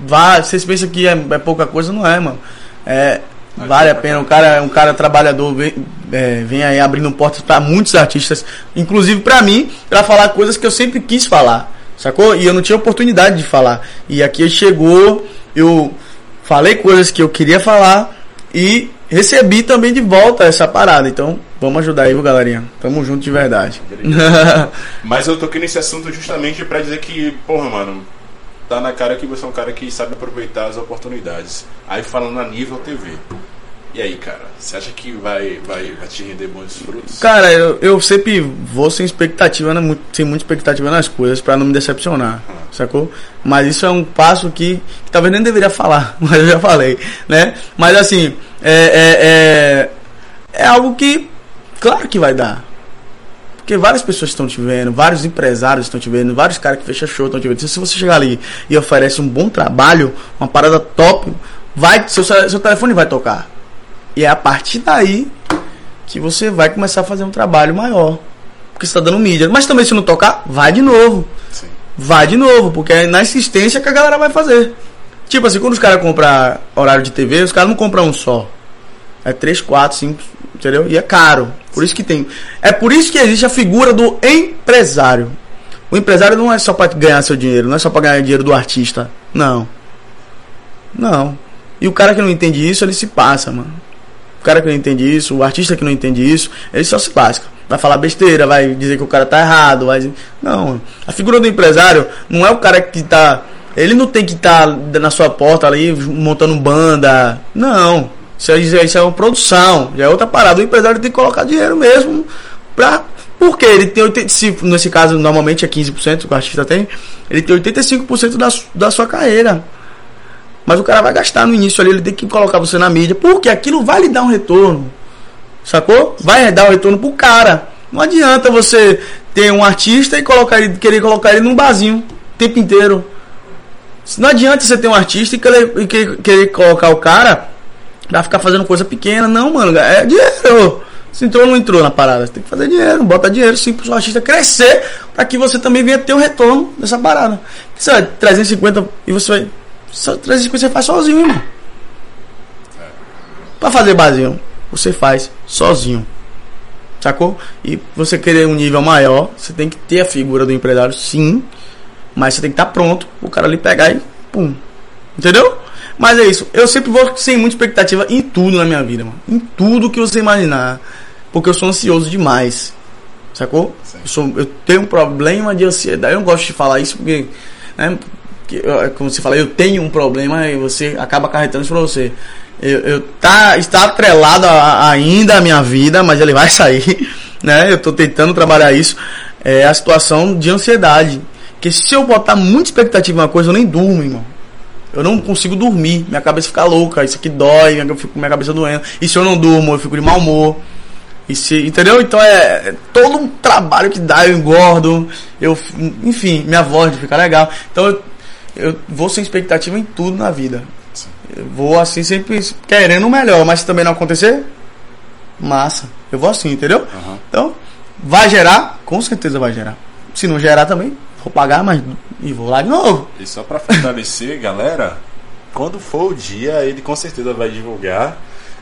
Vá, vocês pensam que é, é pouca coisa, não é, mano. É. Vale a pena, um cara, um cara trabalhador vem, é, vem aí abrindo portas para muitos artistas, inclusive para mim, para falar coisas que eu sempre quis falar, sacou? E eu não tinha oportunidade de falar. E aqui chegou, eu falei coisas que eu queria falar e recebi também de volta essa parada. Então, vamos ajudar aí, viu, galerinha? Tamo junto de verdade. Mas eu toquei nesse assunto justamente pra dizer que, porra, mano, tá na cara que você é um cara que sabe aproveitar as oportunidades. Aí falando a nível TV. E aí, cara, você acha que vai, vai, vai te render bons frutos? Cara, eu, eu sempre vou sem expectativa, né? Sem muita expectativa nas coisas pra não me decepcionar, sacou? Mas isso é um passo que, que talvez nem deveria falar, *laughs* mas eu já falei, né? Mas assim, é, é, é, é algo que, claro que vai dar. Porque várias pessoas estão te vendo, vários empresários estão te vendo, vários caras que fecham show estão te vendo. Se você chegar ali e oferece um bom trabalho, uma parada top, vai, seu, seu telefone vai tocar. E é a partir daí que você vai começar a fazer um trabalho maior. Porque você está dando mídia. Mas também se não tocar, vai de novo. Sim. Vai de novo, porque é na insistência que a galera vai fazer. Tipo assim, quando os caras compram horário de TV, os caras não compram um só. É 3, 4, 5, entendeu? E é caro. Por isso que tem. É por isso que existe a figura do empresário. O empresário não é só para ganhar seu dinheiro, não é só para ganhar dinheiro do artista. Não. Não. E o cara que não entende isso, ele se passa, mano. O cara que não entende isso, o artista que não entende isso, ele só se lasca. Vai falar besteira, vai dizer que o cara tá errado, vai. Não, a figura do empresário não é o cara que tá... Ele não tem que estar na sua porta ali montando banda. Não. Isso é, isso é uma produção, já é outra parada. O empresário tem que colocar dinheiro mesmo pra... Porque ele tem 80, se nesse caso normalmente é 15% que o artista tem, ele tem 85% da, da sua carreira. Mas o cara vai gastar no início ali, ele tem que colocar você na mídia, porque aquilo vai lhe dar um retorno. Sacou? Vai dar um retorno pro cara. Não adianta você ter um artista e colocar ele, querer colocar ele num barzinho o tempo inteiro. Não adianta você ter um artista e querer, e querer colocar o cara pra ficar fazendo coisa pequena. Não, mano, é dinheiro. Se entrou ou não entrou na parada, você tem que fazer dinheiro, bota dinheiro sim pro seu artista crescer, para que você também venha ter o retorno dessa parada. Você vai 350 e você vai. Só 350 você faz sozinho, irmão. Pra fazer barzinho, você faz sozinho. Sacou? E você querer um nível maior, você tem que ter a figura do empresário, sim. Mas você tem que estar tá pronto o cara ali pegar e pum. Entendeu? Mas é isso. Eu sempre vou sem muita expectativa em tudo na minha vida, mano. Em tudo que você imaginar. Porque eu sou ansioso demais. Sacou? Eu, sou, eu tenho um problema de ansiedade. Eu não gosto de falar isso porque. Né, que, como você fala, eu tenho um problema e você acaba acarretando isso pra você. Eu, eu tá, está atrelado a, ainda à minha vida, mas ele vai *laughs* sair. Né? Eu estou tentando trabalhar isso. É a situação de ansiedade. Porque se eu botar muita expectativa em uma coisa, eu nem durmo, irmão. Eu não consigo dormir, minha cabeça fica louca, isso aqui dói, eu fico com minha cabeça doendo. E se eu não durmo, eu fico de mau humor. E se, entendeu? Então é, é, todo um trabalho que dá, eu engordo, eu, enfim, minha voz fica legal. Então eu, eu vou sem expectativa em tudo na vida. Eu vou assim sempre querendo o melhor, mas se também não acontecer, massa. Eu vou assim, entendeu? Uhum. Então, vai gerar, com certeza vai gerar. Se não gerar também, vou pagar, mas e vou lá de novo. E só para fortalecer, *laughs* galera, quando for o dia, ele com certeza vai divulgar.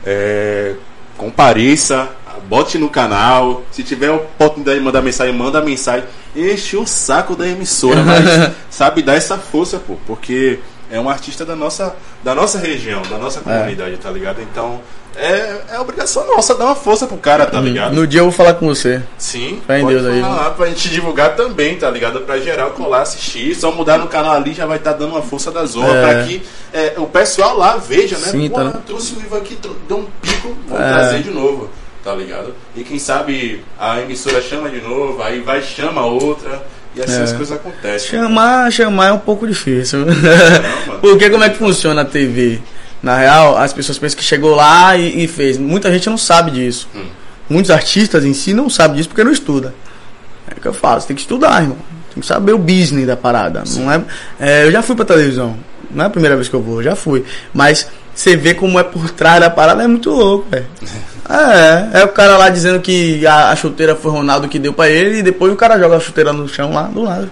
É, compareça, bote no canal. Se tiver oportunidade de mandar mensagem, manda mensagem. Enche o saco da emissora, *laughs* mas sabe dar essa força, pô, porque é um artista da nossa, da nossa região, da nossa é. comunidade, é. tá ligado? Então, é, é obrigação nossa dar uma força pro cara, tá ligado? No dia eu vou falar com você. Sim, Fé pode Deus aí. lá pra gente divulgar também, tá ligado? Pra geral colar, assistir. Só mudar no canal ali já vai estar tá dando uma força da zona. É. Pra que é, o pessoal lá veja, né? Sim, Pô, tá. trouxe o Ivo aqui, deu um pico, vou é. trazer de novo, tá ligado? E quem sabe a emissora chama de novo, aí vai chama outra. E assim é. as coisas acontecem. Chamar, chamar é um pouco difícil. Não, *laughs* Porque como é que funciona a TV? Na real, as pessoas pensam que chegou lá e, e fez. Muita gente não sabe disso. Hum. Muitos artistas em si não sabem disso porque não estuda. É o que eu falo, você tem que estudar, irmão. Tem que saber o business da parada. Não é, é, eu já fui pra televisão. Não é a primeira vez que eu vou, eu já fui. Mas você vê como é por trás da parada, é muito louco, velho. *laughs* É, é o cara lá dizendo que a, a, chuteira foi Ronaldo que deu pra ele e depois o cara joga a chuteira no chão lá do lado.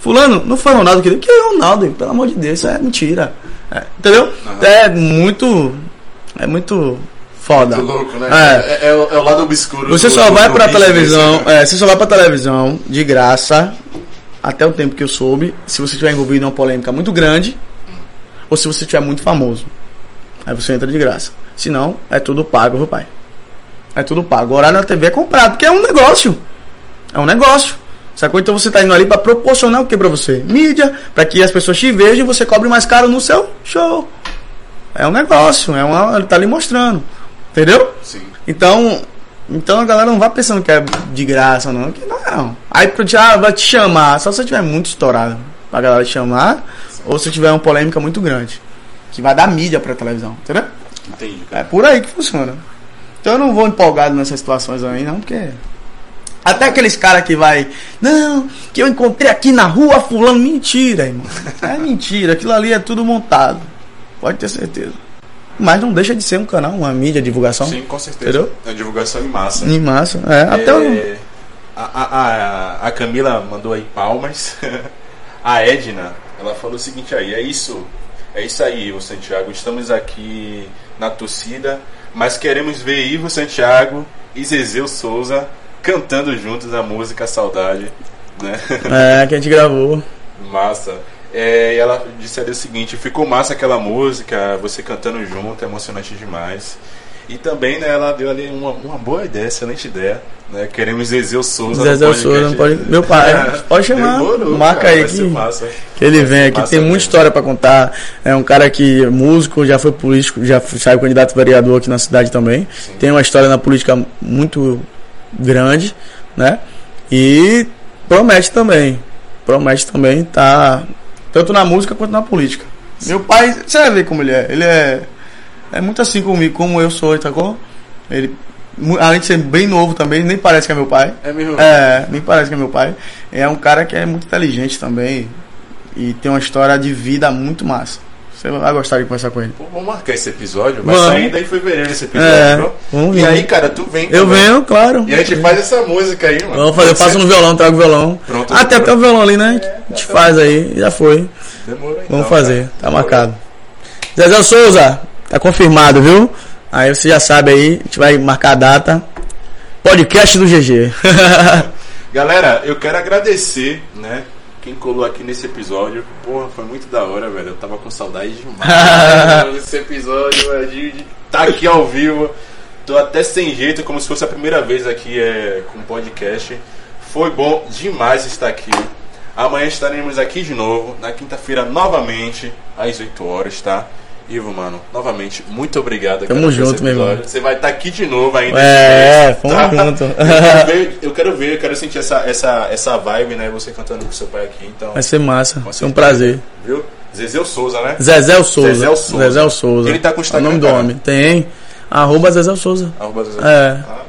Fulano, não foi Ronaldo que deu? Que é Ronaldo, pelo amor de Deus, isso é mentira. É, entendeu? É muito. É muito foda. Muito louco, né? É, é, é, o, é o, lado obscuro. Você do, só vai do pra televisão. Né? É, você só vai pra televisão de graça. Até o tempo que eu soube. Se você estiver envolvido em uma polêmica muito grande. Ou se você estiver muito famoso. Aí você entra de graça. Se não, é tudo pago, viu, pai? É tudo pago. O horário na TV é comprado, porque é um negócio. É um negócio. Sacou? Então você está indo ali para proporcionar o que para você? Mídia, para que as pessoas te vejam e você cobre mais caro no seu show. É um negócio, é uma, ele tá ali mostrando. Entendeu? Sim. Então, então a galera não vai pensando que é de graça, não. Que não. Aí pro ah, vai te chamar, só se você tiver muito estourado pra galera te chamar, Sim. ou se tiver uma polêmica muito grande. Que vai dar mídia pra televisão, entendeu? Entendi. É por aí que funciona. Então eu não vou empolgado nessas situações aí, não, porque até aqueles caras que vai, não, que eu encontrei aqui na rua fulano, mentira, irmão. É mentira, aquilo ali é tudo montado. Pode ter certeza. Mas não deixa de ser um canal, uma mídia, divulgação. Sim, com certeza. Entendeu? É divulgação em massa. Em massa, é. é até o... a, a, a Camila mandou aí palmas. *laughs* a Edna, ela falou o seguinte aí, é isso, é isso aí, o Santiago. Estamos aqui na torcida, mas queremos ver Ivo Santiago e Zezeu Souza cantando juntos a música Saudade, né? É, que a gente gravou. Massa. É, e ela disse o seguinte: ficou massa aquela música, você cantando junto, é emocionante demais. E também, né, ela deu ali uma, uma boa ideia, excelente ideia. Né? Queremos Zezé Souza. Zezé Souza, pode. Meu pai, é, *laughs* pode chamar. Demorou, marca cara, aí que, que ele vem aqui. Tem muita história para contar. É um cara que é músico, já foi político, já saiu candidato vereador aqui na cidade também. Sim. Tem uma história na política muito grande, né? E promete também. Promete também tá tanto na música quanto na política. Meu pai, você vai ver como ele é. Ele é. É muito assim comigo, como eu sou, sacou? Ele, mu- além de ser bem novo também, nem parece que é meu pai. É mesmo? É, nem parece que é meu pai. É um cara que é muito inteligente também. E tem uma história de vida muito massa. Você vai gostar de conversar com ele. Pô, vamos marcar esse episódio. Vai Vamos. sair ainda em fevereiro esse episódio, É, vamos E ver. aí, cara, tu vem. Eu também. venho, claro. E a gente faz essa música aí, mano. Vamos fazer, eu faço no violão, trago o violão. Pronto, Ah, tem demorou. até o violão ali, né? A gente faz aí, já foi. Demorou, então, Vamos cara. fazer, tá marcado. Zezé Souza, tá confirmado, viu? Aí você já sabe aí, a gente vai marcar a data. Podcast do GG. *laughs* Galera, eu quero agradecer, né? Quem colou aqui nesse episódio. Porra, foi muito da hora, velho. Eu tava com saudade demais *laughs* desse episódio, velho. De, de tá aqui ao vivo. Tô até sem jeito, como se fosse a primeira vez aqui é, com podcast. Foi bom demais estar aqui. Amanhã estaremos aqui de novo, na quinta-feira, novamente, às 8 horas, tá? Ivo, mano, novamente, muito obrigado. Tamo cara, junto, meu irmão. Você vai estar aqui de novo ainda. É, vamos junto. Eu quero *laughs* ver, eu quero ver, eu quero sentir essa, essa, essa vibe, né? Você cantando com seu pai aqui, então. Vai ser massa, vai ser um prazer. Viu? Zezé Souza, né? Zezé Souza. Zezé Souza. Zezé Souza. Ele tá com o Instagram, É o nome do homem. Tem. Arroba Zezé Souza. Arroba Zezé. É. Ah, tá,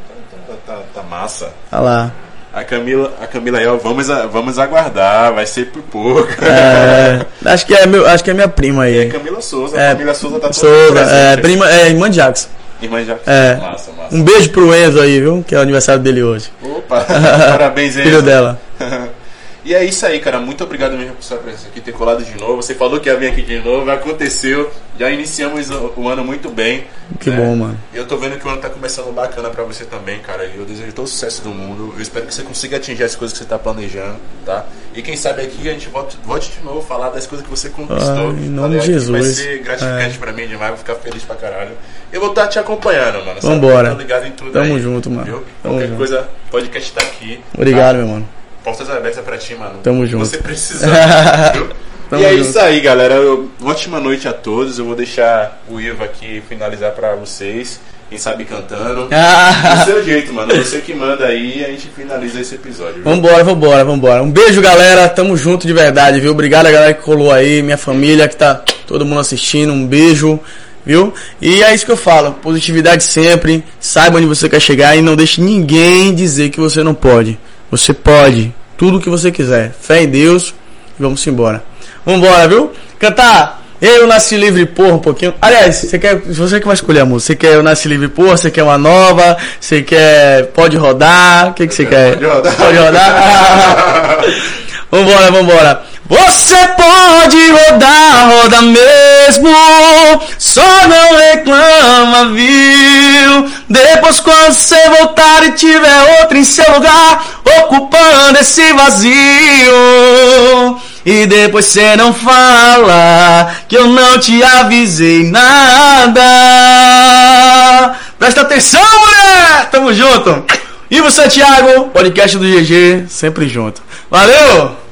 tá, tá, tá massa. Olha lá. A Camila, a Camila aí, ó, vamos, vamos aguardar, vai ser por pouco. É, *laughs* acho, que é meu, acho que é minha prima É aí. Camila Souza, É, a Camila Souza tá toda Souza, é, prima, é irmã de Jackson. Irmã já. É. Massa, massa. Um beijo pro Enzo aí, viu? Que é o aniversário dele hoje. Opa, *laughs* parabéns, Enzo. Filho dela. *laughs* E é isso aí, cara. Muito obrigado mesmo por sua presença aqui, ter colado de novo. Você falou que ia vir aqui de novo, aconteceu. Já iniciamos o, o ano muito bem. Que né? bom, mano. E eu tô vendo que o ano tá começando bacana pra você também, cara. E eu desejo todo o sucesso do mundo. Eu espero que você consiga atingir as coisas que você tá planejando, tá? E quem sabe aqui a gente volte, volte de novo falar das coisas que você conquistou. Ai, em tá nome de Que Vai Jesus. ser gratificante pra mim demais, vou ficar feliz pra caralho. Eu vou estar te acompanhando, mano. Vambora. Tô ligado em tudo Tamo aí, junto, mano. Viu? Tamo Qualquer junto. coisa, podcast tá aqui. Obrigado, tá? meu mano. Portas abertas pra ti, mano. Tamo junto. Você *laughs* viu? Tamo e é junto. isso aí, galera. Ótima noite a todos. Eu vou deixar o Ivo aqui finalizar pra vocês. Quem sabe cantando. *laughs* Do Ah, seu jeito, mano. Você que manda aí a gente finaliza esse episódio. viu? vambora, vambora, vambora. Um beijo, galera. Tamo junto de verdade, viu? Obrigado a galera que colou aí, minha família que tá todo mundo assistindo. Um beijo, viu? E é isso que eu falo. Positividade sempre. Saiba onde você quer chegar e não deixe ninguém dizer que você não pode. Você pode. Tudo o que você quiser. Fé em Deus. E vamos embora. Vambora, viu? Cantar. Eu nasci livre, porra, um pouquinho. Aliás, você quer. Você que vai escolher a música. Você quer Eu Nasci Livre, porra? Você quer uma nova? Você quer. Pode rodar? O que, que você quer? Pode rodar. Pode rodar? *laughs* vambora, vambora. Você pode rodar, roda mesmo. Só não reclama, viu? Depois, quando você voltar e tiver outro em seu lugar, ocupando esse vazio. E depois você não fala que eu não te avisei nada. Presta atenção, mulher! Tamo junto. Você, Thiago? Podcast do GG, sempre junto. Valeu!